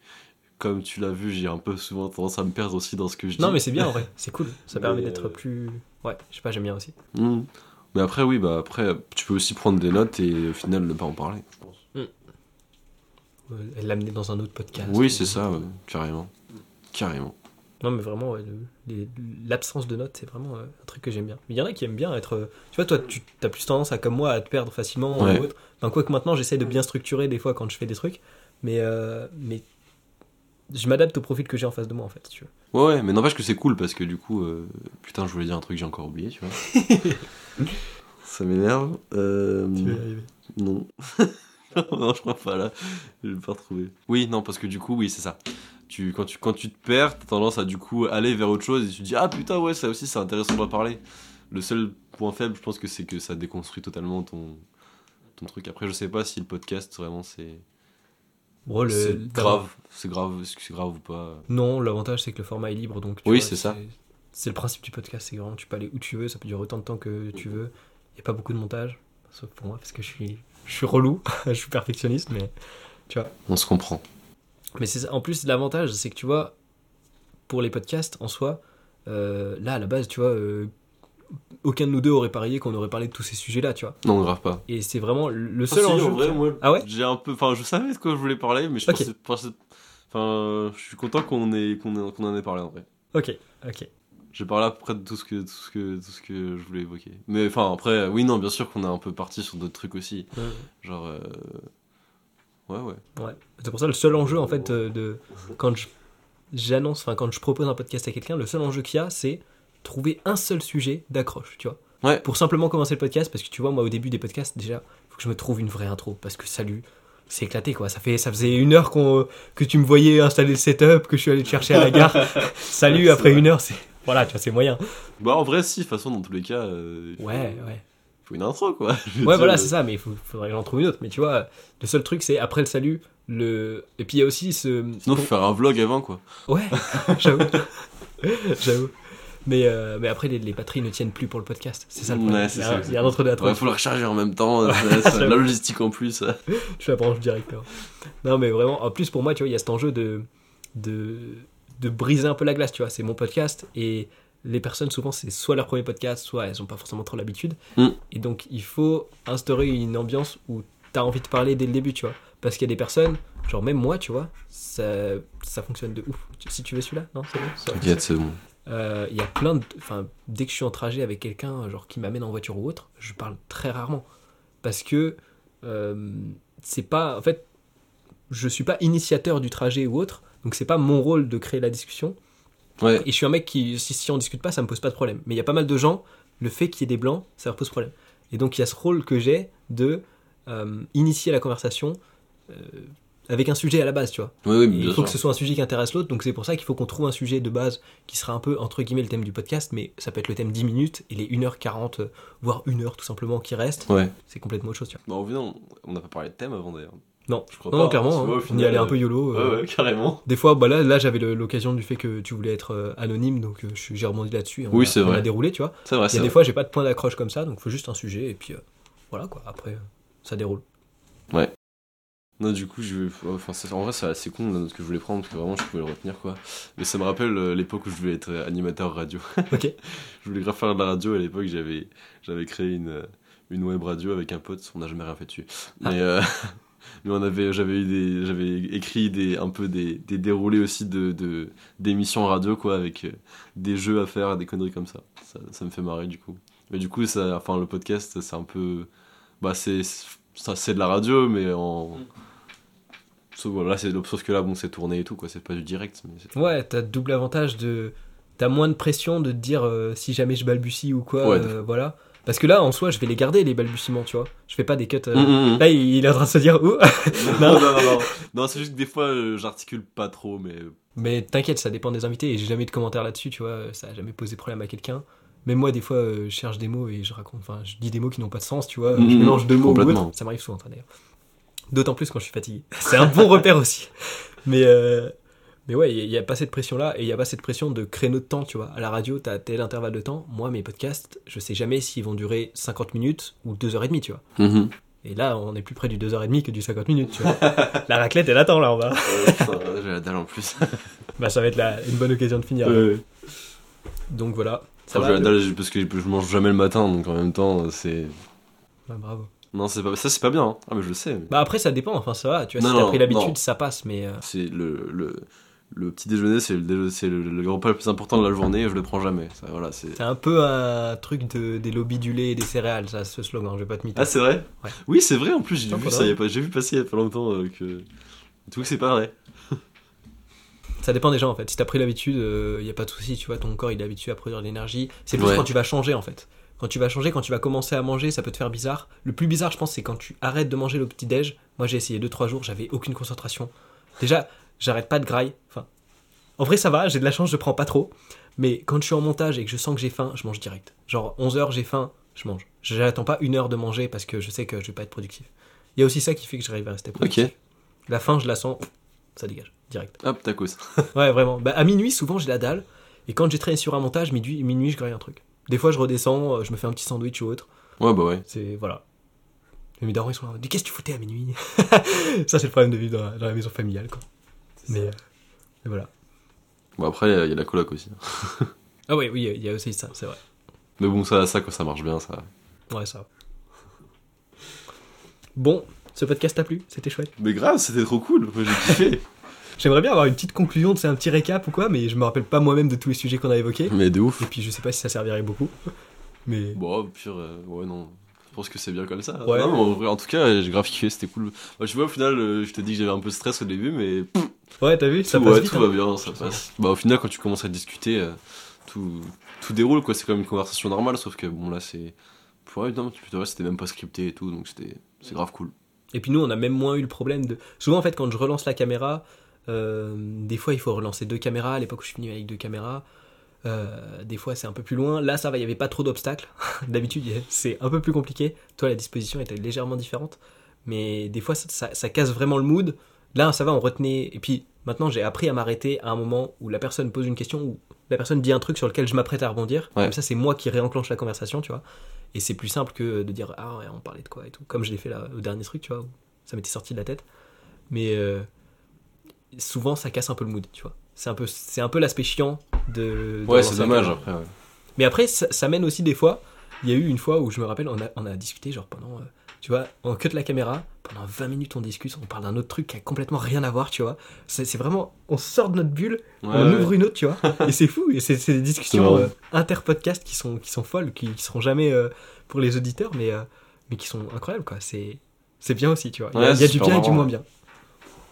Speaker 2: comme tu l'as vu, j'ai un peu souvent tendance à me perdre aussi dans ce que je dis.
Speaker 1: Non, mais c'est bien en vrai, c'est cool. Ça
Speaker 2: Mais,
Speaker 1: permet d'être
Speaker 2: euh,
Speaker 1: plus. Ouais, je sais pas, j'aime bien aussi.
Speaker 2: Mhm. Mais après, oui, bah après, tu peux aussi prendre des notes et au final ne pas en parler, je pense.
Speaker 1: Euh, L'amener dans un autre podcast.
Speaker 2: Oui, c'est ça, ouais, carrément. Carrément.
Speaker 1: Non, mais vraiment, ouais, l'absence de notes, c'est vraiment euh, un truc que j'aime bien. Il y en a qui aiment bien être. euh, Tu vois, toi, tu as plus tendance à, comme moi, à te perdre facilement.
Speaker 2: Ouais.
Speaker 1: Ou autre. Enfin, quoi que maintenant, j'essaie de bien structurer des fois quand je fais des trucs. Mais, euh, mais je m'adapte au profil que j'ai en face de moi, en fait. Tu vois.
Speaker 2: Ouais, ouais, mais n'empêche que c'est cool parce que du coup, euh, putain, je voulais dire un truc que j'ai encore oublié, tu vois. Ça m'énerve. Euh,
Speaker 1: arriver.
Speaker 2: Non. non, je crois pas là. Je vais pas retrouver. Oui, non, parce que du coup, oui, c'est ça. Tu, quand, tu, quand tu te perds, t'as tendance à du coup aller vers autre chose et tu te dis Ah putain, ouais, ça aussi c'est intéressant d'en parler. Le seul point faible, je pense que c'est que ça déconstruit totalement ton, ton truc. Après, je sais pas si le podcast vraiment c'est.
Speaker 1: Bon, le-
Speaker 2: C'est grave. C'est grave. Est-ce que c'est grave ou pas
Speaker 1: Non, l'avantage, c'est que le format est libre. Donc, tu
Speaker 2: Oui,
Speaker 1: vois,
Speaker 2: c'est ça.
Speaker 1: C'est le principe du podcast. C'est vraiment, tu peux aller où tu veux. Ça peut durer autant de temps que tu veux. Il n'y a pas beaucoup de montage. Sauf pour moi, parce que je suis, je suis relou. je suis perfectionniste, mais.
Speaker 2: On se comprend.
Speaker 1: Mais c'est en plus, l'avantage, c'est que tu vois, pour les podcasts en soi, euh, là, à la base, tu vois, euh, aucun de nous deux aurait parié qu'on aurait parlé de tous ces sujets-là, tu vois.
Speaker 2: Non, grave pas.
Speaker 1: Et c'est vraiment le
Speaker 2: Ah,
Speaker 1: seul
Speaker 2: si,
Speaker 1: enjeu.
Speaker 2: en vrai, moi,
Speaker 1: Ah ouais
Speaker 2: j'ai un peu. Enfin, je savais de quoi je voulais parler, mais je
Speaker 1: Ok.
Speaker 2: pensais-. Enfin, je suis content qu'on ait, qu'on ait- qu'on en ait parlé en vrai.
Speaker 1: Ok, ok.
Speaker 2: J'ai parlé à peu près de tout ce que, tout ce que, tout ce que je voulais évoquer. Mais enfin, après, oui, non, bien sûr qu'on est un peu parti sur d'autres trucs aussi. Genre. euh, Ouais, ouais.
Speaker 1: Ouais. C'est pour ça le seul enjeu, en fait, euh, de. Quand je- j'annonce, enfin, quand je propose un podcast à quelqu'un, le seul enjeu qu'il y a, c'est trouver un seul sujet d'accroche, tu vois.
Speaker 2: Ouais.
Speaker 1: Pour simplement commencer le podcast, parce que tu vois, moi, au début des podcasts, déjà, faut que je me trouve une vraie intro, parce que salut. C'est éclaté quoi, ça, fait, ça faisait une heure qu'on, que tu me voyais installer le setup, que je suis allé te chercher à la gare. Salut, après
Speaker 2: vrai.
Speaker 1: une heure, c'est. Voilà, tu vois, c'est moyen.
Speaker 2: Bah, en vrai, si, de toute façon, dans tous les cas. euh, faut-
Speaker 1: Ouais, ouais.
Speaker 2: faut une intro, quoi.
Speaker 1: Ouais,
Speaker 2: dire,
Speaker 1: voilà, c'est ça, mais il faudrait que j'en trouve une autre. Mais tu vois, le seul truc, c'est après le salut, le. Et puis il y a aussi ce.
Speaker 2: Sinon, faut faire un vlog avant, quoi.
Speaker 1: Ouais, j'avoue. j'avoue. Mais, euh, mais après, les, les batteries ne tiennent plus pour le podcast. C'est ça le problème.
Speaker 2: Ouais,
Speaker 1: il y a, il y a un entre deux à trois.
Speaker 2: faut le recharger en même temps. c'est- de la logistique en plus.
Speaker 1: Je la branche directement. Non, mais vraiment, en plus, pour moi, tu vois, il y a cet enjeu de, de, de briser un peu la glace, tu vois. C'est mon podcast et les personnes, souvent, c'est soit leur premier podcast, soit elles n'ont pas forcément trop l'habitude.
Speaker 2: Mm.
Speaker 1: Et donc, il faut instaurer une ambiance où tu as envie de parler dès le début, tu vois. Parce qu'il y a des personnes, genre même moi, tu vois, ça, ça fonctionne de ouf. Tu- Si tu veux celui-là, non C'est bon Ça-
Speaker 2: T'inquiète, c'est bon.
Speaker 1: Euh, Il y a plein de. Enfin, dès que je suis en trajet avec quelqu'un, genre qui m'amène en voiture ou autre, je parle très rarement. Parce que euh, c'est pas. En fait, je suis pas initiateur du trajet ou autre, donc c'est pas mon rôle de créer la discussion.
Speaker 2: Ouais.
Speaker 1: Et je suis un mec qui, si, si on discute pas, ça me pose pas de problème. Mais il y a pas mal de gens, le fait qu'il y ait des blancs, ça leur pose problème. Et donc il y a ce rôle que j'ai de euh, initier la conversation euh, avec un sujet à la base, tu vois.
Speaker 2: Oui, oui, bien
Speaker 1: il faut
Speaker 2: sûr.
Speaker 1: que ce soit un sujet qui intéresse l'autre, donc c'est pour ça qu'il faut qu'on trouve un sujet de base qui sera un peu entre guillemets le thème du podcast, mais ça peut être le thème 10 minutes et les 1h40, euh, voire 1 heure tout simplement qui restent,
Speaker 2: Ouais.
Speaker 1: c'est complètement autre chose, tu vois.
Speaker 2: Bah, au final, on n'a pas parlé de thème avant d'ailleurs.
Speaker 1: Non,
Speaker 2: Je crois
Speaker 1: non,
Speaker 2: pas,
Speaker 1: non, clairement, hein, on y allait un
Speaker 2: euh,
Speaker 1: peu YOLO. euh,
Speaker 2: Ouais, ouais, carrément.
Speaker 1: Des fois, bah là, là j'avais l'occasion du fait que tu voulais être euh, anonyme, donc euh, j'ai rebondi là-dessus. on
Speaker 2: Oui,
Speaker 1: a-
Speaker 2: c'est
Speaker 1: On
Speaker 2: vrai.
Speaker 1: a déroulé, tu vois.
Speaker 2: C'est vrai,
Speaker 1: Il y a des
Speaker 2: vrai.
Speaker 1: fois, j'ai pas de point d'accroche comme ça, donc faut juste un sujet, et puis euh, voilà quoi, après, euh, ça déroule.
Speaker 2: Non, du coup, je... enfin, c'est- en vrai, c'est assez con là, ce que je voulais prendre parce que vraiment, je pouvais le retenir quoi. Mais ça me rappelle euh, l'époque où je voulais être euh, animateur radio.
Speaker 1: Ok.
Speaker 2: je voulais grave faire de la radio à l'époque, j'avais j'avais créé une, euh, une web radio avec un pote, on n'a jamais rien fait dessus.
Speaker 1: Ah.
Speaker 2: Mais, euh, mais on avait, j'avais eu des, j'avais écrit des, un peu des, des déroulés aussi de, de, d'émissions radio quoi, avec des jeux à faire, des conneries comme ça. ça. Ça me fait marrer du coup. Mais du coup, ça, enfin, le podcast, c'est un peu. Bah, c'est, ça, c'est de la radio, mais en. Sauf, voilà, sauf que là, bon, c'est tourné et tout, quoi, c'est pas du direct. Mais
Speaker 1: Ouais, t'as double avantage de. T'as moins de pression de te dire euh, si jamais je balbutie ou quoi,
Speaker 2: Ouais,
Speaker 1: euh, voilà. Parce que là, en soi, je vais les garder, les balbutiements, tu vois. Je fais pas des cuts. euh,
Speaker 2: Hum, hum, hum.
Speaker 1: Là, il est en train de se dire, ouh
Speaker 2: non, non, non, non. Non, c'est juste que des fois, euh, j'articule pas trop, mais.
Speaker 1: Mais t'inquiète, ça dépend des invités et j'ai jamais eu de commentaires là-dessus, tu vois. Ça a jamais posé problème à quelqu'un. Même moi, des fois, je cherche des mots et je raconte, enfin, je dis des mots qui n'ont pas de sens, tu vois. Je mélange deux mots ou
Speaker 2: complètement.
Speaker 1: autre. Ça m'arrive souvent, d'ailleurs. D'autant plus quand je suis fatigué. C'est un bon repère aussi. Mais, euh, mais ouais, il n'y a, pas cette pression-là et il n'y a pas cette pression de créneau de temps, tu vois. À la radio, t'as tel intervalle de temps. Moi, mes podcasts, je sais jamais s'ils vont durer 50 minutes ou 2h30, tu vois.
Speaker 2: Mhm.
Speaker 1: Et là, on est plus près du 2h30 que du 50 minutes, tu vois. la raclette, elle attend, là, on va.
Speaker 2: Ouais, putain, J'ai la dalle en plus.
Speaker 1: Bah, ça va être la- une bonne occasion de finir. Donc voilà. Ça
Speaker 2: Enfin,
Speaker 1: va,
Speaker 2: j'ai la
Speaker 1: le-
Speaker 2: dalle parce que je mange jamais le matin, donc en même temps, c'est.
Speaker 1: Bah, bravo.
Speaker 2: Non, c'est pas... ça, c'est pas bien. hein. Ah, mais je le sais. mais
Speaker 1: Bah après ça dépend, enfin ça va, tu vois,
Speaker 2: Non,
Speaker 1: si t'as pris l'habitude ça passe, mais euh,
Speaker 2: C'est le, le, le petit déjeuner, c'est le, c'est le, le repas le plus important de la journée et je le prends jamais. Ça, voilà, c'est...
Speaker 1: C'est un peu un truc de, des lobbies du lait et des céréales, ça, ce slogan, je vais pas te mytho.
Speaker 2: Ah, c'est vrai?
Speaker 1: Ouais.
Speaker 2: Oui, c'est vrai, en plus, j'ai
Speaker 1: Non,
Speaker 2: vu, ça, il y a pas, j'ai vu passer il y a pas longtemps euh, que. Tout que c'est pas vrai.
Speaker 1: Ça dépend des gens en fait. Si t'as pris l'habitude, il y a pas de souci, tu vois, ton corps il est habitué à produire de l'énergie. C'est plus
Speaker 2: Ouais.
Speaker 1: quand tu vas changer en fait. Quand tu vas changer, quand tu vas commencer à manger, ça peut te faire bizarre. Le plus bizarre, je pense, c'est quand tu arrêtes de manger le petit déj. Moi, j'ai essayé 2-3 jours, j'avais aucune concentration. Déjà, j'arrête pas de graille. Enfin, en vrai, ça va, j'ai de la chance, je prends pas trop. Mais quand je suis en montage et que je sens que j'ai faim, je mange direct. Genre 11h, j'ai faim, je mange. J'attends pas une heure de manger parce que je sais que je vais pas être productif. Il y a aussi ça qui fait que j'arrive à rester productif.
Speaker 2: Ok.
Speaker 1: La faim, je la sens, ça dégage, direct.
Speaker 2: Hop, tacos.
Speaker 1: Ouais, vraiment. Bah, à minuit, souvent, j'ai la dalle. Et quand j'ai travaillé sur un montage, minuit, minuit je graille un truc. Des fois, je redescends, euh, je me fais un petit sandwich ou autre.
Speaker 2: Ouais, bah ouais.
Speaker 1: C'est. Voilà. Et mes darons, ils sont là. Mais qu'est-ce que tu foutais à minuit? Ça, c'est le problème de vivre dans la, dans la maison familiale, quoi. Mais. euh, mais voilà.
Speaker 2: Bon, après, il y a- il y, a la coloc aussi.
Speaker 1: Ah, ouais, oui, il y a aussi ça, c'est vrai.
Speaker 2: Mais bon, ça, ça, quand ça marche bien, ça.
Speaker 1: Ouais, ça va. Bon, ce podcast t'a plu? C'était chouette.
Speaker 2: Mais grave, c'était trop cool. Moi, j'ai kiffé.
Speaker 1: J'aimerais bien avoir une petite conclusion, c'est un petit récap ou quoi, mais je me rappelle pas moi-même de tous les sujets qu'on a évoqués.
Speaker 2: Mais de ouf.
Speaker 1: Et puis, je sais pas si ça servirait beaucoup. Mais.
Speaker 2: Bon, au pire, euh, ouais, non. Je pense que c'est bien comme ça.
Speaker 1: Ouais.
Speaker 2: Non, en, vrai, en tout cas, j'ai grave kiffé, c'était cool. Bah, tu vois, au final, euh, je te dis que j'avais un peu de stress au début, mais
Speaker 1: Ouais, t'as vu Ça
Speaker 2: tout,
Speaker 1: passe
Speaker 2: ouais,
Speaker 1: vite.
Speaker 2: tout
Speaker 1: hein.
Speaker 2: va bien, ça passe. Bah, au final, quand tu commences à discuter, euh, tout, tout déroule, quoi. C'est comme une conversation normale, sauf que bon, là, c'est. Ouais, non, c'était même pas scripté et tout, donc c'était c'est grave cool.
Speaker 1: Et puis nous, on a même moins eu le problème de. Souvent, en fait, quand je relance la caméra, des fois, il faut relancer deux caméras. À l'époque où je suis venu avec deux caméras, euh, des fois, c'est un peu plus loin. Là, ça va, il n'y avait pas trop d'obstacles. D'habitude, c'est un peu plus compliqué. Toi, la disposition était légèrement différente. Mais des fois, ça, ça- ça casse vraiment le mood. Là, ça va, on retenait. Et puis, maintenant, j'ai appris à m'arrêter à un moment où la personne pose une question, ou la personne dit un truc sur lequel je m'apprête à rebondir.
Speaker 2: Ouais.
Speaker 1: Comme ça, c'est moi qui réenclenche la conversation, tu vois. Et c'est plus simple que de dire Ah ouais, on parlait de quoi et tout. Comme je l'ai fait là, au dernier truc, tu vois, où ça m'était sorti de la tête. Mais euh, souvent, ça casse un peu le mood, tu vois. C'est un peu, c'est un peu l'aspect chiant de. de
Speaker 2: Ouais, c'est dommage après, ouais.
Speaker 1: Mais après, ça, ça mène aussi des fois. Il y a eu une fois où je me rappelle, on a, on a discuté, genre pendant. euh, tu vois, on cut la caméra, pendant 20 minutes on discute, on parle d'un autre truc qui a complètement rien à voir, tu vois. C'est c'est vraiment. On sort de notre bulle,
Speaker 2: Ouais,
Speaker 1: on
Speaker 2: ouais.
Speaker 1: ouvre une autre, tu vois. et c'est fou, et c'est des discussions euh, inter-podcast qui sont, qui sont folles, qui, qui seront jamais euh, pour les auditeurs, mais, euh, mais qui sont incroyables, quoi. C'est c'est bien aussi, tu vois. Il y a,
Speaker 2: Ouais,
Speaker 1: il y a
Speaker 2: c'est
Speaker 1: du bien et du moins bien.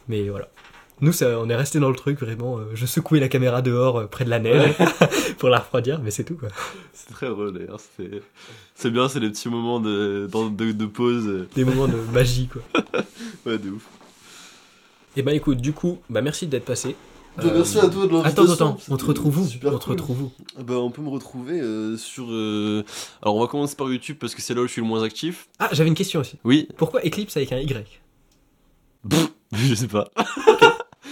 Speaker 1: Mais voilà. Nous, ça, on est resté dans le truc, vraiment. euh, je secouais la caméra dehors, euh, près de la neige, pour la refroidir, mais c'est tout, quoi.
Speaker 2: C'est très drôle d'ailleurs. C'est bien, c'est les petits moments de, dans- de, de pause.
Speaker 1: Des moments de magie, quoi.
Speaker 2: Ouais, de ouf.
Speaker 1: Et bah écoute, du coup, bah merci d'être passé.
Speaker 2: Bah,
Speaker 1: Euh,
Speaker 2: merci à toi de
Speaker 1: Attends,
Speaker 2: l'invitation.
Speaker 1: attends, on te retrouve où
Speaker 2: Super
Speaker 1: On te retrouve où
Speaker 2: Bah, on peut me retrouver euh, sur. euh, Alors, on va commencer par YouTube parce que c'est là où je suis le moins actif.
Speaker 1: Ah, j'avais une question aussi.
Speaker 2: Oui,
Speaker 1: Pourquoi Eclipse avec un Y?
Speaker 2: Je sais pas.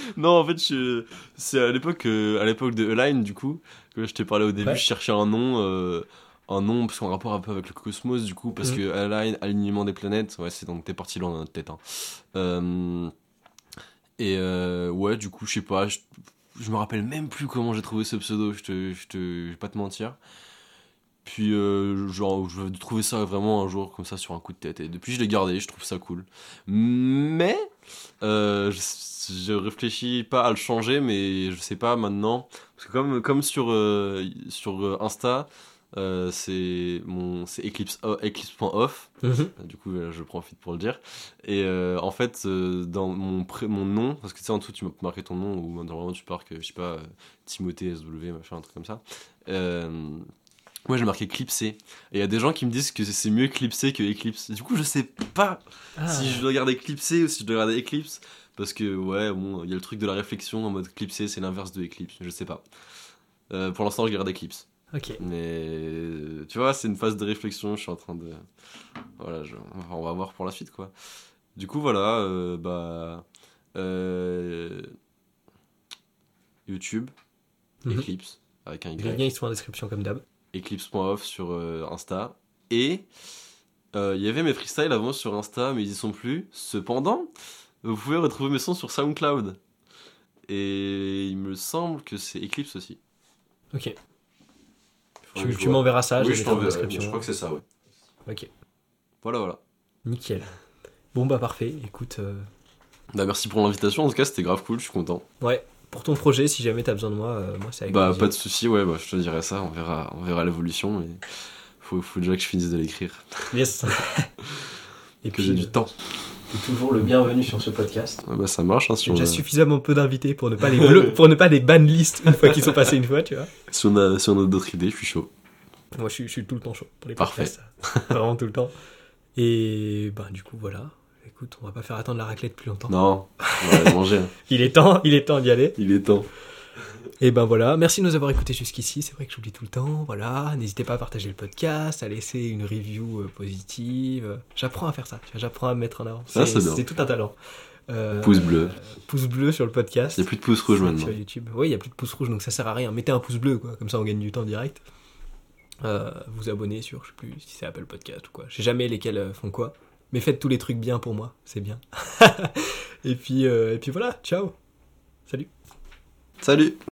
Speaker 2: non, en fait, je... c'est à l'époque, euh, à l'époque de Align, du coup, que je t'ai parlé au début.
Speaker 1: Ouais.
Speaker 2: Je cherchais un nom, euh, un nom parce qu'en rapport un peu avec le cosmos, du coup, parce
Speaker 1: Mhm.
Speaker 2: que Align, alignement des planètes, ouais, c'est donc t'es parti loin dans notre tête. Hein. Euh, Et euh, ouais, du coup, je sais pas, je... me rappelle même plus comment j'ai trouvé ce pseudo. Je te, je te, je vais pas te mentir. Puis, euh, genre, je vais trouver ça vraiment un jour comme ça sur un coup de tête. Et depuis, je l'ai gardé, je trouve ça cool. Mais, euh, je, je réfléchis pas à le changer, mais je sais pas maintenant. Parce que comme, comme sur, euh, sur euh, Insta, euh, c'est mon c'est Eclipse, oh, Eclipse.off. Du coup, je profite pour le dire. Et en fait, dans mon, pré- mon nom, parce que tu sais, en dessous, tu m'as marqué ton nom, ou normalement, tu marques, je sais pas, Timothée SW, machin, un truc comme ça. Moi, j'ai marqué Clipsé. Et il y a des gens qui me disent que c'est mieux Clipsé que Eclipse. Du coup, je sais pas
Speaker 1: Ah.
Speaker 2: si je dois regarder Clipsé ou si je dois regarder Eclipse. Parce que, ouais, bon, il y a le truc de la réflexion en mode Clipsé, c'est l'inverse de Eclipse. Je sais pas. Euh, pour l'instant, je garde Eclipse.
Speaker 1: Ok.
Speaker 2: Mais tu vois, c'est une phase de réflexion. Je suis en train de. Voilà, je- on va voir pour la suite, quoi. Du coup, voilà, euh, bah. euh, YouTube,
Speaker 1: Mhm.
Speaker 2: Eclipse, avec un
Speaker 1: Les
Speaker 2: Y,
Speaker 1: liens ils sont en description comme d'hab.
Speaker 2: eclipse.off sur euh, Insta. Et euh, il y avait mes freestyles avant sur Insta, mais ils y sont plus. Cependant, vous pouvez retrouver mes sons sur SoundCloud. Et il me semble que c'est Eclipse aussi.
Speaker 1: Ok. Tu,
Speaker 2: que je
Speaker 1: tu
Speaker 2: vois.
Speaker 1: m'enverras ça, je
Speaker 2: Oui, je t'enverrai.
Speaker 1: description.
Speaker 2: Je crois que c'est ça, ouais.
Speaker 1: Ok.
Speaker 2: Voilà, voilà.
Speaker 1: Nickel. Bon bah parfait. Écoute, euh,
Speaker 2: Bah, merci pour l'invitation, en tout cas, c'était grave cool, je suis content.
Speaker 1: ouais. Pour ton projet, si jamais t'as besoin de moi, euh, moi c'est avec
Speaker 2: Bah,
Speaker 1: plaisir.
Speaker 2: pas de souci, ouais, bah, je te dirai ça, on verra, on verra l'évolution, mais faut, faut déjà que je finisse de l'écrire,
Speaker 1: Yes. Et
Speaker 2: que j'ai du
Speaker 1: euh,
Speaker 2: temps.
Speaker 1: t'es toujours le bienvenu sur ce podcast.
Speaker 2: Ouais, bah, ça marche, hein, si
Speaker 1: J'ai
Speaker 2: on,
Speaker 1: déjà
Speaker 2: a,
Speaker 1: suffisamment peu d'invités pour ne pas les bleu- pour ne pas les ban list une fois qu'ils sont passés une fois, tu vois.
Speaker 2: si on a, si on a d'autres idées, je suis chaud.
Speaker 1: Moi, je suis, je suis tout le temps chaud pour les
Speaker 2: Parfait.
Speaker 1: podcasts. Vraiment tout le temps. Et ben, du coup, voilà. Écoute, on va pas faire attendre la raclette plus longtemps.
Speaker 2: Non, on va manger, hein.
Speaker 1: Il est temps, il est temps d'y aller.
Speaker 2: il est temps.
Speaker 1: Et ben voilà, merci de nous avoir écoutés jusqu'ici. C'est vrai que j'oublie tout le temps. Voilà, n'hésitez pas à partager le podcast, à laisser une review euh, positive. J'apprends à faire ça. J'apprends à me mettre en avant.
Speaker 2: Ça, c'est bien.
Speaker 1: C'est tout un talent. Euh,
Speaker 2: Pouce bleu.
Speaker 1: euh, pouce bleu sur le podcast.
Speaker 2: Il n'y a plus de pouce rouge maintenant.
Speaker 1: Sur YouTube. Oui, il n'y a plus de pouce rouge, donc ça sert à rien. Mettez un pouce bleu, quoi. Comme ça, on gagne du temps direct. Euh, vous abonnez sur, je sais plus si c'est Apple Podcast ou quoi. Je sais jamais lesquels euh, font quoi. Mais faites tous les trucs bien pour moi, c'est bien. et puis, euh, et puis voilà, ciao. Salut.
Speaker 2: Salut